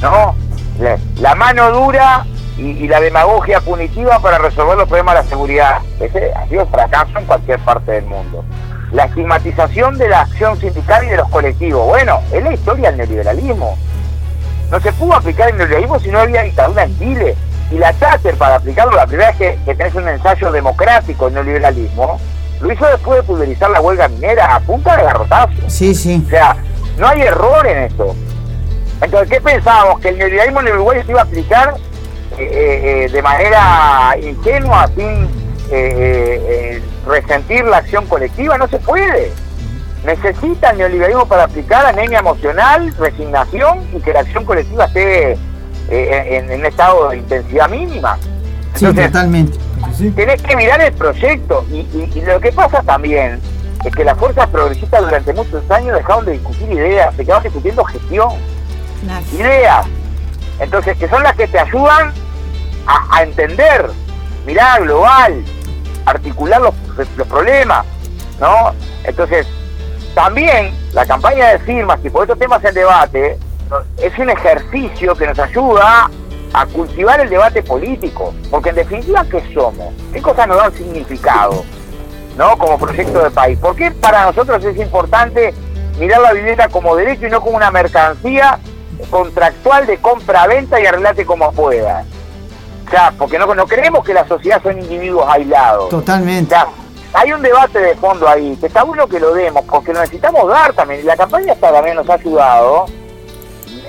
¿No? La, mano dura y, la demagogia punitiva para resolver los problemas de la seguridad. Ese ha sido fracaso en cualquier parte del mundo la estigmatización de la acción sindical y de los colectivos. Bueno, es la historia del neoliberalismo. No se pudo aplicar el neoliberalismo si no había dictadura en Chile. Y la Thatcher, para aplicarlo, la primera vez que, tenés un ensayo democrático en neoliberalismo, lo hizo después de pulverizar la huelga minera a punta de garrotazo. Sí, sí. O sea, no hay error en eso. Entonces, ¿qué pensábamos? ¿Que el neoliberalismo en Uruguay se iba a aplicar de manera ingenua, sin resentir la acción colectiva, no se puede. Necesita el neoliberalismo para aplicar anemia emocional, resignación y que la acción colectiva esté eh, en, un estado de intensidad mínima. sí, totalmente. Tenés que mirar el proyecto y, lo que pasa también es que las fuerzas progresistas durante muchos años dejaron de discutir ideas, se quedaron discutiendo gestión, ideas. Entonces, que son las que te ayudan a, a entender, mirar global, articular los, problemas, ¿no? Entonces, también la campaña de firmas y por estos temas en debate es un ejercicio que nos ayuda a cultivar el debate político, porque en definitiva, ¿qué somos? ¿Qué cosas nos dan significado? ¿No? Como proyecto de país. ¿Por qué para nosotros es importante mirar la vivienda como derecho y no como una mercancía contractual de compra-venta y arreglate como pueda? O sea, porque no, no creemos que la sociedad son individuos aislados. Totalmente. O sea, hay un debate de fondo ahí, que está bueno que lo demos, porque lo necesitamos dar también. Y la campaña esta también nos ha ayudado,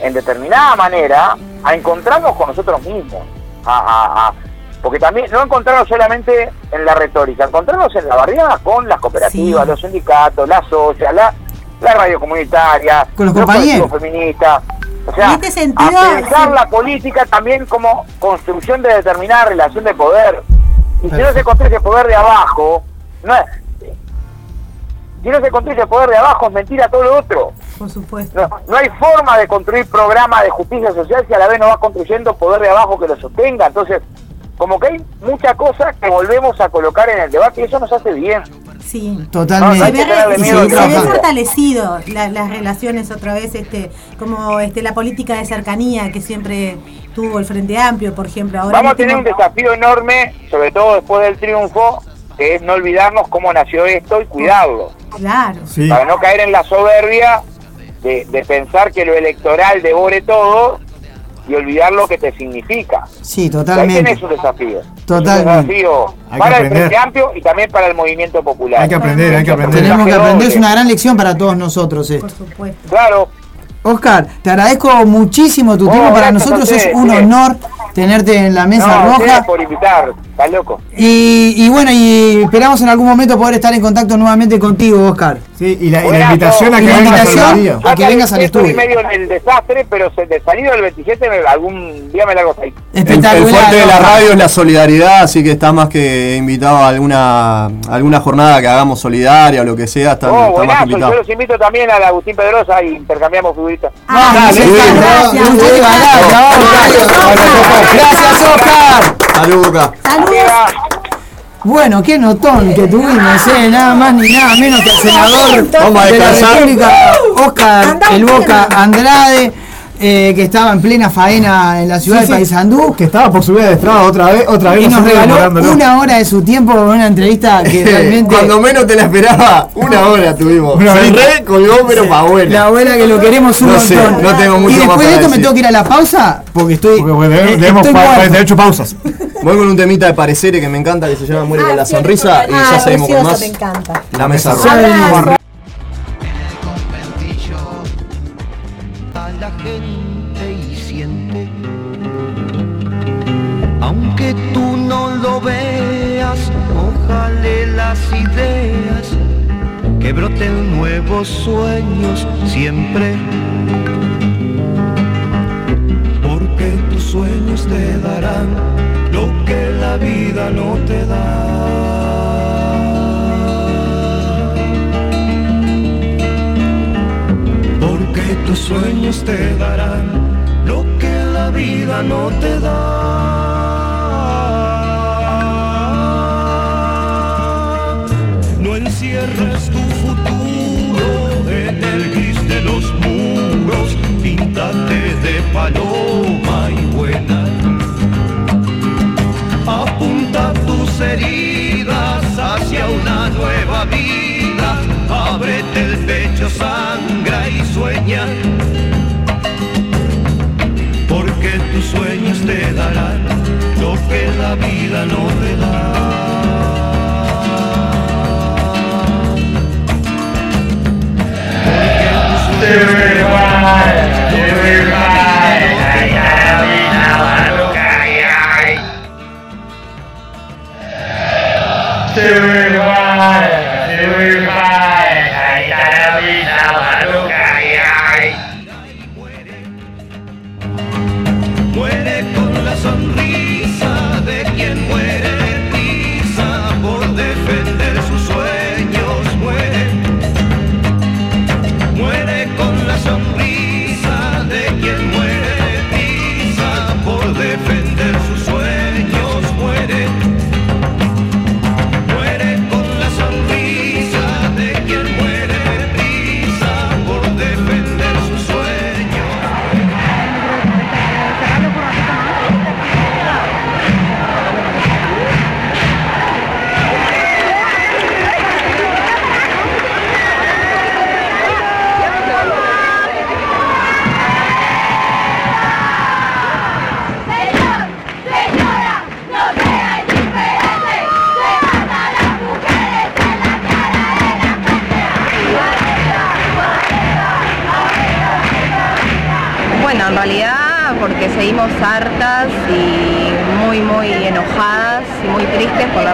en determinada manera, a encontrarnos con nosotros mismos. A, porque también no encontrarnos solamente en la retórica, encontrarnos en la barriada con las cooperativas, los sindicatos, la socia, la, la radio comunitaria, con los, compañeros feministas. O sea, en este sentido, pensar la política también como construcción de determinada relación de poder. Y si no se construye poder de abajo, no es, si no se construye poder de abajo es mentira todo lo otro. Por supuesto. No, hay forma de construir programa de justicia social si a la vez no va construyendo poder de abajo que lo sostenga. Entonces, como que hay mucha cosa que volvemos a colocar en el debate y eso nos hace bien. Sí, totalmente. se ve, fortalecido las relaciones otra vez, este, como este, la política de cercanía que siempre tuvo el Frente Amplio, por ejemplo. Ahora Vamos a tener un desafío enorme, sobre todo después del triunfo, que es no olvidarnos cómo nació esto y cuidarlo. Claro. Para no caer en la soberbia de, de pensar que lo electoral devore todo y olvidar lo que te significa. Sí, totalmente. Ahí tenés un desafío. Totalmente. Un desafío para el Frente Amplio y también para el movimiento popular. Hay que aprender, hay que aprender. Tenemos que aprender, es una gran lección para todos nosotros. Por supuesto. Claro. Oscar, te agradezco muchísimo tu tiempo, para nosotros es un honor tenerte en la mesa roja. por invitar, está loco. Y, bueno, y esperamos en algún momento poder estar en contacto nuevamente contigo, Oscar. Sí, y la, invitación a que, vengas, a que vengas al estudio. Estoy medio en el desastre, pero de salido el 27 algún día me largo ahí. Espectacular. El, fuerte de la radio es la solidaridad, así que está más que invitado a alguna, alguna jornada que hagamos solidaria o lo que sea. Está, oh, está más invitado. Yo los invito también a la Agustín Pedrosa y intercambiamos Ah, Gracias, Oscar. Salud, Oscar. Bueno, qué notón que tuvimos, eh, nada más ni nada menos que el senador Vamos a de la República, Oscar El Boca Andrade. Eh, que estaba en plena faena en la ciudad de Paysandú. Que estaba por subir de estrada otra vez, otra vez. Y nos regaló una hora de su tiempo con una entrevista que realmente. Cuando menos te la esperaba, una hora tuvimos. Una Se re colgó, pero pa' abuela. La abuela que lo queremos un no Sé, no tengo mucho y después de esto me tengo que ir a la pausa porque estoy. Porque, bueno, eh, de hecho pausas. Voy con un temita de pareceres que me encanta que se llama Muere con la sonrisa y ya seguimos con más. La mesa roja. Que broten nuevos sueños siempre. Porque tus sueños te darán lo que la vida no te da. Tus sueños te darán lo que la vida no te da. encierres tu futuro en el gris de los muros, píntate de paloma y buena. Apunta tus heridas hacia una nueva vida, sangra y sueña. Porque tus sueños te darán lo que la vida no te da. Muere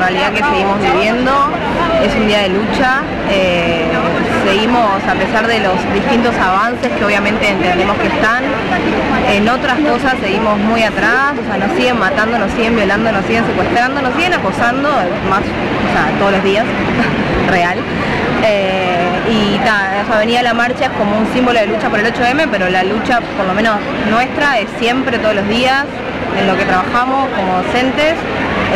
realidad que seguimos viviendo. Es un día de lucha. eh, seguimos, a pesar de los distintos avances que obviamente entendemos que están, en otras cosas seguimos muy atrás, o sea, nos siguen matando, nos siguen violando, nos siguen secuestrando, nos siguen acosando, más, todos los días, real. Eh, y ta, o venía la marcha es como un símbolo de lucha por el 8M, pero la lucha, por lo menos nuestra, es siempre, todos los días, en lo que trabajamos como docentes.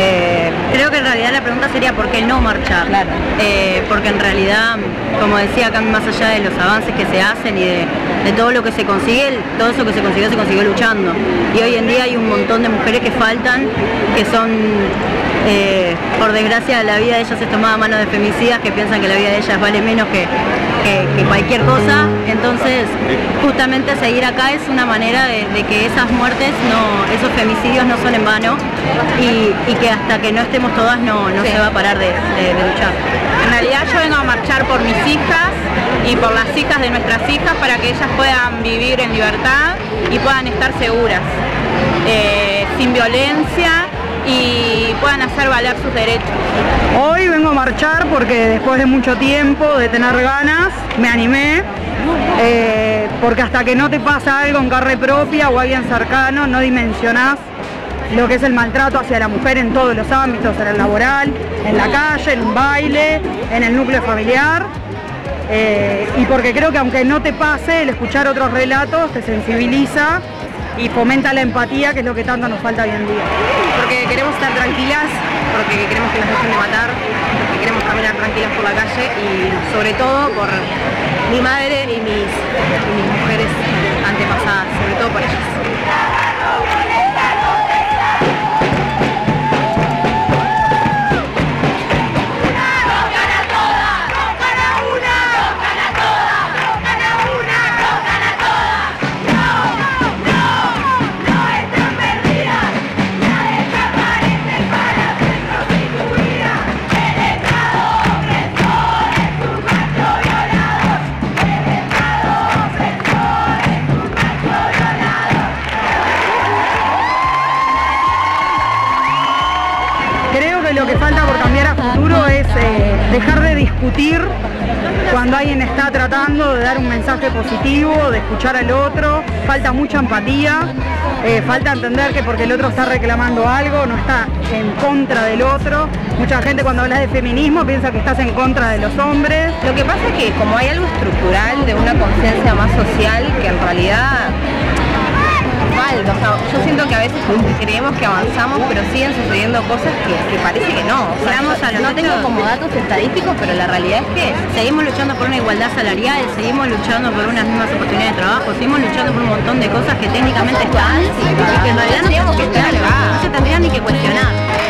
Eh, Creo que en realidad la pregunta sería por qué no marchar. Claro. Eh, porque en realidad, como decía acá, más allá de los avances que se hacen y de, de todo lo que se consigue, todo eso que se consiguió se consiguió luchando. Y hoy en día hay un montón de mujeres que faltan, que son, eh, por desgracia, la vida de ellas es tomada a mano de femicidas que piensan que la vida de ellas vale menos que, que- que cualquier cosa. Entonces, justamente seguir acá es una manera de, de que esas muertes, no, esos femicidios no son en vano y, y que hasta que no estemos todas no, no se va a parar de, de- de luchar. En realidad yo vengo a marchar por mis hijas y por las hijas de nuestras hijas para que ellas puedan vivir en libertad y puedan estar seguras. Eh, sin violencia y puedan hacer valer sus derechos. Hoy vengo a marchar porque después de mucho tiempo de tener ganas, me animé, eh, porque hasta que no te pasa algo en carne propia o alguien cercano, no dimensionás lo que es el maltrato hacia la mujer en todos los ámbitos, en el laboral, en la calle, en un baile, en el núcleo familiar. Eh, y porque creo que aunque no te pase, el escuchar otros relatos te sensibiliza y fomenta la empatía, que es lo que tanto nos falta hoy en día. Porque queremos estar tranquilas, porque queremos que nos dejen de matar, porque queremos caminar tranquilas por la calle y sobre todo por mi madre y mis, y mis mujeres antepasadas, sobre todo por ellas. De escuchar al otro. Falta mucha empatía, eh, falta entender que porque el otro está reclamando algo, no está en contra del otro. Mucha gente cuando habla de feminismo piensa que estás en contra de los hombres. Lo que pasa es que como hay algo estructural de una conciencia más social que en realidad falta, o sea, yo siento que a veces creemos que avanzamos, pero siguen sucediendo cosas que, que parece que no. O sea, a no tengo como datos estadísticos, pero la realidad es que Seguimos luchando por una igualdad salarial, seguimos luchando por unas mismas oportunidades de trabajo, seguimos luchando por un montón de cosas que técnicamente están y que en realidad no, no se tendrían ni que cuestionar.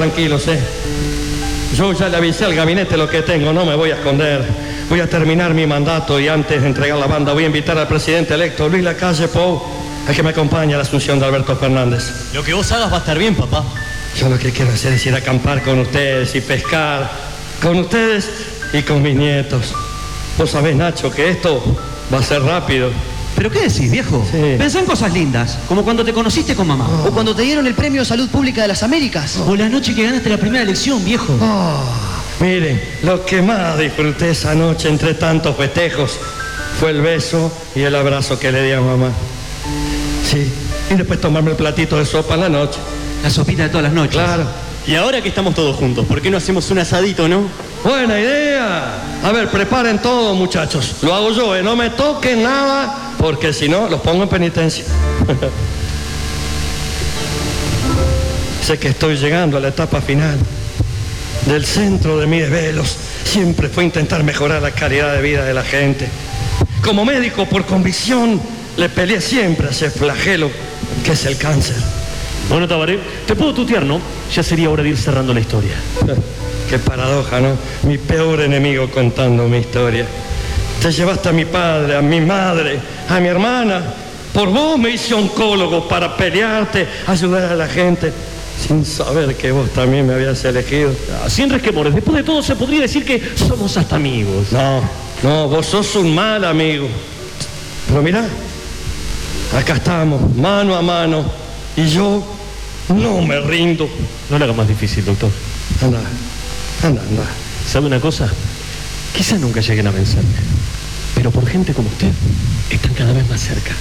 Tranquilos, ¿eh? Yo ya le avisé al gabinete lo que tengo, no me voy a esconder. Voy a terminar mi mandato y antes de entregar la banda voy a invitar al presidente electo, Luis Lacalle Pou, a que me acompañe a la asunción de Alberto Fernández. Lo que vos hagas va a estar bien, papá. Yo lo que quiero hacer es ir a acampar con ustedes y pescar con ustedes y con mis nietos. Vos sabés, Nacho, que esto va a ser rápido. ¿Pero qué decís, viejo? Pensá en cosas lindas, como cuando te conociste con mamá. O cuando te dieron el premio de salud pública de las Américas. O la noche que ganaste la primera elección, viejo. Miren, lo que más disfruté esa noche entre tantos festejos fue el beso y el abrazo que le di a mamá. Sí, y después tomarme el platito de sopa en la noche. La sopita de todas las noches. Claro. Y ahora que estamos todos juntos, ¿por qué no hacemos un asadito, no? Buena idea. A ver, preparen todo, muchachos. Lo hago yo, ¿eh? No me toquen nada, porque si no, los pongo en penitencia. sé que estoy llegando a la etapa final. Del centro de mis desvelos siempre fue intentar mejorar la calidad de vida de la gente. Como médico, por convicción, le peleé siempre a ese flagelo que es el cáncer. Bueno, Tabaré, te puedo tutear, ¿no? Ya sería hora de ir cerrando la historia. Qué paradoja, ¿no? Mi peor enemigo contando mi historia. Te llevaste a mi padre, a mi madre, a mi hermana. Por vos me hice oncólogo para pelearte, ayudar a la gente, sin saber que vos también me habías elegido. Sin resquemores, después de todo se podría decir que somos hasta amigos. No, no, vos sos un mal amigo. Pero mirá, acá estamos, mano a mano, Y yo no me rindo. No lo haga más difícil, doctor. Anda, anda, anda. ¿Sabe una cosa? Quizá nunca lleguen a vencerme. Pero por gente como usted, están cada vez más cerca.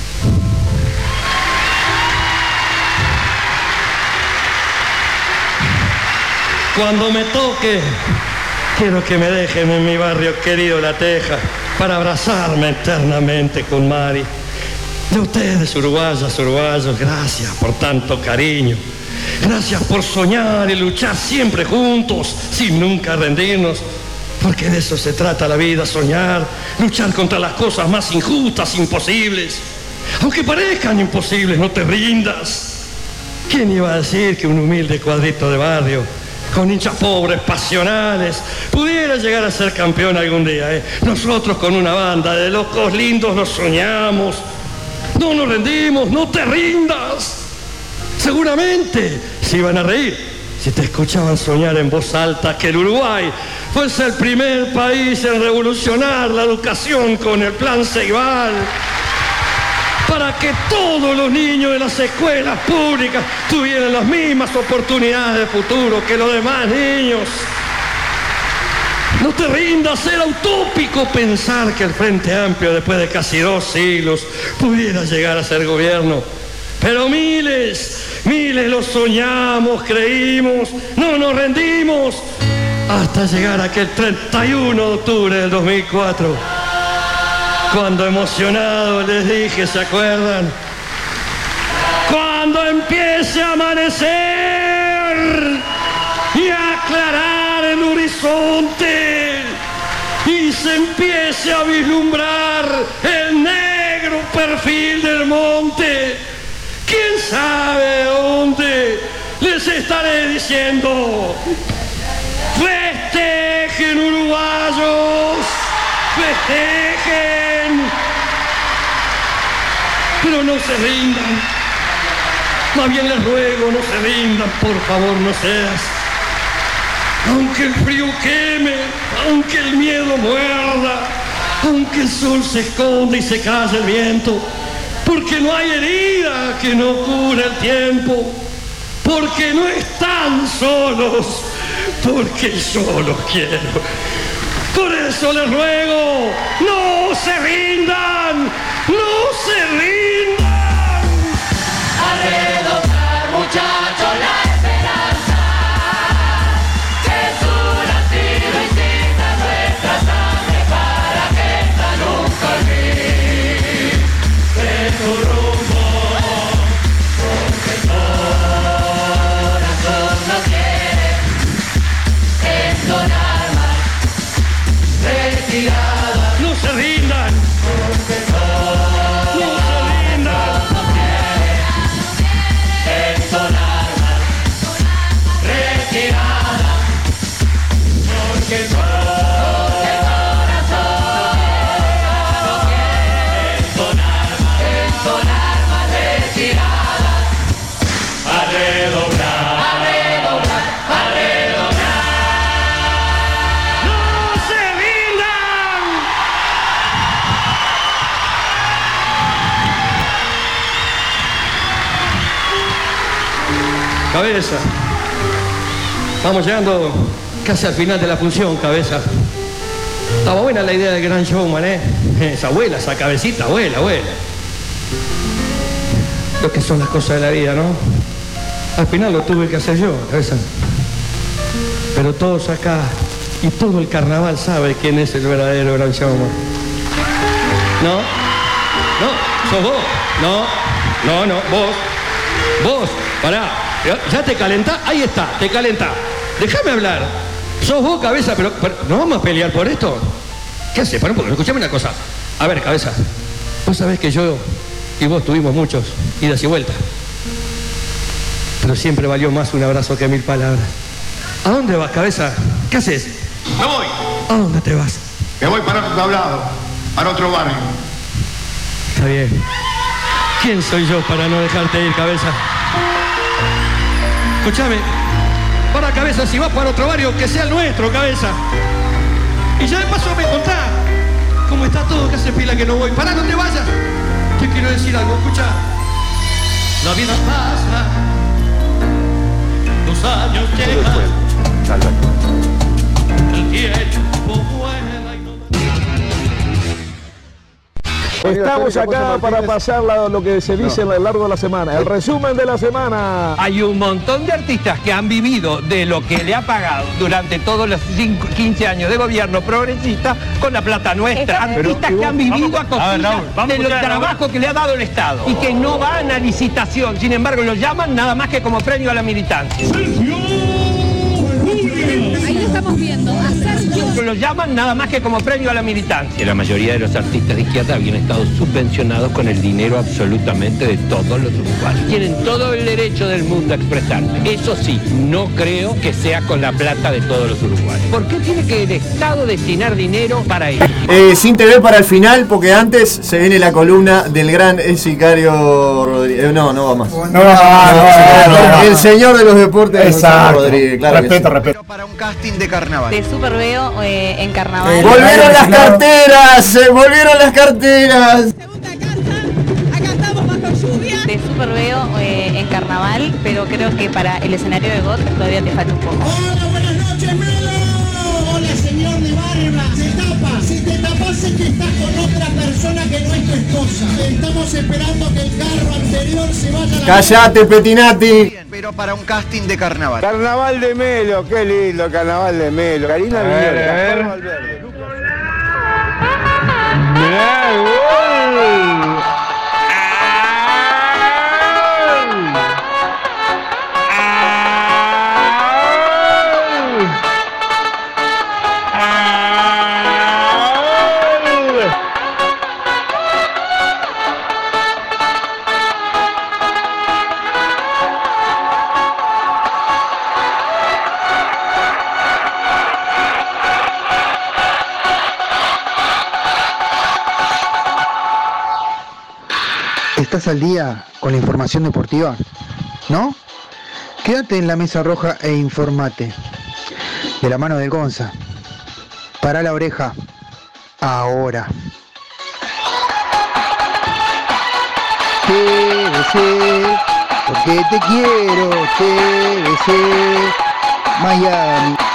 Cuando me toque, quiero que me dejen en mi barrio querido La Teja para abrazarme eternamente con Mari. De ustedes, uruguayas, uruguayos, gracias por tanto cariño. Gracias por soñar y luchar siempre juntos, sin nunca rendirnos. Porque de eso se trata la vida, soñar, luchar contra las cosas más injustas, imposibles. Aunque parezcan imposibles, no te rindas. ¿Quién iba a decir que un humilde cuadrito de barrio, con hinchas pobres, pasionales, pudiera llegar a ser campeón algún día? eh? Nosotros con una banda de locos lindos nos soñamos. No nos rendimos, no te rindas. Seguramente se iban a reír si te escuchaban soñar en voz alta que el Uruguay fuese el primer país en revolucionar la educación con el plan Ceibal para que todos los niños de las escuelas públicas tuvieran las mismas oportunidades de futuro que los demás niños. No te rindas, era utópico pensar que el Frente Amplio, después de casi dos siglos, pudiera llegar a ser gobierno. Pero miles, miles lo soñamos, creímos, no nos rendimos, hasta llegar a aquel 31 de octubre del 2004, cuando emocionado les dije, ¿se acuerdan? Cuando empiece a amanecer y a aclarar el horizonte y se empiece a vislumbrar el negro perfil del monte, ¿quién sabe dónde? Les estaré diciendo, festejen uruguayos, festejen, pero no se rindan. Más bien les ruego, no se rindan, por favor, no seas. Aunque el frío queme, aunque el miedo muerda, aunque el sol se esconde y se calle el viento, porque no hay herida que no cure el tiempo, porque no están solos, porque yo los quiero. Por eso les ruego, no se rindan, no se rindan. Muchachos, la Cabeza. Vamos llegando casi al final de la función, cabeza. Estaba buena la idea del gran showman, ¿eh? Esa abuela, esa cabecita, abuela, abuela. Lo que son las cosas de la vida, ¿no? Al final lo tuve que hacer yo, cabeza. Pero todos acá y todo el carnaval sabe quién es el verdadero gran showman. ¿No? No, sos vos. No, no, no, vos. Vos, pará. Ya, te calentás, ahí está, te calentás. Déjame hablar. Sos vos, cabeza, pero, pero ¿no vamos a pelear por esto? ¿Qué haces? Para un poco, escuchame una cosa. A ver, cabeza. Vos sabés que yo y vos tuvimos muchos idas y vueltas. Pero siempre valió más un abrazo que mil palabras. ¿A dónde vas, cabeza? ¿Qué haces? Me voy. ¿A dónde te vas? Me voy para otro tablado, para otro barrio. Está bien. ¿Quién soy yo para no dejarte ir, cabeza? Escúchame. Para cabeza, si vas para otro barrio, que sea el nuestro, cabeza. Y ya de paso me contá cómo está todo, que hace pila que no voy. Pará, no te vayas. Te quiero decir algo, escucha. La vida pasa, los años llegan, el tiempo Estamos acá para pasar la- lo que se dice a lo largo de la semana. El resumen de la semana. Hay un montón de artistas que han vivido de lo que le ha pagado durante todos los cinco- 15 años de gobierno progresista con la plata nuestra. Artistas que han vivido a costillas del trabajo que le ha dado el Estado y que no van a licitación. Sin embargo, lo llaman nada más que como premio a la militancia. Ahí lo estamos viendo. Sergio. Lo llaman nada más que como premio a la militancia. La mayoría de los artistas de izquierda habían estado subvencionados con el dinero absolutamente de todos los uruguayos. Tienen todo el derecho del mundo a expresarse. Eso sí, no creo que sea con la plata de todos los uruguayos. ¿Por qué tiene que el Estado destinar dinero para ello? Eh, sin TV para el final, porque antes se viene la columna del gran eh, sicario Rodríguez. Eh, no, no va más. No, no, no, no. El señor de los deportes, Exacto. Rodríguez, claro respeto, sí. respeto. Para un casting de carnaval. De Super Veo eh, en carnaval. ¡Volvieron las carteras! ¡Se volvieron las carteras! De Super Veo eh, en carnaval, pero creo que para el escenario de GOT todavía te falta un poco. Hola señor de barba, se tapa, si te tapas es que estás con otra persona que no es tu esposa. Estamos esperando que el carro anterior se vaya a la ¡Cállate, Petinati! Pero para un casting de carnaval. Carnaval de Melo, qué lindo, carnaval de Melo. Karina Viñola, Valverde. ¿Estás al día con la información deportiva? ¿No? Quédate en la mesa roja e informate. De la mano del Gonza. Para la oreja. Ahora. TBC, porque te quiero, TBC, Miami.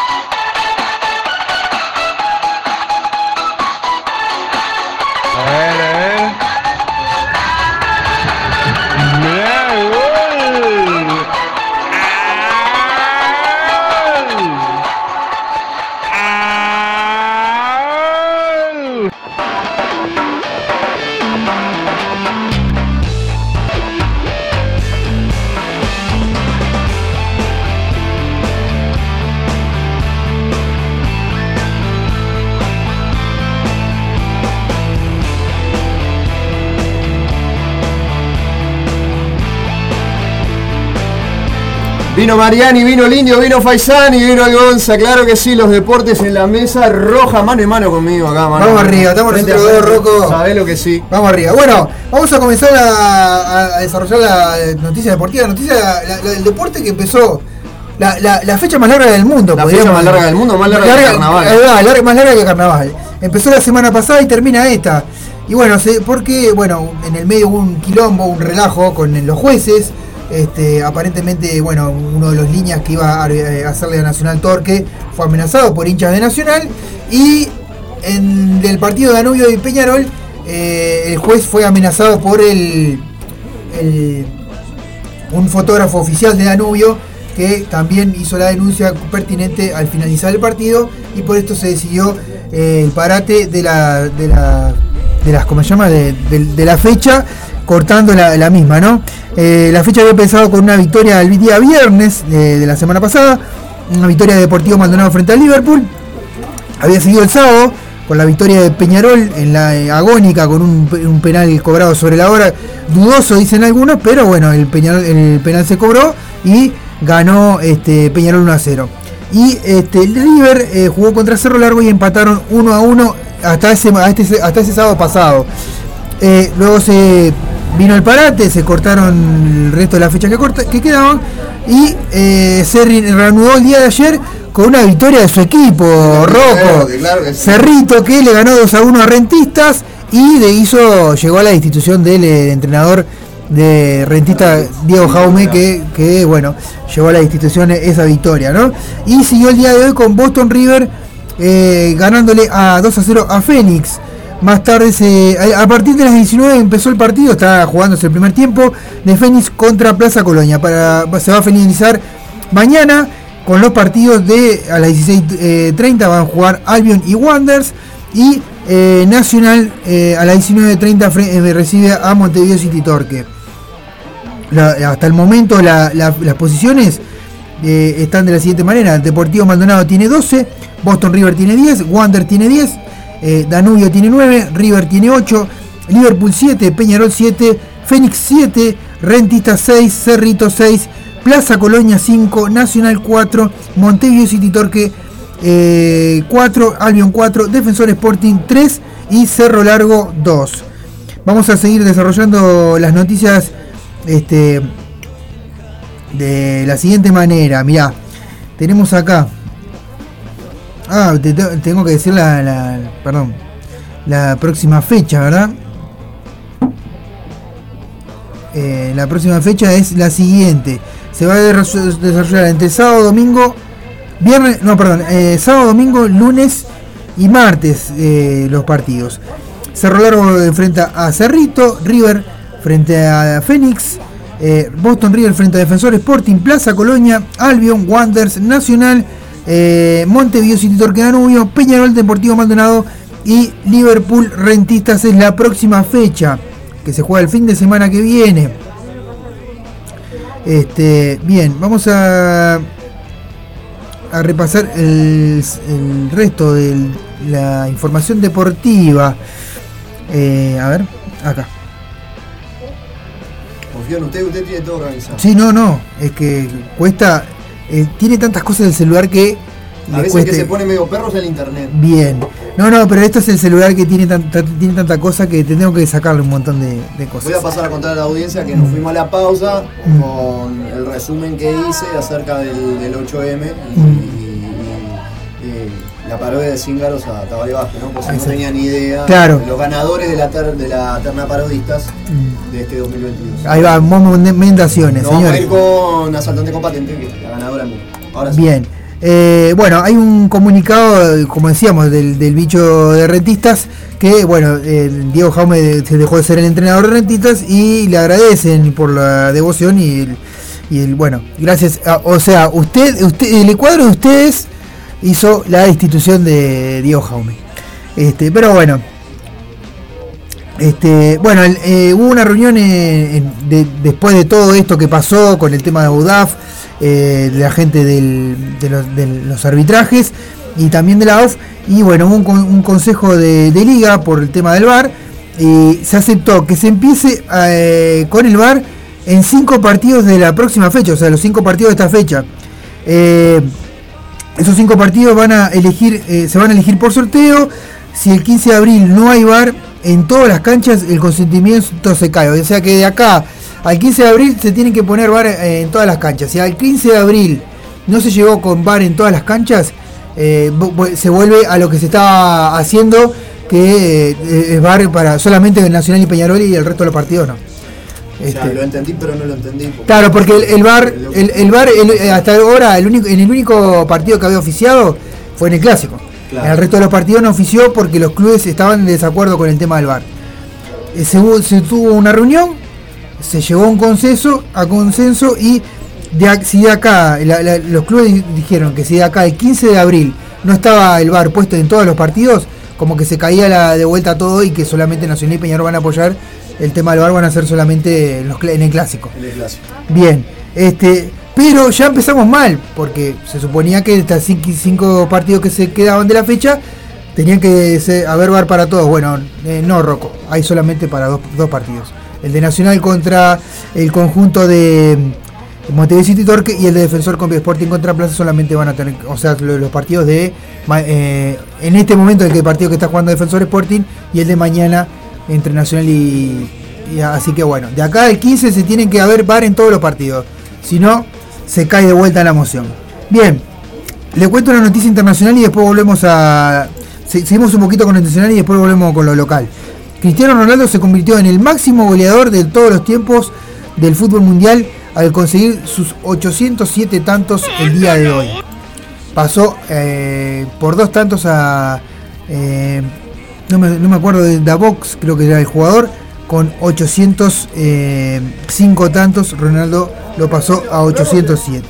Vino Mariani, vino Lindio, vino Faisani, vino el Gonza, claro que sí, los deportes en la mesa roja, mano y mano conmigo acá, mano. Vamos arriba, estamos nosotros dos. Rocco. Sabés lo que sí. Vamos arriba. Bueno, vamos a comenzar a, a desarrollar la eh, noticia deportiva, noticia la- la- del deporte que empezó. La, la- fecha más larga del mundo. La fecha más larga del mundo, más larga que el carnaval. larga- más larga que el carnaval. Empezó la semana pasada y termina esta. Y bueno, porque bueno, en el medio hubo un quilombo, un relajo con los jueces. Este, aparentemente, bueno, uno de los líneas que iba a eh, hacerle a Nacional Torque fue amenazado por hinchas de Nacional. Y en el partido de Danubio y Peñarol, eh, el juez fue amenazado por el, un fotógrafo oficial de Danubio que también hizo la denuncia pertinente al finalizar el partido y por esto se decidió eh, el parate de la de la de las ¿cómo se llama? de la fecha cortando la, la misma no Eh, la fecha había empezado con una victoria el día viernes eh, de la semana pasada una victoria de Deportivo Maldonado frente al Liverpool había seguido el sábado con la victoria de Peñarol en la eh, agónica con un, pe- un penal cobrado sobre la hora, dudoso dicen algunos, pero bueno, el, Peñarol, el penal se cobró y ganó este, Peñarol 1 a 0. Y este, el River jugó contra Cerro Largo y empataron 1 a 1 hasta ese, hasta ese, hasta ese sábado pasado. Luego se vino el parate, se cortaron el resto de las fechas que, corta- que quedaban y eh, se re- reanudó el día de ayer con una victoria de su equipo, Rocco. claro que sí. Cerrito que le ganó 2 a 1 a Rentistas y de hizo, llegó a la institución del eh, entrenador de rentista Diego Jaume que, que, bueno llevó a la institución esa victoria ¿no? y siguió el día de hoy con Boston River eh, ganándole a 2 a 0 a Phoenix más tarde se, a partir de las 19 empezó el partido está jugándose el primer tiempo de Phoenix contra Plaza Colonia para, se va a finalizar mañana con los partidos de a las 16.30 van a jugar Albion y Wanderers y eh, Nacional eh, a las 19.30 fre- eh, recibe a Montevideo City Torque. Hasta el momento la- la- las posiciones eh, están de la siguiente manera. Deportivo Maldonado tiene 12, Boston River tiene 10, Wander tiene 10, eh, Danubio tiene 9, River tiene 8, Liverpool 7, Peñarol 7, Fénix 7, Rentista 6, Cerrito 6, Plaza Colonia 5, Nacional 4, Montevideo City Torque eh, 4, Albion 4, Defensor Sporting 3 y Cerro Largo 2. Vamos a seguir desarrollando las noticias este, de la siguiente manera. Mirá, tenemos acá. Ah, te- te- tengo que decir la, la- Perdón. La próxima fecha, ¿verdad? Eh, la próxima fecha es la siguiente. Se va a desarroll- desarrollar entre sábado, domingo, viernes, no, perdón, eh, sábado, domingo, lunes y martes eh, los partidos. Cerro Largo enfrenta a Cerrito, River frente a Fénix, Boston River frente a Defensor Sporting, Plaza Colonia, Albion, Wanderers, Nacional, eh, Montevideo City Torque Danubio, Peñarol Deportivo Maldonado y Liverpool Rentistas es la próxima fecha que se juega el fin de semana que viene. Este, bien, vamos a, a repasar el, el resto de la información deportiva. Eh, a ver, acá. Confío en usted, usted tiene todo organizado. Sí, no, no, es que cuesta, eh, tiene tantas cosas el celular que A veces cueste- que se pone medio perros el internet. Bien. No, no, pero esto es el celular que tiene, tan- tan- tiene tanta cosa que tengo que sacarle un montón de, de cosas. Voy a pasar a contar a la audiencia que nos fuimos a la pausa con el resumen que hice acerca del, del 8M y, y- y la parodia de Cíngaros a Tabaré Vázquez, ¿no? No Exacto. tenía ni idea Claro. de los ganadores de la, ter- de la terna parodistas de este 2022. Ahí va, momendaciones, Nos vamos a ir con Asaltante con Patente, que es la ganadora. Ahora sí. Bien. Eh, bueno, hay un comunicado, como decíamos, del, del bicho de rentistas, que bueno, eh, Diego Jaume se dejó de ser el entrenador de rentistas y le agradecen por la devoción y el, y el- bueno, gracias. a- o sea, usted, usted, el cuadro de ustedes hizo la institución de Diego Jaume. Este, pero bueno, este, bueno, eh, hubo una reunión después de todo esto que pasó con el tema de UDAF, eh, la gente de, los, arbitrajes y también de la OF. Y bueno, hubo un, con- un consejo de, liga por el tema del VAR. Y se aceptó que se empiece eh, con el VAR en cinco partidos de la próxima fecha, o sea, los cinco partidos de esta fecha. Esos cinco partidos eh, se van a elegir por sorteo. Si el 15 de abril no hay VAR en todas las canchas, el consentimiento se cae. O sea que de acá al 15 de abril se tienen que poner VAR eh, en todas las canchas. Si al 15 de abril no se llegó con VAR en todas las canchas, eh, se vuelve a lo que se estaba haciendo, que es VAR para solamente el Nacional y Peñarol y el resto de los partidos no. O sea, Este- lo entendí, pero no lo entendí. Claro, porque el, el VAR, el, el VAR el- eh, hasta ahora, el único, en el único partido que había oficiado fue en el clásico. Claro. En el resto de los partidos no ofició porque los clubes estaban en desacuerdo con el tema del VAR. Eh, Se, tuvo una reunión, se llegó a un consenso, a consenso y de, si de acá, la- la- los clubes di- dijeron que si de acá el 15 de abril no estaba el VAR puesto en todos los partidos, como que se caía la, de vuelta todo y que solamente Nacional y Peñarol van a apoyar el tema del VAR van a ser solamente en, los en el clásico. En el clásico. Bien, este, pero ya empezamos mal, porque se suponía que estas cinco, partidos que se quedaban de la fecha tenían que ser- haber bar para todos. Bueno, eh, no, Rocco, hay solamente para dos, dos partidos. El de Nacional contra el conjunto de Montevideo City Torque y el de Defensor con Sporting contra Plaza solamente van a tener, o sea, lo- los, partidos de, eh, en este momento el partido que está jugando Defensor Sporting y el de mañana entre Nacional y, así que bueno, de acá al 15 se tienen que haber bar en todos los partidos, si no se cae de vuelta la moción. Bien, le cuento una noticia internacional y después volvemos a se- seguimos un poquito con lo internacional y después volvemos con lo local. Cristiano Ronaldo se convirtió en el máximo goleador de todos los tiempos del fútbol mundial al conseguir sus 807 tantos el día de hoy. Pasó eh, por dos tantos a... eh, no, me, no me acuerdo de Davox, creo que era el jugador, con 805 tantos, Ronaldo lo pasó a 807.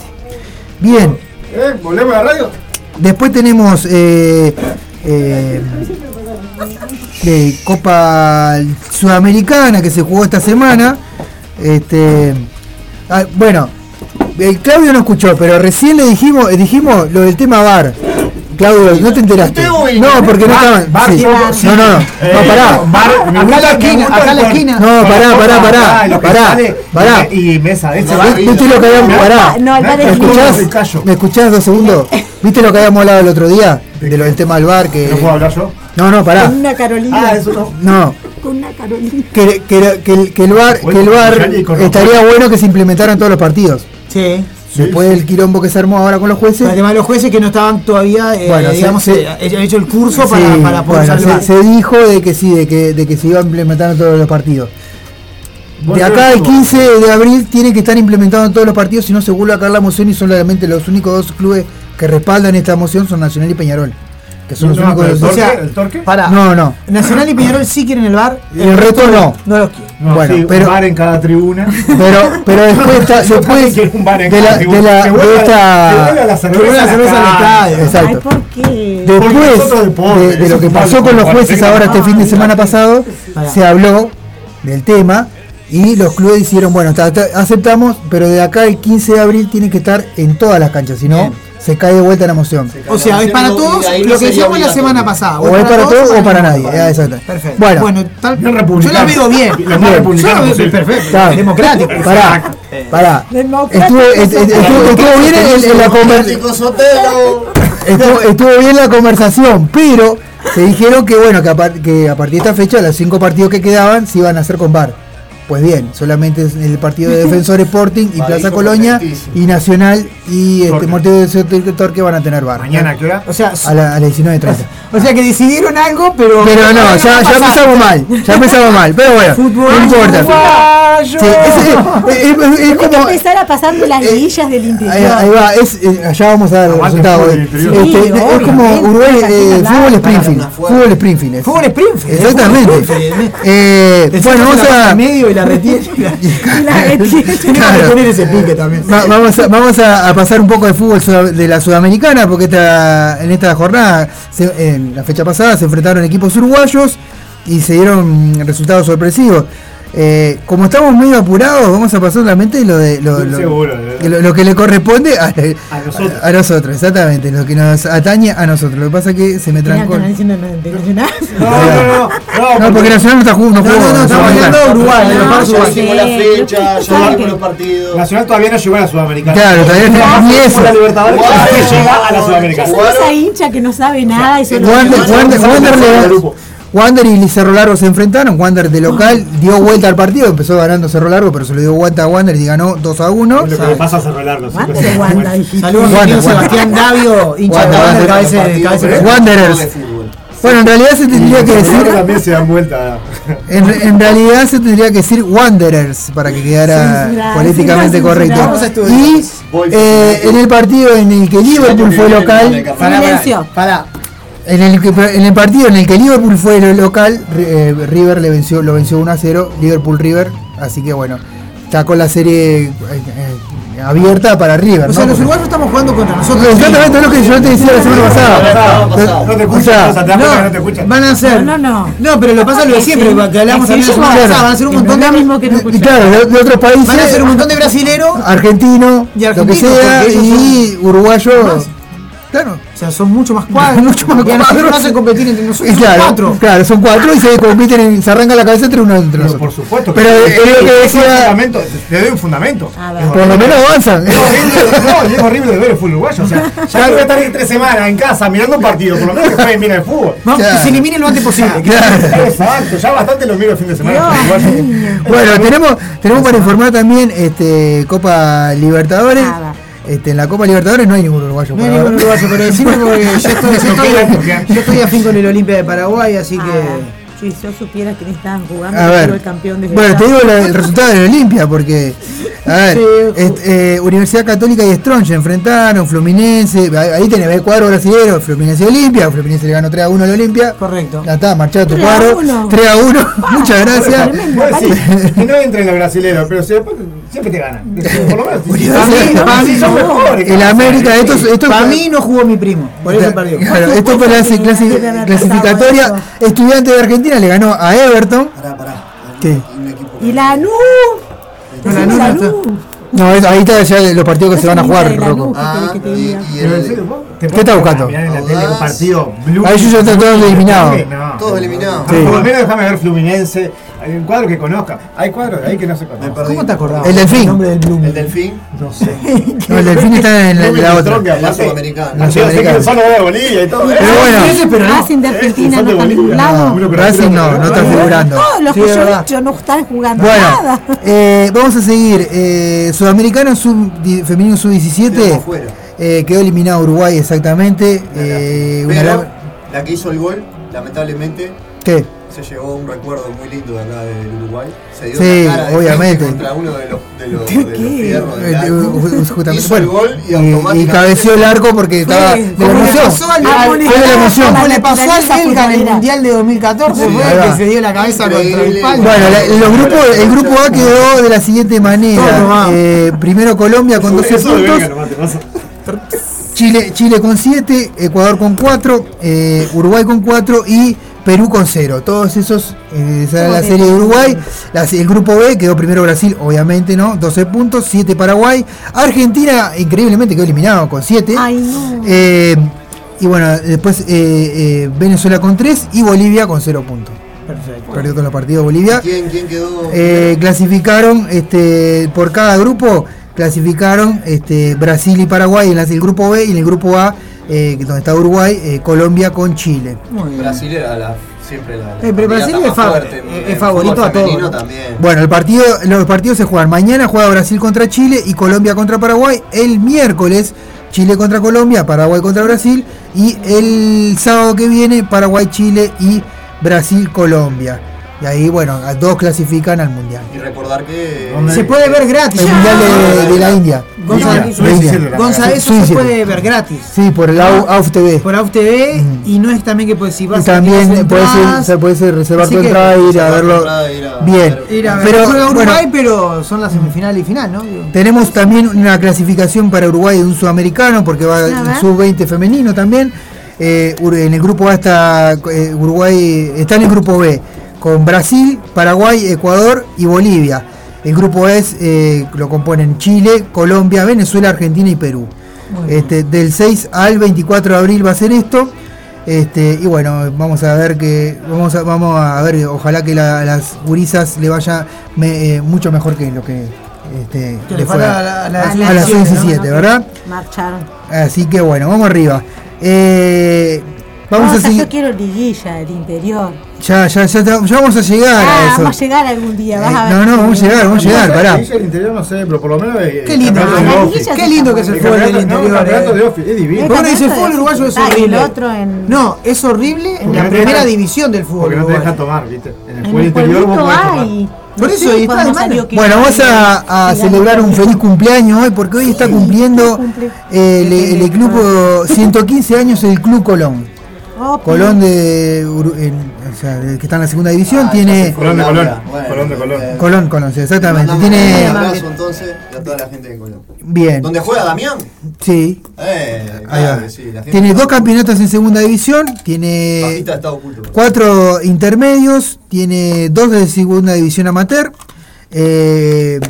Bien, ¿Eh? ¿Volvemos a la radio? Después tenemos eh, eh, de Copa Sudamericana que se jugó esta semana. Este, ah, bueno, eh, Claudio no escuchó, pero recién le dijimos, eh, dijimos lo del tema VAR. Claudio, no te enteraste. No, porque no estaban. Bar, sí. No, no, no. Eh, No, pará. bar, me Acá la esquina, acá la esquina. No, pará, pará, pará. Pará, pará. Y, mesa, ese ¿Viste viste lo que habíamos pará? No, el bar ¿Me es escuchás? ¿Me escuchás dos segundos? ¿Viste lo que habíamos hablado el otro día? De lo del tema del bar que. ¿No puedo hablar yo? No, no, pará. Con una Carolina. Ah, eso no. No. Con una Carolina. Que, que, que el, que el bar, que el bar estaría bueno que se implementaran todos los partidos. Sí. Después del quilombo que se armó ahora con los jueces. Además, los jueces que no estaban todavía, eh, Bueno, se- digamos, se- eh, han hecho el curso Sí, para, para poder bueno, salvar. se, se dijo de que sí, de que, de que se iba a implementar en todos los partidos. De acá al eso- 15 de abril tiene que estar implementado en todos los partidos, si no se vuelve a caer la moción y solamente los únicos dos clubes que respaldan esta moción son Nacional y Peñarol. Que son los No, únicos el o sea, el torque. Pará. No, no. Nacional y Peñarol sí quieren el bar. Y el resto no. No los quieren. No, Bueno, sí, pero- un bar en cada tribuna. Pero, pero después está, después quiero un bar en de cada la, tribuna. de la, Que de esta, la cerveza, que vuelva la cerveza al estadio. Exacto. ¿por qué? Después de de, lo que pasó con los jueces ahora este fin de semana pasado, se habló del tema y los clubes dijeron, bueno, aceptamos, pero de acá el 15 de abril tiene que estar en todas las canchas, si no, se cae de vuelta la moción. O sea, es para todos lo que decíamos la semana pasada. O es para todos o para nadie. nadie. exacto. Perfecto. Bueno, Bueno, tal, Bien yo la veo bien. Lo más Bien. Yo veo posible. perfecto. Está. Democrático. pará, pará. Estuvo, est- est- estuvo- estuvo bien en, en la conversación. Estuvo, estuvo bien la conversación, pero se dijeron que bueno, que a, par- que a partir de esta fecha los cinco partidos que quedaban se iban a hacer con VAR. Pues bien, solamente es el partido de Defensor Sporting y Plaza Colonia y Nacional y este. Morteo de Torque van a tener VAR. Mañana, ¿a qué hora? O sea, A, la, a las 19.30. o sea que decidieron algo, pero. Pero no, ya, ya empezamos mal, ya empezamos mal, pero bueno, no importa. Sí, es, es- es- es Tiene que como, empezar a pasarme las liguillas del Ahí, interior. ahí va, es, eh, allá vamos a dar el resultado. eh. Este, Sí, es como Uruguay, eh, fútbol Springfield. Fútbol Springfield. Fútbol Springfield. Exactamente. Fútbol Springfield. Eh, bueno, vamos a. medio y la retiene. La retiene. Tenemos Claro. que poner ese pique también. Va- vamos a, vamos a, a pasar un poco de fútbol de la sudamericana porque esta, en esta jornada, se- en la fecha pasada, se enfrentaron equipos uruguayos y se dieron resultados sorpresivos. Eh, como estamos medio apurados, vamos a pasar solamente lo de lo, lo- Seguro, de verdad. lo- lo que le corresponde a, A nosotros. a nosotros, exactamente, lo que nos atañe a nosotros. Lo que pasa es que se me trancó. no. No, no, no. No, porque Nacional no está jugando, no No, no, no, estamos hablando de Uruguay. Nacional todavía no llegó a la Sudamericana. Claro, todavía no-. La Libertadores que llega a la Sudamericana. Son esa hincha que no sabe nada y Wander- no, Wander y Cerro Largo se enfrentaron. Wander de local dio vuelta al partido, empezó ganando Cerro Largo, pero se le dio vuelta a Wander y ganó 2 a 1. Lo que le pasa a Cerro Largo. Saludos a. Sebastián Davio, hincha de Wander, Wanderers. Bueno, en realidad se tendría que Cerro Largo decir. también se dan vuelta. En, en realidad se tendría que decir Wanderers para que quedara políticamente correcto. Vamos a. Y eh, en el partido en el que Liverpool fue local, Silencio. Pará, en el, en el partido en el que Liverpool fue lo local, eh, River le venció, lo venció 1 a 0, Liverpool River, así que bueno, está con la serie eh, eh, abierta para River. O sea, ¿no? los uruguayos estamos jugando contra nosotros. Exactamente es lo que yo te decía la semana pasada. No te o sea, que no te No, escuchan. van a ser. No, no, no. No, pero lo pasa lo de siempre, Sí. que hablamos Sí, también la semana pasada. Van a ser un montón de. mismo que no claro, de, de otros países, Van a ser un montón de brasileros. argentino, Y lo que argentinos, sea, y uruguayo. Claro. O sea, son mucho más cuadros. Mucho más y cuadros. nos hacen competir entre Y nosotros. claro, Son cuatro. claro, son cuatro y se compiten, en- se arranca la cabeza entre uno entre nosotros. por supuesto. Pero es lo que decía- fundamento, Te doy un fundamento. A ver. Por lo menos avanzan. Es horrible, no, y es horrible de ver el fútbol uruguayo. O sea, ya que voy a estar ahí tres semanas en casa mirando un partido, por lo menos que jueguen bien el fútbol. Vamos, Claro. que se elimine lo antes posible. Claro. Exacto, ya bastante lo miro el fin de semana. Bueno, tenemos, tenemos para informar también este Copa Libertadores. Este, en la Copa Libertadores no hay ningún uruguayo. No hay ningún uruguayo, pero decime porque yo estoy, yo estoy, yo estoy afín con el Olimpia de Paraguay, así que. Si yo supiera que estaban jugando, A yo ver, quiero el campeón de bueno, te digo la- el resultado de la Olimpia, porque, a ver, Sí, est- eh, Universidad Católica y Strong se enfrentaron, Fluminense, ahí tenés el cuadro brasileño, Fluminense y Olimpia, Fluminense le ganó 3 a 1 a la Olimpia. Correcto. Ya está, marchado tu 3 a cuadro, 1. 3 a 1, muchas gracias. Sí, que no entren los brasileños, pero siempre te ganan. Por lo menos. son mejores. El América, esto, esto Para mí no jugó mi primo, por eso perdió. Claro, esto fue la clasi- clasi- clasificatoria. Estudiante de Argentina le ganó a Everton. ¿Qué? Y la NU. Lanús no está. No, es- ahí está ya los partidos que se van a jugar, Rocco. Ah, y, y el, ¿Qué está buscando? Mirar en la tele un partido. Blue. Ahí yo ya está todo eliminado. No. Todos eliminados. Sí. Por lo menos déjame ver Fluminense. Hay un cuadro que conozca. Hay cuadros de ahí que no se conocen. ¿Cómo te acordabas? El Delfín. El nombre del Bloom. El delfín. No sé. No, el delfín está en la, en la otra. En la sudamericana. La Yo sé que sudamericana. el Sano va de Bolivia y todo. Pero bueno. Pero no. Racing de Argentina no está Racing no, no está figurando. Todos los que yo he dicho no están jugando nada. eh, vamos a seguir. Eh, di- femenino sub-17. Quedamos fuera. Eh, quedó eliminado Uruguay exactamente. Eh, Pero la que hizo el gol, lamentablemente, ¿Qué? se llevó un recuerdo muy lindo de acá del Uruguay. Se dio Sí, una cara de obviamente. contra uno de los, de los, de los fierros del Eh, arco. ju- justamente, Hizo bueno, el gol y y, automáticamente y cabeció el arco porque estaba de la Como le emoción. pasó al- Fue de la emoción. Como le pasó al Belga en el. Mundial de 2014, Sí, fue el que se dio la cabeza contra el palo. Bueno, la- los grupos, el grupo A quedó de la siguiente manera. Eh, primero Colombia con 12 Eso de puntos. Chile, Chile con 7, Ecuador con 4, eh, Uruguay con 4 y Perú con 0. Todos esos, eh, esa era la serie de Uruguay. La- el grupo B quedó primero Brasil, obviamente, ¿no? 12 puntos, 7 Paraguay. Argentina, increíblemente, quedó eliminado con 7. Ay, no. Eh, y bueno, después eh, eh, Venezuela con 3 y Bolivia con 0 puntos. Perfecto. Perdió todos los partidos Bolivia. ¿Quién, quién quedó? Eh, clasificaron este, por cada grupo, clasificaron este, Brasil y Paraguay en la- el grupo B y en el grupo A, eh, donde está Uruguay, eh, Colombia con Chile. Muy. Brasil era la, siempre la. la Eh, pero Brasil es fa- fuerte en- es en favorito a todo, femenino ¿no? también. Bueno, el partido, los partidos se juegan. Mañana juega Brasil contra Chile y Colombia contra Paraguay. El miércoles Chile contra Colombia, Paraguay contra Brasil. Y el sábado que viene Paraguay, Chile y Brasil, Colombia. Y ahí, bueno, a dos clasifican al Mundial. Y recordar que. Se puede ver gratis. El Mundial de, de la India. Gonza, eso Sí, se sí. puede ver gratis. Sí, por el AU- AUF TV. Por AUF TV y no es también que pues, si Y vas a también tirar puedes, ir- se puede ser reservar tu entrada y ir a verlo. entrada, ir a Bien. ir a ver. Pero Uruguay, pero son las semifinales y final, ¿no? Tenemos también una clasificación para Uruguay de un sudamericano, porque va A el ver. sub-20 femenino también. Eh, en el grupo A está eh, Uruguay, está en el grupo B, con Brasil, Paraguay, Ecuador y Bolivia. El grupo es, eh, lo componen Chile, Colombia, Venezuela, Argentina y Perú. Este, del 6 al 24 de abril va a ser esto. Este, y bueno, vamos a ver que vamos a, vamos a ver, ojalá que la- a las gurisas le vaya me- eh, mucho mejor que lo que este, Que le fue a, a la- a la a las selección, ¿no? 17, ¿verdad? Marcharon. Así que bueno, vamos arriba. Eh, vamos a seguir. Yo quiero liguilla del interior. Ya, ya, ya, ya vamos a llegar Ah, a eso. vamos a llegar algún día. Vas Eh, a ver. no, no, vamos a llegar, vamos a llegar, pará. Del interior no sé, pero por lo menos. eh, Qué lindo, el Ah, Qué lindo que es el El fútbol del el interior. campeonato eh. de Offi, es divino. El Bueno, dice el fútbol de uruguayo es Ah, el horrible. otro en- No, es horrible en la primera deja- división del fútbol. Porque no te dejan tomar, ¿viste? En el fútbol el interior vos podés tomar. Por eso, está Bueno, vamos a, celebrar un feliz cumpleaños hoy porque hoy está cumpliendo cumple. el, el club 115 años el Club Colón. Oh, Colón de, Uru- o sea, de- que está en la segunda división Ah, tiene Colón de Colón. Bueno, Colón de Colón. eh, Colón, Colón, sí, exactamente. Tiene Un abrazo entonces a toda la gente de Colón. bien, ¿Dónde juega Damián? sí. Eh, claro sí, la gente Tiene dos campeonatos en segunda división, tiene oculto. cuatro intermedios, tiene dos de segunda división amateur, eh,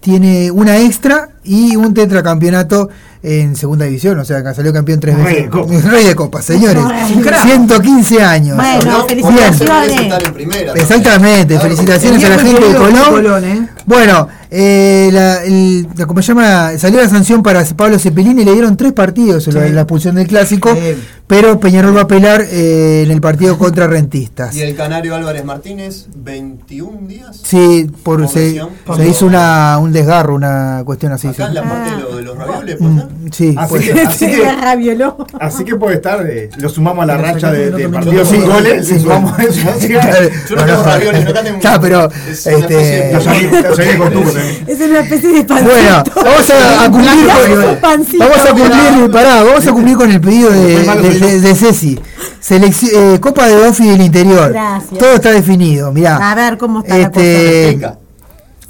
tiene una extra y un tetracampeonato en segunda división, o sea, que salió campeón tres Rey veces. de Copa. Rey de Copa, señores. Crack. 115 años. Bueno, No, felicitaciones. en primera. Exactamente, Claro, felicitaciones a la gente de Colón. Colón, ¿eh? Bueno, eh, la, el- la- ¿cómo se llama? Salió la sanción para Pablo Cepelini y le dieron tres partidos en la, Sí. la expulsión del clásico, Sí. pero Peñarol va a apelar eh, en el partido contra Rentistas. Y el canario Álvarez Martínez, 21 días. Sí, por, se, se hizo una, un desgarro, una cuestión así. Sí. Acá en la parte de, lo- de los ravioles, Mm, sí, Así pues- que, así, que, ravioló. así que puede estar, de- lo sumamos a la Pero racha de, no de comen partidos sin goles, Sí, sumamos sí. eso. Así que, Yo no tengo ravioles, no canten Ya, pero Es una especie este, también. Es una especie de pancito. Bueno, vamos a, a cumplir con, vamos a cumplir, pará, vamos a cumplir con el pedido de, de, Ceci. Selec- eh, Copa de Ofi del Interior. Gracias. Todo está definido, mirá. A ver cómo está Este, la cosa.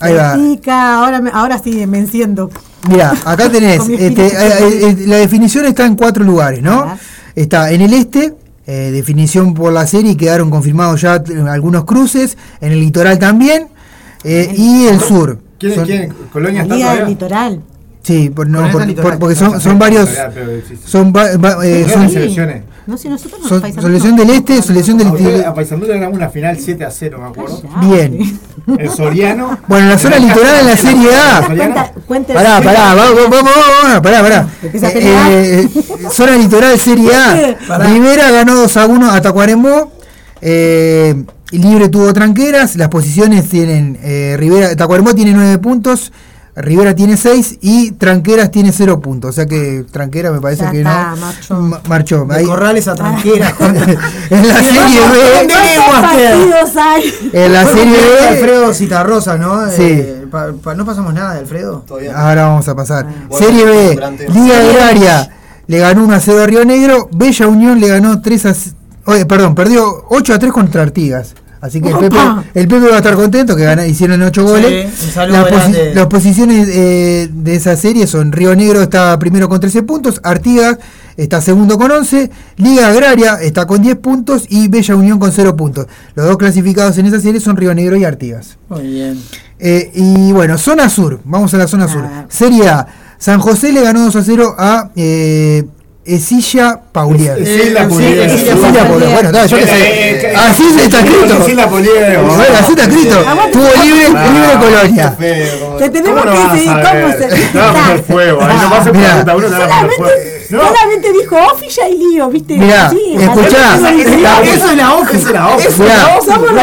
Ahí va. Ahora, me- ahora sí me enciendo. Mirá, acá tenés, este, la definición está en cuatro lugares, ¿no? Está en el este, eh, definición por la serie, quedaron confirmados ya algunos cruces, en el litoral también, eh, y el sur. ¿Quién, Son- quién? ¿Colonia está del litoral. Sí, por, no, Con por- esa litoral. por- porque son, varios, son, va- va- eh, Sí. son- selecciones. No sé, nosotros paisamos. selección del este, selección del interior. A Paysandú le ganamos una final 7 a 0, me acuerdo. Bien. El Soriano. Bueno, la zona litoral en la Serie A. Pará, pará, vamos, vamos, vamos, pará, pará. Eh, pelear. eh, zona litoral Serie A. Rivera ganó 2 a 1 a Tacuarembó. Eh, Libre tuvo tranqueras. Las posiciones tienen. Eh, Rivera, Tacuarembó tiene 9 puntos. Rivera tiene 6 y Tranqueras tiene 0 puntos. O sea que Tranquera me parece Ya que está, no. marchó. Ma- marchó. De Ahí- Corrales a Tranquera. en la Serie B. ¿Cuántos partidos hay? En la Serie B. Alfredo Citarrosa, ¿no? Sí. Eh, pa- pa- no pasamos nada de Alfredo. Ahora vamos a pasar. Bueno, Serie B. Liga. Agraria le ganó 1 a 0 a Río Negro. Bella Unión le ganó 3 a. Oye, perdón, perdió 8 a 3 contra Artigas. Así que el Pepe, el Pepe va a estar contento que hicieron 8 goles. saludo Las, posi- las posiciones eh, de esa serie son Río Negro está primero con 13 puntos, Artigas está segundo con 11, Liga Agraria está con 10 puntos y Bella Unión con 0 puntos. Los dos clasificados en esa serie son Río Negro y Artigas. Muy bien. Eh, y bueno, zona sur, vamos a la zona sur. Serie A, San José le ganó 2 a 0 a eh, Esilla Paulier. Es- Esilla Paulier. Bueno, está, yo qué Eh, sé. eh, Así está escrito. Esilla Paulier. Bueno, así está escrito. Tuvo libre, libre colonia. Te tenemos ¿Cómo no que saber? ¿Cómo se fuego. Ahí no uno. No. Solamente dijo Ofilla y lío, ¿viste? Mirá, Sí, escuchá. así es. La- Eso es la hoja. Esa es la hoja. Mirá. Somos la.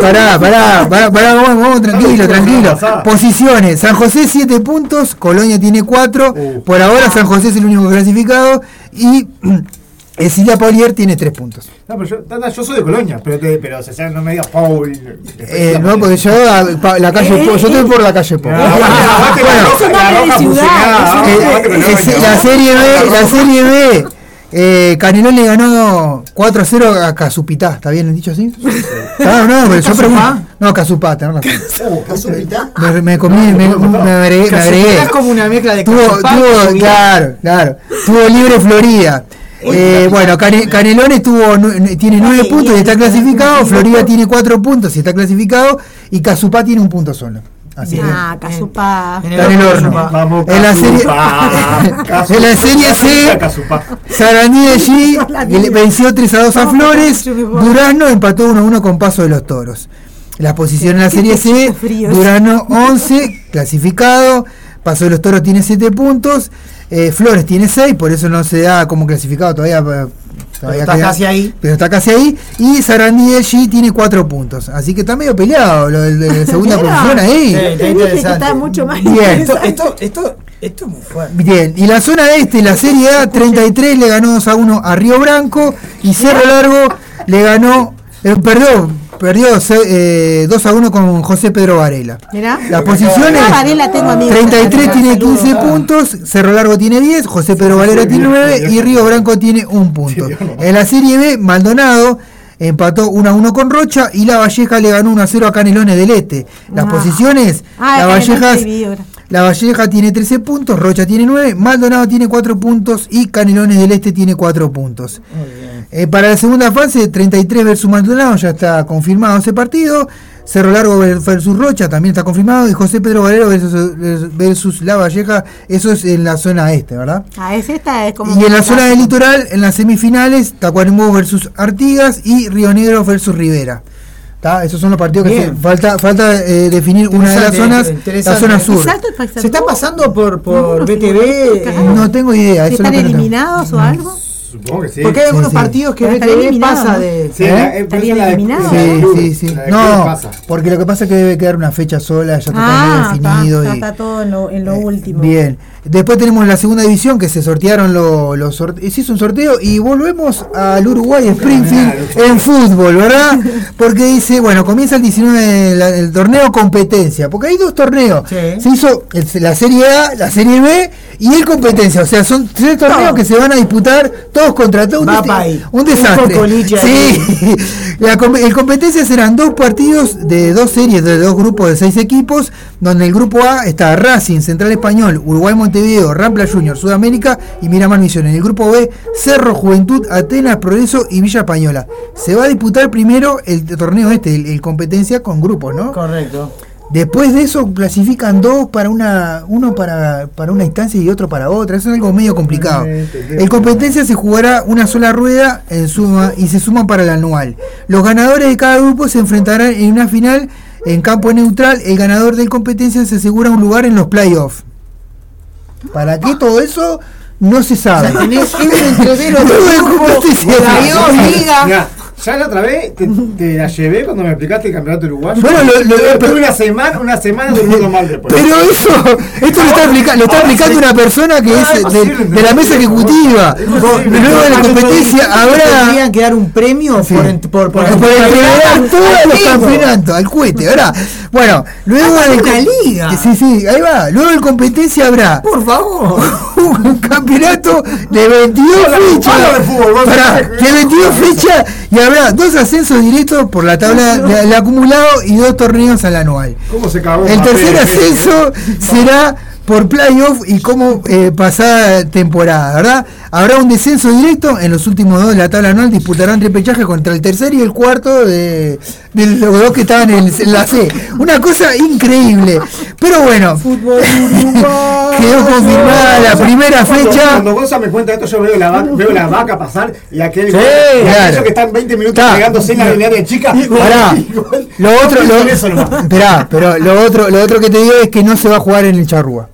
Pará, pará, pará, pará, vamos, vamos, tranquilo, tranquilo. Posiciones, San José 7 puntos, Colonia tiene 4, por ahora San José es el único clasificado y Esilia Paulier tiene 3 puntos. No, pero yo, Tata, yo soy de Colonia, pero, te, pero o sea, no me digas Paul. Eh, no, porque yo a- pa- la calle Po, yo estoy por la calle aguante la la eh, la serie B, la serie B, eh, Canelón le ganó 4 a 0 a Casupitá, ¿está bien dicho así? Ah, no, pero yo pregunto. No, Casupá, tenés razón. ¿Casupita? Me, me comí, me, me agregué. Me agregué. Es como una mezcla de Tuvo, claro, claro. Tuvo libre Florida. Eh, bueno, Cane- Canelones tuvo, tiene 9 puntos y está clasificado. Florida tiene 4 puntos y está clasificado. Y Casupá tiene un punto solo. Así que Ah, Casupá. está en el horno. Vamos, En la serie, en la serie C, Casupá. Sarandí de G le venció 3 a 2 a Flores. Durano empató 1 a 1 con Paso de los Toros. La posición en la serie C, Durano 11, clasificado. Paso de los Toros tiene 7 puntos. Eh, Flores tiene 6, por eso no se da como clasificado todavía. todavía está queda- casi ahí. Pero está casi ahí. Y Sarandí de G tiene 4 puntos. Así que está medio peleado lo de la segunda posición ahí. Sí, está interesante. está mucho más Bien. Esto, esto, esto, esto es muy fuerte. Bien, y la zona este, la Serie A, 33 le ganó 2 a 1 a Río Branco y Cerro Largo le ganó, eh, perdió, perdió se- eh, 2 a 1 con José Pedro Varela. Mirá. Las posiciones, Ah, Varela tengo amigos. 33 tiene 15 puntos, Cerro Largo tiene 10, José Pedro Valera tiene 9 y Río Branco tiene un punto. En la Serie B, Maldonado empató 1 a 1 con Rocha y La Valleja le ganó 1 a 0 a Canelones del Este. Las Ah. posiciones, Ah, La Valleja. La Valleja tiene 13 puntos, Rocha tiene 9, Maldonado tiene 4 puntos y Canelones del Este tiene 4 puntos. Eh, para la segunda fase, 33 versus Maldonado, ya está confirmado ese partido. Cerro Largo ver- versus Rocha también está confirmado. Y José Pedro Valero versus, versus La Valleja, eso es en la zona este, ¿verdad? Ah, es esta, es como. Y en la zona del litoral, en las semifinales, Tacuarembó versus Artigas y Río Negro versus Rivera. ¿Tá? Esos son los partidos que se- falta falta eh, definir una de las zonas, la zona sur. Exacto. Se está pasando por, por No, no, BTV. no, No tengo idea. ¿Si eso es lo están eliminados o algo? Supongo que sí. Porque hay algunos Sí, sí. partidos que BTV pasa ¿no? de. Sí, eh, eliminado, Sí, sí, sí. No, porque lo que pasa es que debe quedar una fecha sola, ya está todo Ah, definido. está, y- está todo en lo, en lo último. Bien. Después tenemos la segunda división que se sortearon lo- los sorteos. Se hizo un sorteo y volvemos al Uruguay Springfield en fútbol, ¿verdad? Porque dice, bueno, comienza el 19 la- el torneo competencia. Porque hay dos torneos. Se hizo el- la Serie A, la Serie B y el competencia. O sea, son tres torneos que se van a disputar todos contra todos. Un, un desastre. sí. La com- el competencia serán dos partidos de dos series de dos grupos de seis equipos, donde el grupo A está Racing, Central Español, Uruguay Montevideo, Rampla Junior, Sudamérica y Miramar Misiones. En el grupo B, Cerro Juventud, Atenas, Progreso y Villa Española. Se va a disputar primero el torneo este, el, el competencia con grupos, ¿no? Correcto. Después de eso clasifican dos para una, uno para, para una instancia y otro para otra. Eso es algo medio complicado. El competencia se jugará una sola rueda en suma y se suman para el anual. Los ganadores de cada grupo se enfrentarán en una final en campo neutral. El ganador del competencia se asegura un lugar en los playoffs. ¿Para qué todo eso? No se sabe. O sea, tenés un entretero de Todo el ya la otra vez te, te la llevé cuando me explicaste el campeonato uruguayo. Bueno, lo- lo- pero- una semana, una semana durmiendo mal después. Pero eso, esto lo está, aplica- lo está aplicando una persona que es de, de la mesa ejecutiva. Luego de la competencia habrá Tendrían que dar un premio por, por, por, por entregar todos los campeonatos, al cohete, ¿verdad? Bueno, luego Ah, de una liga. Sí, sí, ahí va. Luego de competencia habrá Por favor. un campeonato de 22 fechas. habla de fútbol, vos. Pará, de 22 fechas y habrá dos ascensos directos por la tabla del acumulado y dos torneos al anual. ¿Cómo se cagó? El tercer ascenso será por playoff y como eh, pasada temporada, ¿verdad? Habrá un descenso directo en los últimos dos de la tabla anual, disputarán repechaje contra el tercer y el cuarto de, de los dos que estaban en, en la C. Una cosa increíble. Pero bueno, quedó confirmada la primera Cuando- fecha. Cuando Gonza me cuenta esto, yo veo la, vaca, veo la vaca pasar y aquel Sí, y claro. aquellos que están 20 minutos pegándose en la linearia chica. Pará. Lo otro, lo, esperá, pero lo otro, lo otro que te digo es que no se va a jugar en el Charrúa.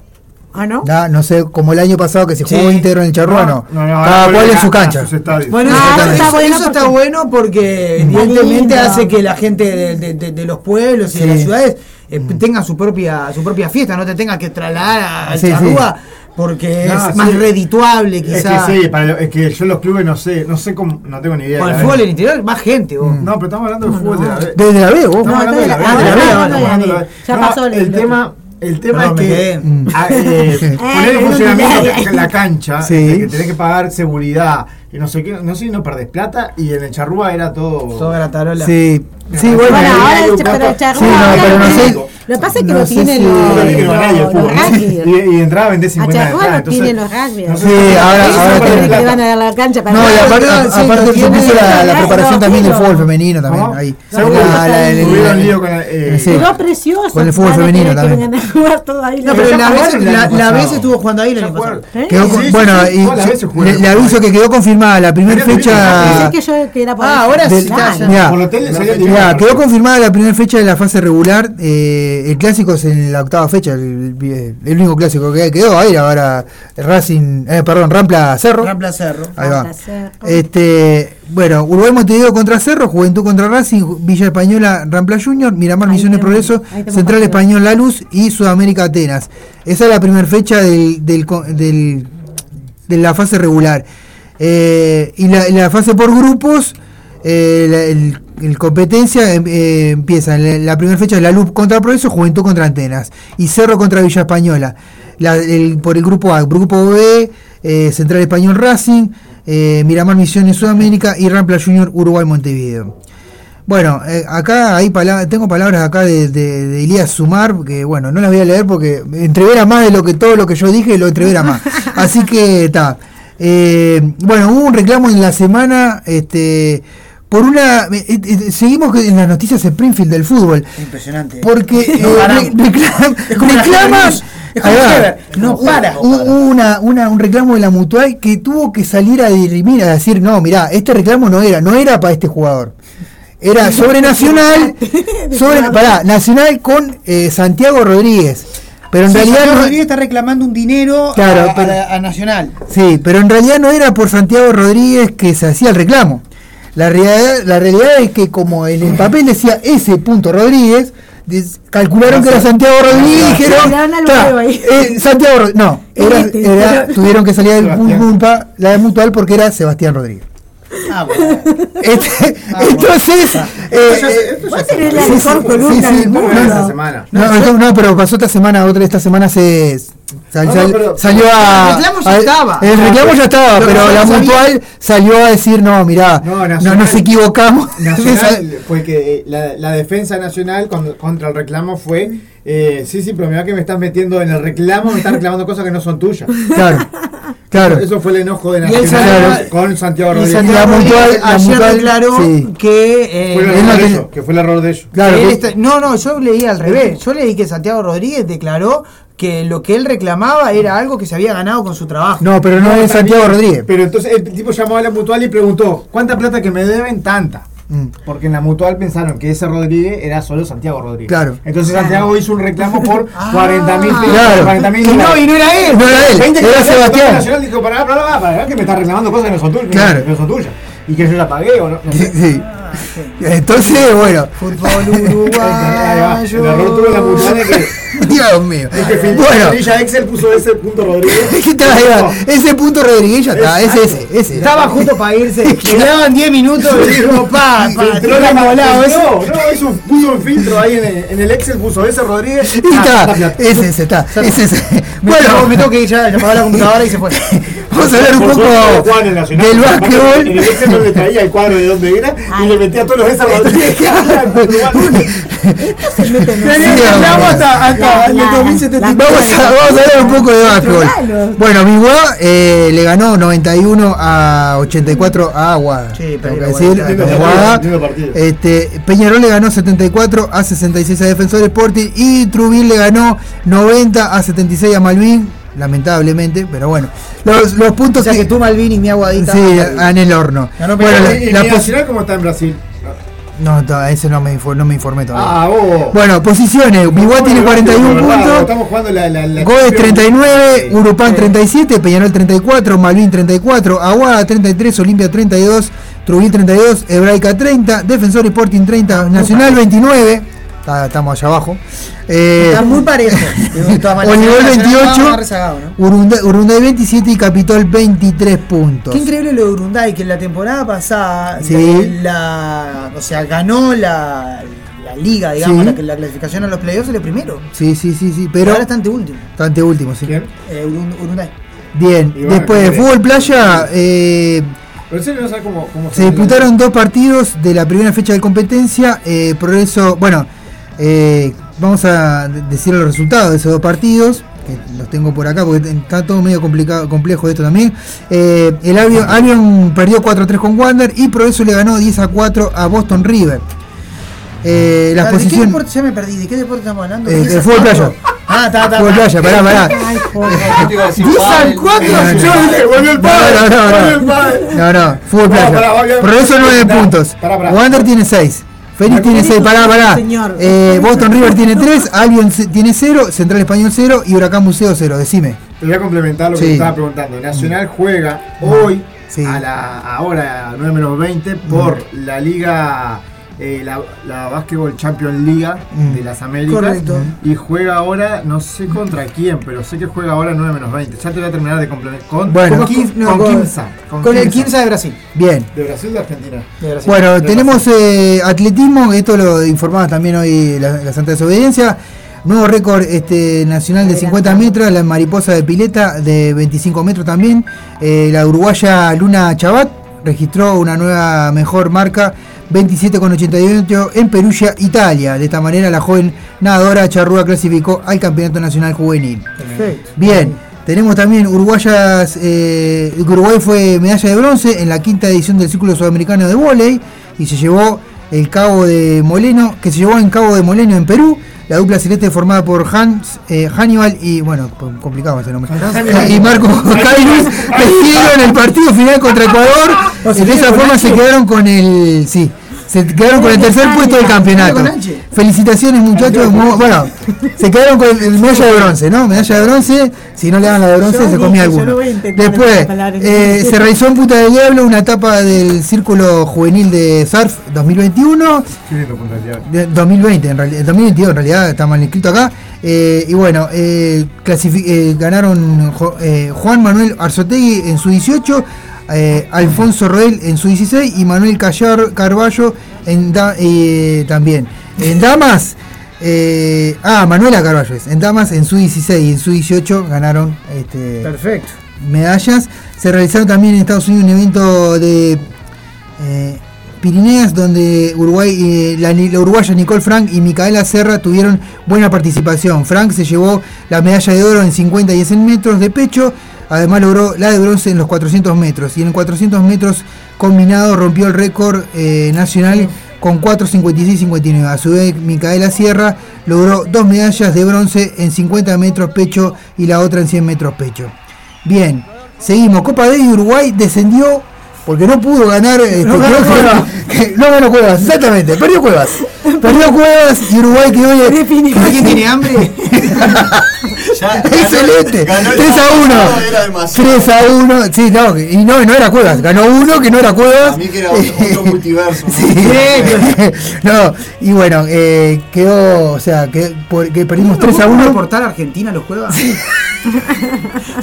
¿Ah, no? No, no sé, como el año pasado que se jugó Sí. íntegro en el Charrúa, no. No, no, Cada cual en su a- cancha. a. Bueno, Ah, eso, está bueno eso está porque- bueno porque evidentemente hace que la gente de, de- de- de los pueblos y de las ciudades eh, tenga su propia su propia fiesta, no te tengas que trasladar al Sí, sí. charrúa porque No, es sí. más redituable Es quizás. que sí, para lo- es que yo en los clubes no sé, no sé cómo, no tengo ni idea. Con el fútbol en el interior, más gente vos. No, pero estamos hablando de fútbol de la B. Desde la B, vos. Estamos No, hablando de la B. ah. Ya No, pasó el- el tema el tema es que quedé. ah, eh, poner en Eh, funcionamiento eh, la, cancha, Sí. de que tenés que pagar seguridad y no sé qué, no sé si no perdés plata y en el charrúa era todo. Toda la tarola. Sí, sí, Bueno, bueno. Ahora el pero el charrúa Sí, no, ahora pero no tiene- sé- Lo que pasa es que no lo tienen si- los, y, y entraba a vender A 50 de Charrúa entrada, lo tienen entonces los rugby. no sé Sí, ahora- ahora que van a dar la cancha para No, y aparte, Sí, aparte se puso la, preparación también del fútbol femenino también. Ahí. ¿Sabes La- cómo la- el- tuvieron el- lío con la- eh. Quedó precioso. Con el fútbol femenino también. No, pero la vez, estuvo jugando ahí el año pasado. ¿Eh? Quedó bueno, le, aviso que quedó confirmada la primera fecha. Ah, ahora sí, dinero. quedó confirmada la primera fecha de la fase regular. eh, el clásico es en la octava fecha, el, el- el único clásico que quedó. Ahí ahora Racing, eh, perdón, Rampla Cerro. Rampla Cerro. Ahí va. Cerro. Este, bueno, Uruguay Montevideo contra Cerro, Juventud contra Racing, Villa Española, Rampla Junior, Miramar Ahí Misiones tenemos- Progreso, Central. Español La Luz y Sudamérica Atenas. Esa es la primera fecha del, del, co- del- de la fase regular. Eh, y la, la fase por grupos, eh, la el, el competencia em- eh, empieza la, primera fecha de la Luz contra Progreso, Juventud contra Atenas y Cerro contra Villa Española. La- el- por el grupo A, grupo B, eh, Central Español Racing, eh, Miramar Misiones Sudamérica y Rampla Junior Uruguay Montevideo. Bueno, eh, acá hay palabras, tengo palabras acá de, de, de Elías Sumar, que bueno, no las voy a leer porque entrevera más de lo que todo lo que yo dije, lo entrevera más. Así que está. Bueno, hubo un reclamo en la semana, este, por una, eh, eh, seguimos en las noticias Springfield del fútbol, Impresionante. porque eh, No paramos. re- reclam- Es como la reclaman, Heber News. Es como Ahí va. Heber, no para. Hubo hubo una, una- un reclamo de la mutual que tuvo que salir a dirimir, a decir, no, mirá, este reclamo no era, no era para este jugador. Era sobre Nacional, sobre, pará, Nacional con eh, Santiago Rodríguez. Pero en realidad Santiago no- Rodríguez está reclamando un dinero Claro, a, pero- a- a Nacional. Sí, pero en realidad no era por Santiago Rodríguez que se hacía el reclamo. La realidad, la realidad es que como en el papel decía ese punto Rodríguez, calcularon que era Santiago Rodríguez y dijeron, Tiraron al "Ta, huevo ahí. eh, Santiago Rodríguez, no, era, Este, era- tuvieron que salir del la de Mutual porque era Sebastián Rodríguez. Ah, bueno. Este- entonces, eh, Vos tenés la sí, mejor sí, columna sí, sí, del ¿Cómo mundo. era esta semana? no, no, no, pero pasó esta semana, otra esta semana se sal- No, sal- pero- salió a El reclamo ya estaba. El reclamo ya estaba, pero la mutual salió a decir, no, mirá, No, no, Nacional- nos equivocamos. Nacional fue que eh, la, la defensa nacional cuando, contra el reclamo fue eh, sí, sí, pero mira que me estás metiendo en el reclamo, me estás reclamando cosas que no son tuyas. claro, claro. Eso fue el enojo de Nacional con Santiago Y Rodríguez. Santiago La mutual- la ayer mutual- declaró sí. que, eh, Fue el error no de ellos, que fue el error de ellos. Claro, que está- no, no, yo leí al revés. Yo leí que Santiago Rodríguez declaró que lo que él reclamaba era algo que se había ganado con su trabajo. no, pero no, No, es Santiago Rodríguez. Pero entonces el tipo llamó a la mutual y preguntó, ¿cuánta plata que me deben? Tanta. Mm. Porque en la mutual pensaron que ese Rodríguez era solo Santiago Rodríguez. Claro. Entonces Santiago hizo un reclamo por 40 mil Claro. mil Y no, y no era él. No era él, 20 era Sebastián. Nacional dijo, para, para, para, para, que me está reclamando cosas que no son tuyas. Claro. Que no son tuyas. Y que yo la pagué o no. no Sí, sé. sí. Entonces, bueno, Fútbol la que, Dios mío. es que Bueno, Excel puso ese punto Rodríguez. ahí está, ahí va. ese punto Rodríguez ya está, es ese, ese. Estaba justo para irse. Le daban 10 minutos y dijo, pa, pa, Filtró tiró la la volado. No, no, hizo, puso un filtro ahí en el, en el Excel, puso ese Rodríguez. Y Ah, está, plata. ese, ese está, ese, ese. Bueno, me tengo que ir ya, apagó la computadora y se fue. vamos a hablar un poco en del En básquetbol. el Excel no le traía el cuadro de dónde era y metía todos los Rodríguez. 2070. Vamos a, a hablar un poco de básquetbol. Bueno, Biguá eh, le ganó 91 a 84 a Aguada. Sí. Este, Peñarol le ganó 74 a 66 a Defensor Sporting y Trubil le ganó 90 a 76 a Malvin, lamentablemente, pero bueno. Los, los O puntos sea que tú, Malvin y mi aguadita. Sí, en el horno. Ganó Bueno, la- ¿Y la y pos- Nacional cómo está en Brasil? no, ese no me, no me informé todavía. Ah, vos. Bueno, posiciones. Biguá tiene 41 puntos. Estamos jugando la. la, la Goes 39, Sí. Urupán 37, Peñarol 34, Malvin 34, Aguada 33, Olimpia 32, Trubil 32, Hebraica 30, Defensor Sporting 30, Nacional 29, está- estamos allá abajo. Eh, Está muy parejo. De todas maneras, Olivol Nacional va 28, más rezagado, ¿no? Urunday, Urunday 27 y Capitol 23 puntos. Qué increíble lo de Urunday, que la temporada pasada, Sí. la, o sea, ganó la, la liga, digamos, Sí. la, la clasificación a los playoffs el primero. Sí, sí, sí, sí, Pero ahora está ante último. bastante último, sí. ¿Quién? Eh, Urun- Urunday. Bien, bueno, después de ¿qué fútbol playa, eh, Pero en no cómo, cómo Se disputaron dos partidos de la primera fecha de competencia. eh, Progreso, bueno, eh, vamos a de- decir los resultados de esos dos partidos, que los tengo por acá porque está todo medio complicado, complejo esto también. Eh, el Albion, Albion perdió 4-3 con Wander y Progreso le ganó 10-4 a Boston River. Eh, las ¿De qué deporte ya me perdí? ¿De qué deporte estamos hablando? Eh, ¿Diez de a fútbol playa. Ah, está, está. Fútbol playa, pará, pará. Ay, joder. A 10 al 4. No, no. Yo, volvió el padre, No, no, el fútbol playa. Progreso pará, 9 pará, puntos. Wander tiene 6. Félix tiene 6, pará, pará. Señor. Eh, Boston River tiene 3, Albion tiene 0, Central Español 0 y Huracán Museo 0. Decime. Te voy a complementar lo que Sí. te estaba preguntando. Nacional juega hoy Sí. a la ahora 9 menos 20 por la liga eh, la, la Basketball Champions League Mm. de las Américas Correcto. y juega ahora no sé contra quién pero sé que juega ahora 9 menos 20 ya te voy a terminar de complementar con, Bueno. con, Quin- no, con con- Quimsa, con el Quimsa. 15 de Brasil. Bien. de Brasil o de Argentina De Brasil. Bueno, de tenemos eh, atletismo, esto lo informaba también hoy la, la Santa Desobediencia. Nuevo récord este, nacional de 50 metros, la mariposa de pileta de 25 metros también. Eh, la uruguaya Luna Chabat registró una nueva mejor marca, 27,88 en Perugia, Italia. De esta manera la joven nadadora charrúa clasificó al Campeonato Nacional Juvenil. Perfecto. Bien, tenemos también uruguayas. eh, Uruguay fue medalla de bronce en la quinta edición del Círculo Sudamericano de Voley y se llevó el Cabo de Moleno, que se llevó en Cabo de Moleno en Perú. La dupla celeste formada por Hans eh, Hannibal y, bueno, complicado ese nombre, y Marco Cairus vencieron el partido final contra Ecuador. O sea, de esa forma se quedaron con el. Sí, Se quedaron con el tercer puesto del campeonato. Felicitaciones muchachos. Mu- Bueno, se quedaron con el medalla de bronce, ¿no? Medalla de bronce. Si no le dan la de bronce, Yo se comía alguno. Después, eh, se realizó en Punta del Diablo una etapa del Círculo Juvenil de Surf 2021. De 2020, en realidad, 2022 en realidad está mal escrito acá. Eh, y bueno, eh, eh, ganaron Jo- eh, Juan Manuel Arzotegui en su 18, eh, Alfonso Roel en su 16 y Manuel Callar Carballo en da- eh, también. En damas, eh, ah, Manuela Carballo es. En damas en su 16 y en su 18 ganaron este, Perfecto. medallas. Se realizaron también en Estados Unidos un evento de Pirineas donde Uruguay, la, la uruguaya Nicole Frank y Micaela Serra tuvieron buena participación. Frank se llevó la medalla de oro en 50 y 100 metros de pecho. Además logró la de bronce en los 400 metros. Y en el 400 metros combinado rompió el récord eh, nacional con 4.56-59. A su vez, Micaela Sierra logró dos medallas de bronce en 50 metros pecho y la otra en 100 metros pecho. Bien, seguimos. Copa D y Uruguay descendió porque no pudo ganar. este, No ganó que- Cuevas. que- no ganó Cuevas, exactamente. Perdió Cuevas. Perdió Cuevas y Uruguay quedó. ¿Alguien tiene hambre? Excelente. 3 ganó el a pasado, 1. era demasiado. 3 a 1. Sí, no, y no, no era Cuevas. Ganó uno que no era Cuevas. A mí que era otro, otro multiverso. ¿no? Sí. no, y bueno, eh, quedó, o sea, que, por- que perdimos 3 a 1. reportar a Argentina los juegos?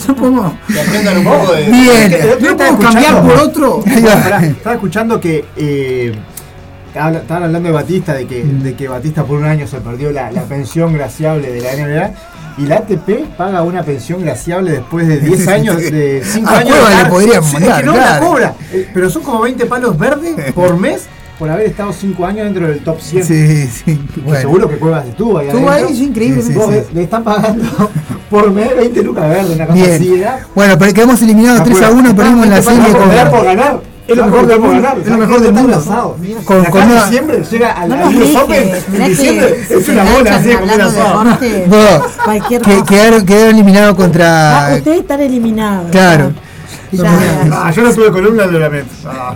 Yo pongo. Que aprendan un poco de. Bien. ¿No puedo cambiar por otro? Estaba escuchando que eh, estaban hablando de Batista, de que, de que Batista por un año se perdió la, la pensión graciable de la NBA. Y la ATP paga una pensión graciable después de 10 años, de 5 A años. De le estar- podrían Sí, es mandar, que no claro. la cobra. Pero son como 20 palos verdes por mes por haber estado 5 años dentro del top 100. Sí, sí. Que Bueno. Seguro que Cuevas estuvo ahí. Estuvo ahí, es increíble. Sí, sí, Vos sí. Le están pagando por mes 20 lucas verdes, una cosa así. Bueno, pero quedamos eliminados No, 3 a pero 1, perdimos en la está serie por con. ganar por ganar. Es lo Está mejor del mundo, es lo mejor del mundo. Con- con una- diciembre llega al No en que diciembre es una bola así como un hablando de asado. Cualquier quedaron, quedaron eliminados Ah, contra. ustedes están eliminados. Claro. Ah, yo no tuve columna de lamento. Ah.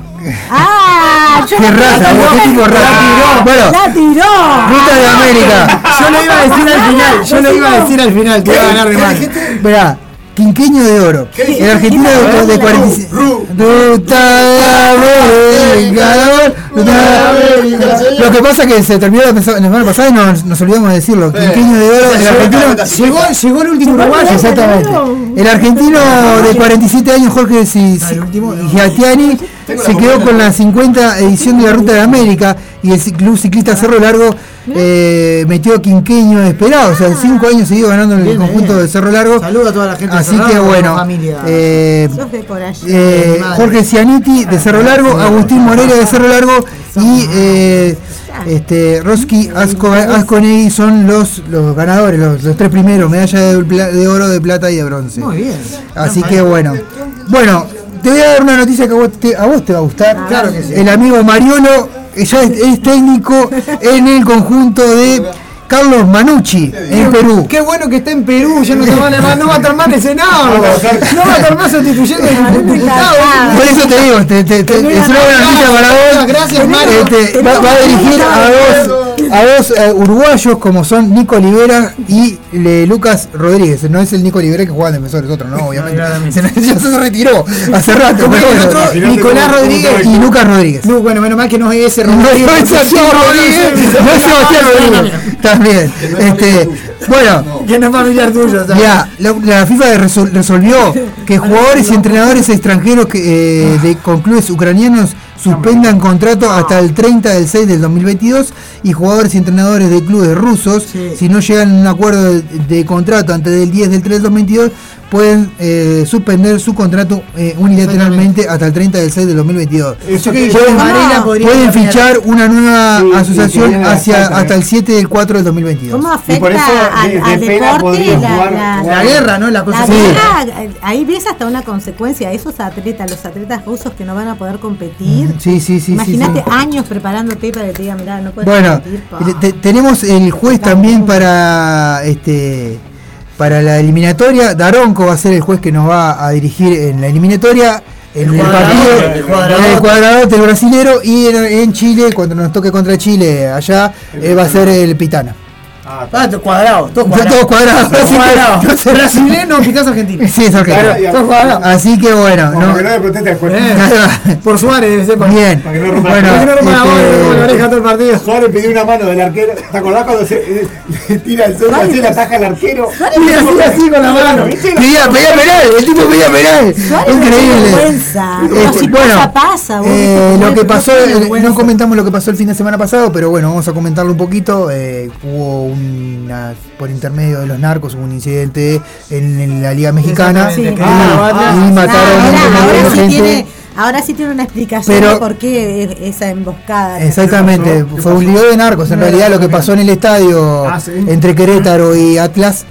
Ah, yo Qué la vos, qué tipo rata. Bueno, La tiró. Ruta de América. Yo lo iba a decir al final. Yo lo iba a decir al final. Que iba a ganar de más. Verá, quinqueño de oro. El argentino de, de 45. Ruta de América. Ruta de América. Lo que pasa es que se terminó la, semana pasada y nos, nos olvidamos de decirlo. Quinqueño de oro. El argentino. Llegó, llegó el último uruguayo. Exactamente. El argentino de 47 años, Jorge Giatiani, se quedó con la 50 edición de la Ruta de América y el club ciclista Cerro Largo eh, metió quinqueño esperado, o sea, 5 años seguido ganando en el conjunto de Cerro Largo. Saludo a toda la gente de Así Cerro que bueno, familia. eh, eh, Jorge Cianiti de Cerro Largo, Agustín Moreira de Cerro Largo y eh, este, Roski Asco- Asconegui son los, los ganadores, los, los tres primeros, medalla de, oro, de plata y de bronce. Muy bien. Así que bueno. Bueno, te voy a dar una noticia que a vos te, a vos te va a gustar. Claro que sí. El amigo Mariolo ya es, es técnico en el conjunto de Carlos Manucci en Perú. Qué bueno que está en Perú, ya no, se van a- no va a estar más el Senado, no va a estar más sustituyendo a ningún diputado. Por eso te digo, te, te, te- es una buena noticia para vos. Gracias, Mario. Este, va, va a dirigir a dos, a dos eh, uruguayos como son Nico Olivera y eh, Lucas Rodríguez. No es el Nico Olivera que juega en defensor, es otro, no, obviamente. Se, ya se retiró hace rato. Pero el bueno. otro, Nicolás Rodríguez y Lucas Rodríguez. No, bueno, menos mal que no es ese No, no Rodríguez. es Santiago Rodríguez, no es Sebastián Rodríguez. También. Este, bueno, Que no es familiar tuyo, la, FIFA resol- resolvió que jugadores y entrenadores extranjeros que, eh, de, con clubes ucranianos suspendan contrato hasta el 30 del 6 del 2022 y jugadores y entrenadores de clubes rusos, si no llegan a un acuerdo de, de contrato antes del 10 del 3 del 2022, pueden eh, suspender su contrato eh, unilateralmente hasta el 30 del 6 del 2022. Eso que Pueden, pueden fichar una nueva Sí, sí, asociación sí, hacia hasta el 7 del 4 del 2022. ¿Cómo Y por afecta eso, al, de- de al deporte la, jugar- la- La guerra, ¿no? La la cosa Sí. guerra? Ahí ves hasta una consecuencia. Esos atletas, los atletas rusos que no van a poder competir. Sí, sí, sí. sí, Imagínate sí. años preparándote para que te digan, mirá, no puedes Bueno, competir. pa". te- te- tenemos el juez también para este para la eliminatoria. Daronco va a ser el juez que nos va a dirigir en la eliminatoria. En el, partido, en el cuadradote, el brasilero. Y en, Chile, cuando nos toque contra Chile allá, eh, va a ser el Pitana. Ah, ah todos cuadrados, todos cuadrados. Todos cuadrados. No argentino. Sí, es argentino. Claro, todos cuadrados. Así que bueno. Que no eh. por Suárez debe ser Bien. Para que no rompa bueno, este, para no rompa la todo el partido. Suárez pidió una mano del arquero. ¿Te acordás cuando se eh, tira el sol así la ataja el arquero? Suárez y así, así con la mano. Pedía, pedía penal, el tipo pedía penal. Increíble. Bueno, lo que pasó, no comentamos lo que pasó el fin de semana pasado, pero bueno, vamos a comentarlo un poquito. Eh, hubo por intermedio de los narcos hubo un incidente en, la Liga Mexicana eh, ah, y, mataron a ahora, ahora sí tiene, una explicación Pero, de por qué esa emboscada. Exactamente, fue un lío de narcos. En realidad lo que pasó en el estadio entre Querétaro y Atlas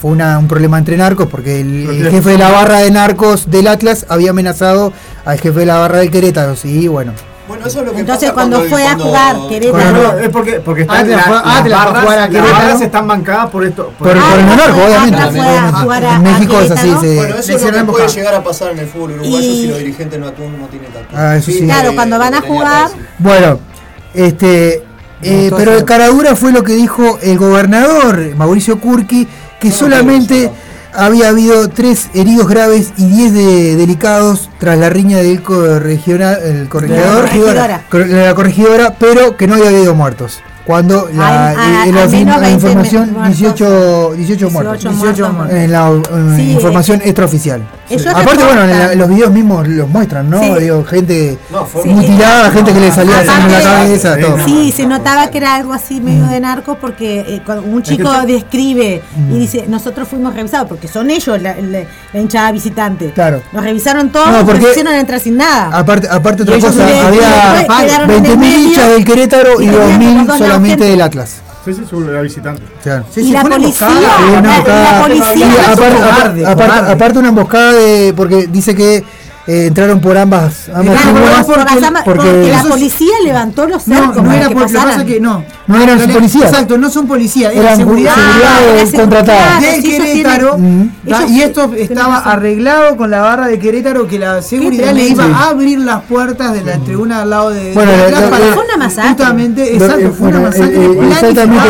fue un problema entre narcos porque el, jefe de la barra de narcos del Atlas había amenazado al jefe de la barra del Querétaro. Y bueno, bueno, eso es lo que Entonces, pasa cuando, cuando, fue cuando... a jugar Querétaro. Bueno, es porque, porque está ah, Atlas, la, Atlas ah, las barras, jugar a Querétaro. Las barras están bancadas por esto. Por, por, por el honor, ah, obviamente. A, en México a es así. Se, bueno, eso es lo que puede llegar a pasar en el fútbol uruguayo si los dirigentes no, no tienen tanto. Ah, eso sí. Claro, cuando van a jugar. Bueno, este. Eh, pero el Caradura fue lo que dijo el gobernador Mauricio Curqui, que no, solamente no, no, había habido tres heridos graves y 10 de, delicados tras la riña del corregidor, la corregidora, pero que no había habido muertos cuando la, eh, información muertos, 18, muertos, en la eh, eh, información extraoficial. Sí. Aparte, bueno, en la, los videos mismos los muestran, ¿no? Digo, gente mutilada, gente que le salía aparte, la cabeza. Todo. Sí, se notaba que era algo así medio de mm. narco porque cuando un chico describe y mm. dice, nosotros fuimos revisados, porque son ellos la, hinchada visitante. Claro. Nos revisaron todos, no, porque nos hicieron entrar sin nada. Aparte, aparte otra cosa, había 20.000 hinchas del Querétaro y 2.000 solamente del Atlas. Sí, sí, la visitante. Y la, policía, emboscada, la, policía. Aparte una emboscada de. Porque dice que eh, entraron por ambas, ambas claro, figuras. por, porque, porque, porque, la policía levantó los cercos no, no era que por, lo pasa que no. No eran no, policías. exacto no son policías eran seguridad, seguridad ah, contratada de Querétaro tienen, da, y esto estaba arreglado con la barra de Querétaro que la seguridad le iba sí. a abrir las puertas de la tribuna al lado de bueno de la, la, la, fue una masacre. justamente exacto fue una masacre eh, eh, exactamente.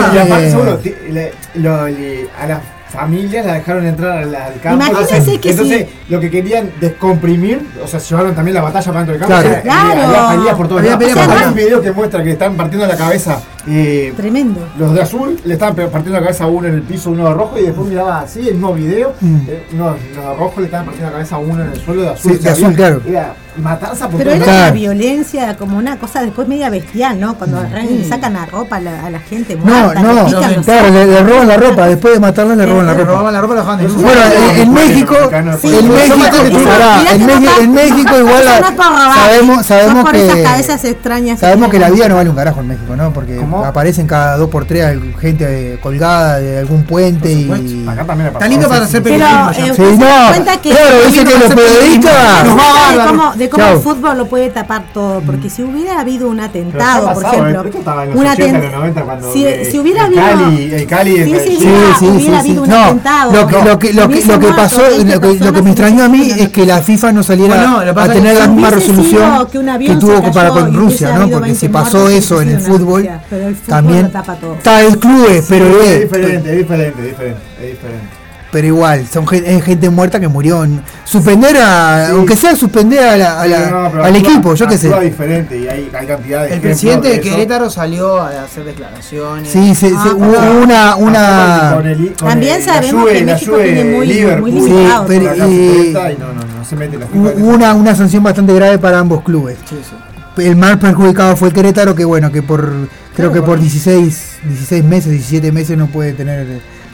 A las familias la dejaron entrar al, campo. Imagínense entonces, que entonces lo que querían descomprimir, o sea, llevaron también la batalla para dentro del campo. Claro, claro. Había, había por todos lados. Hay un video que muestra que están partiendo la cabeza. Eh, Tremendo. Los de azul le estaban partiendo la cabeza a uno en el piso, uno de rojo, y después miraba así el mismo video. Mm. Eh, no, los de rojo le estaban partiendo la cabeza a uno en el suelo de azul. Sí, de azul, claro matanza por Pero era una violencia, como una cosa después media bestial, ¿no? Cuando sí. sacan la ropa a la, gente. No, no, le, roban la ropa, después de matarla le roban la ropa. Le roban la ropa, Bueno, en México, en México, en México igual sabemos, sabemos que sabemos que la vida no vale un carajo en México, ¿no? Porque aparecen cada dos por tres gente eh, colgada de algún puente y está lindo para hacer periodismo. Pero, eh, que los periodistas de cómo el fútbol lo puede tapar todo, porque mm. si hubiera habido un atentado, por ejemplo, ¿eh? si, hubiera habido el Cali, el, sí, sí, sí, sí, hubiera habido un atentado. Lo que, lo que, lo que, pasó, lo que, me extrañó a mí es que la FIFA no saliera a tener la misma resolución que, tuvo para con Rusia, ¿no? Porque se pasó eso en el fútbol. También está el club, pero es diferente, es diferente, es diferente pero igual, son gente, gente muerta que murió. Suspender a, aunque sea suspender a la, a la, no, al actúa, equipo, yo qué sé. diferente y hay, cantidad de El presidente de, Querétaro salió a hacer declaraciones. Sí, se, se, hubo una... una... Con También sabemos que tiene muy, Liverpool, muy eh, una, una sanción bastante grave para ambos clubes. Sí, sí el más perjudicado fue el Querétaro, que bueno, que por creo que por 16, 16 meses, 17 meses no puede tener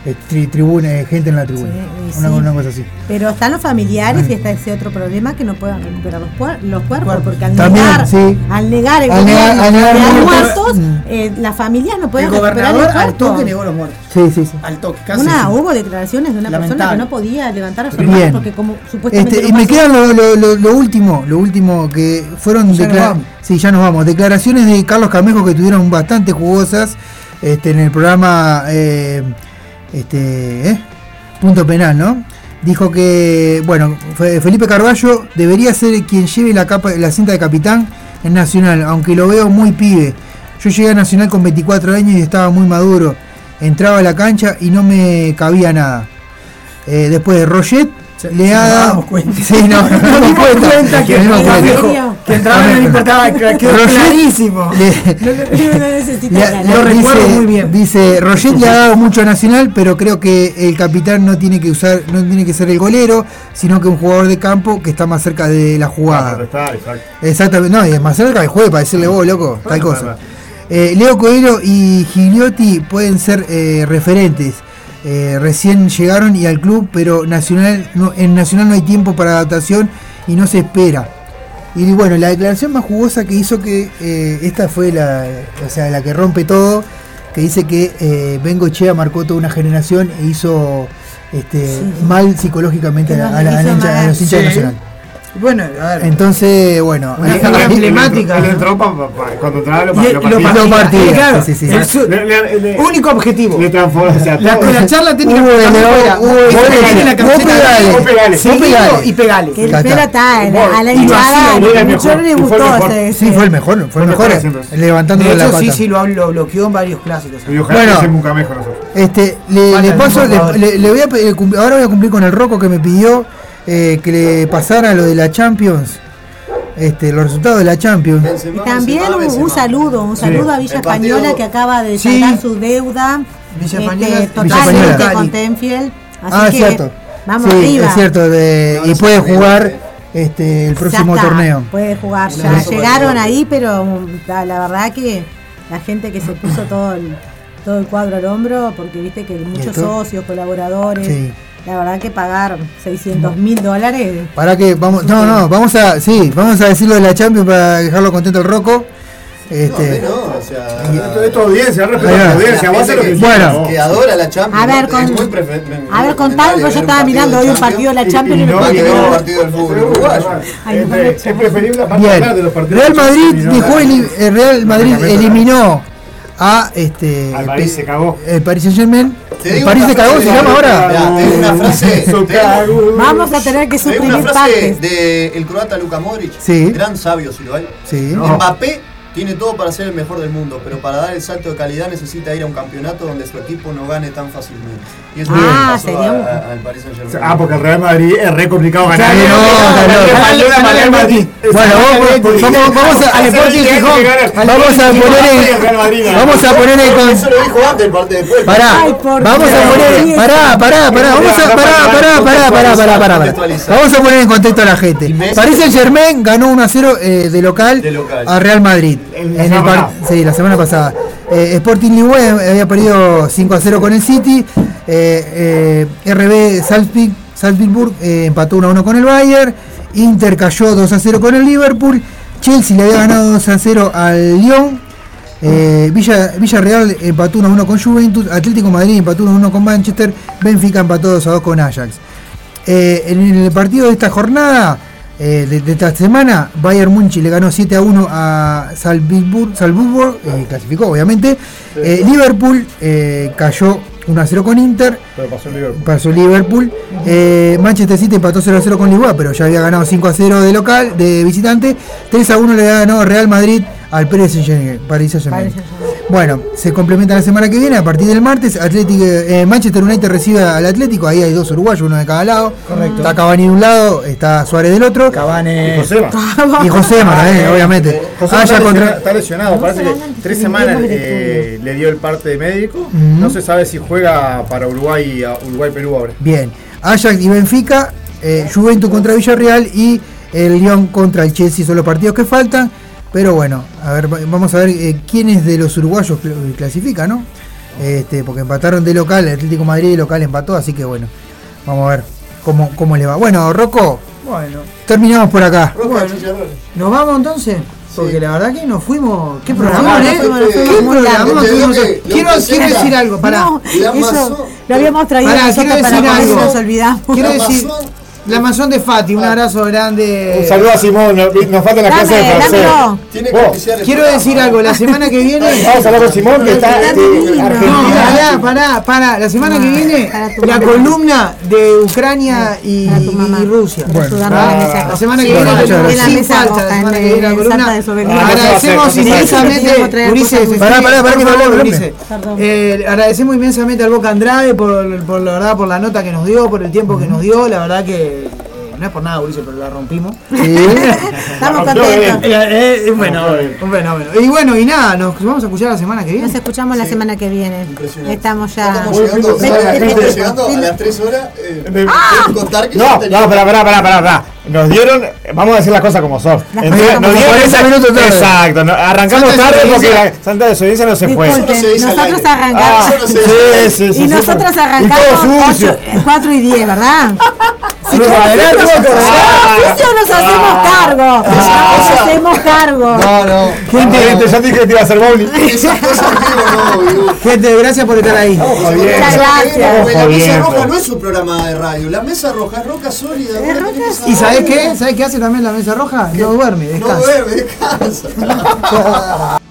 eh, tri tribuna, gente en la tribuna. Una, una, cosa así. Pero están los familiares y está ese otro problema que no puedan recuperar los, los cuerpos, porque al negar, al negar el al negar, los, muertos, mm. eh, las familias no pueden recuperar los cuerpos. Al toque negó los muertos. Sí, sí, sí. Al toque, casi. Una, hubo declaraciones de una persona que no podía levantar a su hermano porque como supuestamente. Este, y me queda lo, último, lo último que fueron. Sí, ya nos vamos. Declaraciones de Carlos Camejo que tuvieron bastante jugosas este, en el programa. Eh, este, eh, Punto Penal, ¿no? dijo que, bueno, Fe- Felipe Carballo debería ser quien lleve la, cinta de capitán en Nacional, aunque lo veo muy pibe. Yo llegué a Nacional con 24 años y estaba muy maduro. Entraba a la cancha y no me cabía nada. Eh, después de Le ha dado. Sí, no, no, nos dimos cuenta que, dimos cuenta. que entraba y no importaba, quedó clarísimo. le- necesita le- ganar. le- Lo recuerdo dice, muy bien. Dice, Roget le ha dado mucho a Nacional, pero creo que el capitán no tiene que usar, no tiene que ser el golero, sino que un jugador de campo que está más cerca de la jugada. Está, exacto. Exactamente, no, y es más cerca del juego para decirle vos, loco, tal cosa. Eh, Leo Coelho y Gigliotti pueden ser eh, referentes. Eh, recién llegaron y al club, pero Nacional no, en Nacional no hay tiempo para adaptación y no se espera. Y bueno, la declaración más jugosa que hizo que eh, esta fue la, o sea, la que rompe todo, que dice que eh, Bengochea marcó toda una generación e hizo este, mal psicológicamente a, la- a la hizo hincha- a los hinchas de. Nacional. Bueno, a ver. Entonces, bueno, Una figura emblemática. Él entró pa- pa- pa- cuando entraba lo, Y pa- el- lo partía. partía, partía, claro. sí, sí, sí. El su- Le- le- le- único objetivo. Le transformó, o sea, La, todo. la charla técnica Hubo que de también León, era, hubo León. pegale la Vos pegale, y pegale. Que el pelo está. a la hinchada, mucho le gustó Sí, fue el mejor, fue el mejor, De la hecho, pata. sí, sí, lo, lo bloqueó en varios clásicos. Bueno. Este, le, paso, le, voy a, cum- ahora voy a cumplir con el Roco que me pidió eh, que le pasara lo de la Champions, este, los resultados de la Champions. Y también un, un saludo, un saludo a Villa partido- Española que acaba de Sí. saldar su deuda Villa este, Española- totalmente con Tenfield. Así ah, que cierto. vamos sí, arriba. es cierto, de- y puede jugar este, el Ya próximo está, torneo. Puede jugar ya. Sí. Llegaron ahí, pero um, la, la verdad que la gente que se puso todo el, todo el cuadro al hombro, porque viste que muchos socios, colaboradores, Sí. La verdad que pagar 600 mil dólares. Para que vamos, no, no, vamos a, sí, vamos a decirlo de la Champions para dejarlo contento el Roco. Este, No, o sea. Esto es tu audiencia, respeto a va. la audiencia. Vos lo que Bueno. Que adora la Champions. A ver, ¿no? con- Es muy A ver, contame, porque yo estaba mirando hoy un partido de la Champions y, no, no, no- partido del fútbol uruguayo. Ay, no, Este, Es preferible Bien. hablar de los partidos. Real de Madrid no dejó Real Madrid eliminó a este Al París se cagó. el Paris Saint Germain. El París se cagó, se de- llama ahora. Mirá, una frase. Vamos a tener que digo una suprimir frase partes. del croata Luka Modric. Sí. Gran sabio, si lo hay. Sí. Mbappé tiene todo para ser el mejor del mundo, pero para dar el salto de calidad necesita ir a un campeonato donde su equipo no gane tan fácilmente. Y eso Ah, es lo que pasó sería un- a- a- al Paris Saint Germain. Ah, porque el Real Madrid es re complicado ganar. No, no, no. Bueno, vamos, vamos, vamos a, Al Sporting Gijón. vamos a poner en, vamos a poner en con- Eso lo dijo antes el partido después. Pará, Ay, por vamos a poner, pará, pará, pará, vamos a, pará, pará, pará, pará, pará, pará. Vamos a poner en contexto a la gente. Paris Saint Germain ganó 1 a 0 eh, de local De local. a Real Madrid. En el par- sí, la semana pasada. Eh, Sporting Lisboa había perdido 5 a 0 con el City. Eh, eh, RB Salzburg, Salzburg eh, empató 1 a 1 con el Bayern. Inter cayó 2 a 0 con el Liverpool. Chelsea le había ganado 2 a 0 al Lyon. Eh, Villa, Villarreal empató 1 a 1 con Juventus. Atlético Madrid empató 1 a 1 con Manchester. Benfica empató 2 a 2 con Ajax. Eh, en el partido de esta jornada, eh, de, de esta semana, Bayern Munich le ganó 7 a 1 a Salzburg, Salzburg eh, clasificó obviamente. Eh, Liverpool eh, cayó 1 a 0 con Inter. Pero pasó Liverpool. Pasó Liverpool. Eh, Manchester City empató 0 a 0 con Lisboa, pero ya había ganado 5 a 0 de local, de visitante. 3 a 1 le ganó Real Madrid al Paris Saint-Germain. Bueno, se complementa la semana que viene. A partir del martes, Atlético, eh, Manchester United recibe al Atlético. Ahí hay dos uruguayos, uno de cada lado. Correcto. Está Cavani de un lado, está Suárez del otro. Cavani. Josema. Y José también, obviamente. José Ah, está, ya lesionado, contra. está lesionado, parece que tres semanas eh, le dio el parte de médico. No se sabe si juega para Uruguay, Uruguay-Perú ahora. Bien. Ajax y Benfica, eh, Juventus contra Villarreal y el Lyon contra el Chelsea son los partidos que faltan. Pero bueno, a ver, va- vamos a ver eh, quiénes de los uruguayos cl- clasifican, ¿no? Este, porque empataron de local, el Atlético de Madrid de local empató, así que bueno, vamos a ver cómo, cómo le va. Bueno, Rocco, Bueno, terminamos por acá. ¿nos vamos entonces? Porque la verdad que nos fuimos. ¿Qué programa, eh? ¿Qué programa Quiero, quiero decir algo, pará. No, La eso lo habíamos traído Pará, quiero para decir que algo. nos olvidamos. Quiero decir, La mansión de Fati, un abrazo grande. Un saludo a Simón, nos, falta la clase de francés. Tiene Quiero decir algo, la semana que viene. Vamos a hablar con Simón que está Argentina. pará, pará, pará. La semana que viene, la columna de Ucrania y, Rusia. Ah, la semana que viene, sin falta, la semana que viene la columna. Soberanía. Agradecemos inmensamente, sí. Ulises, Pará, pará, pará. Eh, agradecemos inmensamente al Boca Andrade por la verdad, por la nota que nos dio, por el tiempo que nos dio. La verdad que eh, no es por nada, Ulises, pero la rompimos. Estamos contentos. Eh, eh, un fenómeno, un fenómeno. Y bueno, y nada, nos vamos a escuchar la semana que viene. Nos escuchamos la semana que viene. Estamos ya. Estamos llegando, Vete, ¿sabes? vete, Estamos vete, llegando a las 3 horas. Eh, Ah. contar que No, no, pará, pará, pará, pará, pará. Nos dieron, vamos a decir las cosas como son. Como nos dieron 40 esa- minutos tarde. Exacto, no- arrancamos Santa tarde porque la Santa desobediencia no se fue. Disculpen, no se al nosotros arrancamos. Ah, sí, sí, sí, y sí, nosotros y todo arrancamos sucio. 4 y 10, ¿verdad? No, Ah, sucio nos hacemos cargo. Nos hacemos cargo. No, no. Gente, gente, ya te dije que te iba a hacer bowling. Gente, gracias por estar ahí. Muchas La mesa roja no es un programa de radio. La mesa roja es roca sólida. ¿Y saber. sabés qué? ¿Sabés qué hace también la mesa roja? No duerme, No duerme, descansa.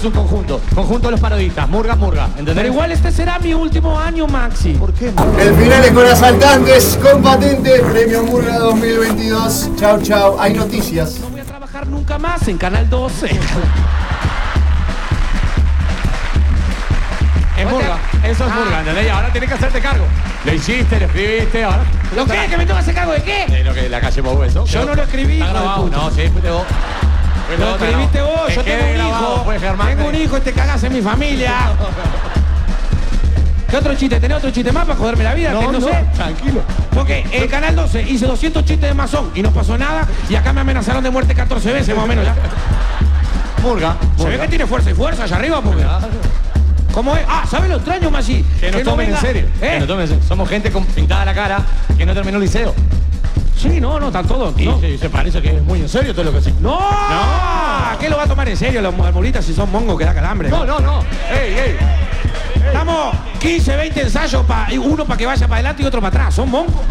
es un conjunto. Conjunto de los parodistas. Murga, murga. ¿Entendés? Pero igual este será mi último año, Maxi. ¿Por qué? El final es con asaltantes, con patente, premio Murga 2022. Chau, chau. Hay noticias. No voy a trabajar nunca más en Canal 12. Es murga. Eso es murga, ¿entendés? Y ahora tienes que hacerte cargo. Lo hiciste, lo escribiste, ahora. ¿Lo qué? ¿Que me tengo que hacer cargo de qué? De lo que la calle Bobo eso. Yo no lo escribí, Está grabado. No, sí, fuiste vos. Lo escribiste vos, Que yo tengo un grabado, hijo. pues, Germán. Tengo un hijo y te cagas en mi familia. ¿Qué otro chiste? ¿Tenés otro chiste más para joderme la vida? No, Que no, no, sé. tranquilo. Porque el Canal 12 hice 200 chistes de masón y no pasó nada y acá me amenazaron de muerte 14 veces más o menos ya. Murga. Se ve que tiene fuerza y fuerza allá arriba porque... ¿Cómo es? Ah, ¿sabes lo extraño, Masi? Que nos no tomen en serio. ¿Eh? Que nos tomen en serio. Somos gente con pintada la cara que no terminó el liceo. Sí, no, no, están todos. Y No. se parece que es muy en serio todo lo que sí. ¡No! ¿Qué lo va a tomar en serio los mulitas si son mongos que da calambre? No, no, no. Ey, ey. Estamos 15, 20 ensayos, pa- uno para que vaya para adelante y otro para atrás. Son moncos.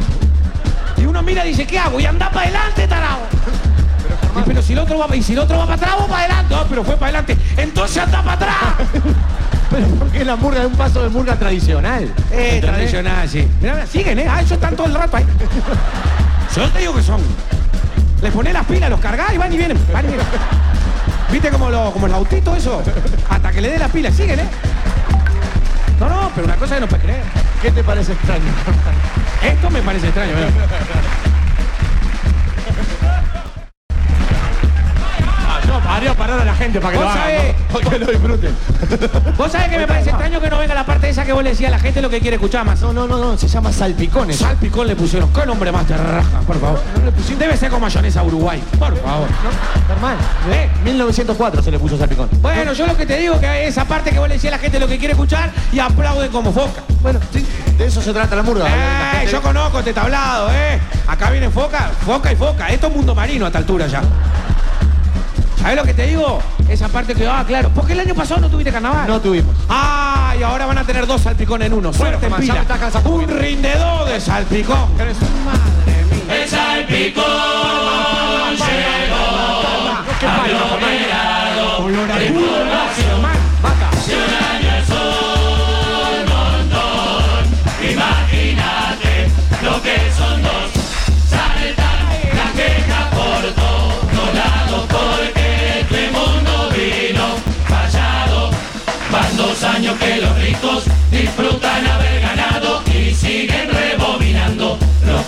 Y uno mira y dice, ¿qué hago? Y anda para adelante, tarado. Y, pero si el otro va, y si el otro va para atrás, vos para adelante. No, pero fue para adelante. Entonces anda para atrás. Pero porque la murga es un paso de murga tradicional. Eh, ¿Entendés? tradicional, sí. Mira, mira, siguen, ¿eh? Ah, ellos están todo el rato ahí. Yo te digo que son. Les pones las pilas, los cargás y van y vienen. Van y vienen. ¿Viste como, lo, como el autito eso? Hasta que le dé las pilas, siguen, ¿eh? No, no, pero una cosa que no puedes creer. ¿Qué te parece extraño? Esto me parece extraño, ¿verdad? Gente para que lo hagan, ¿no? Para que lo disfruten. Vos sabés que me parece extraño que no venga la parte esa que vos le decías a la gente lo que quiere escuchar más. No, no, no, no, se llama salpicones. Salpicón le pusieron. ¿Qué nombre más te raja, por favor? Debe ser con mayonesa Uruguay, por favor. Normal. ¿Eh? 1904 se le puso salpicón. Bueno, yo lo que te digo es que esa parte que vos le decías a la gente lo que quiere escuchar y aplauden como foca. Bueno, sí, de eso se trata la murga. La Eh, gente- yo conozco este tablado, ¿eh? Acá viene foca, foca y foca. Esto es mundo marino a esta altura ya. ¿Sabes lo que te digo? Esa parte que, ah, claro. Porque el año pasado no tuviste carnaval. No tuvimos. Ah, y ahora van a tener dos salpicones en uno. Suerte en pila. un rindedor de salpicón. El salpicón llegó, aglomerado,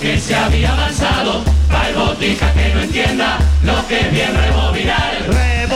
que se había avanzado, para el botija que no entienda lo que bien rebobinar.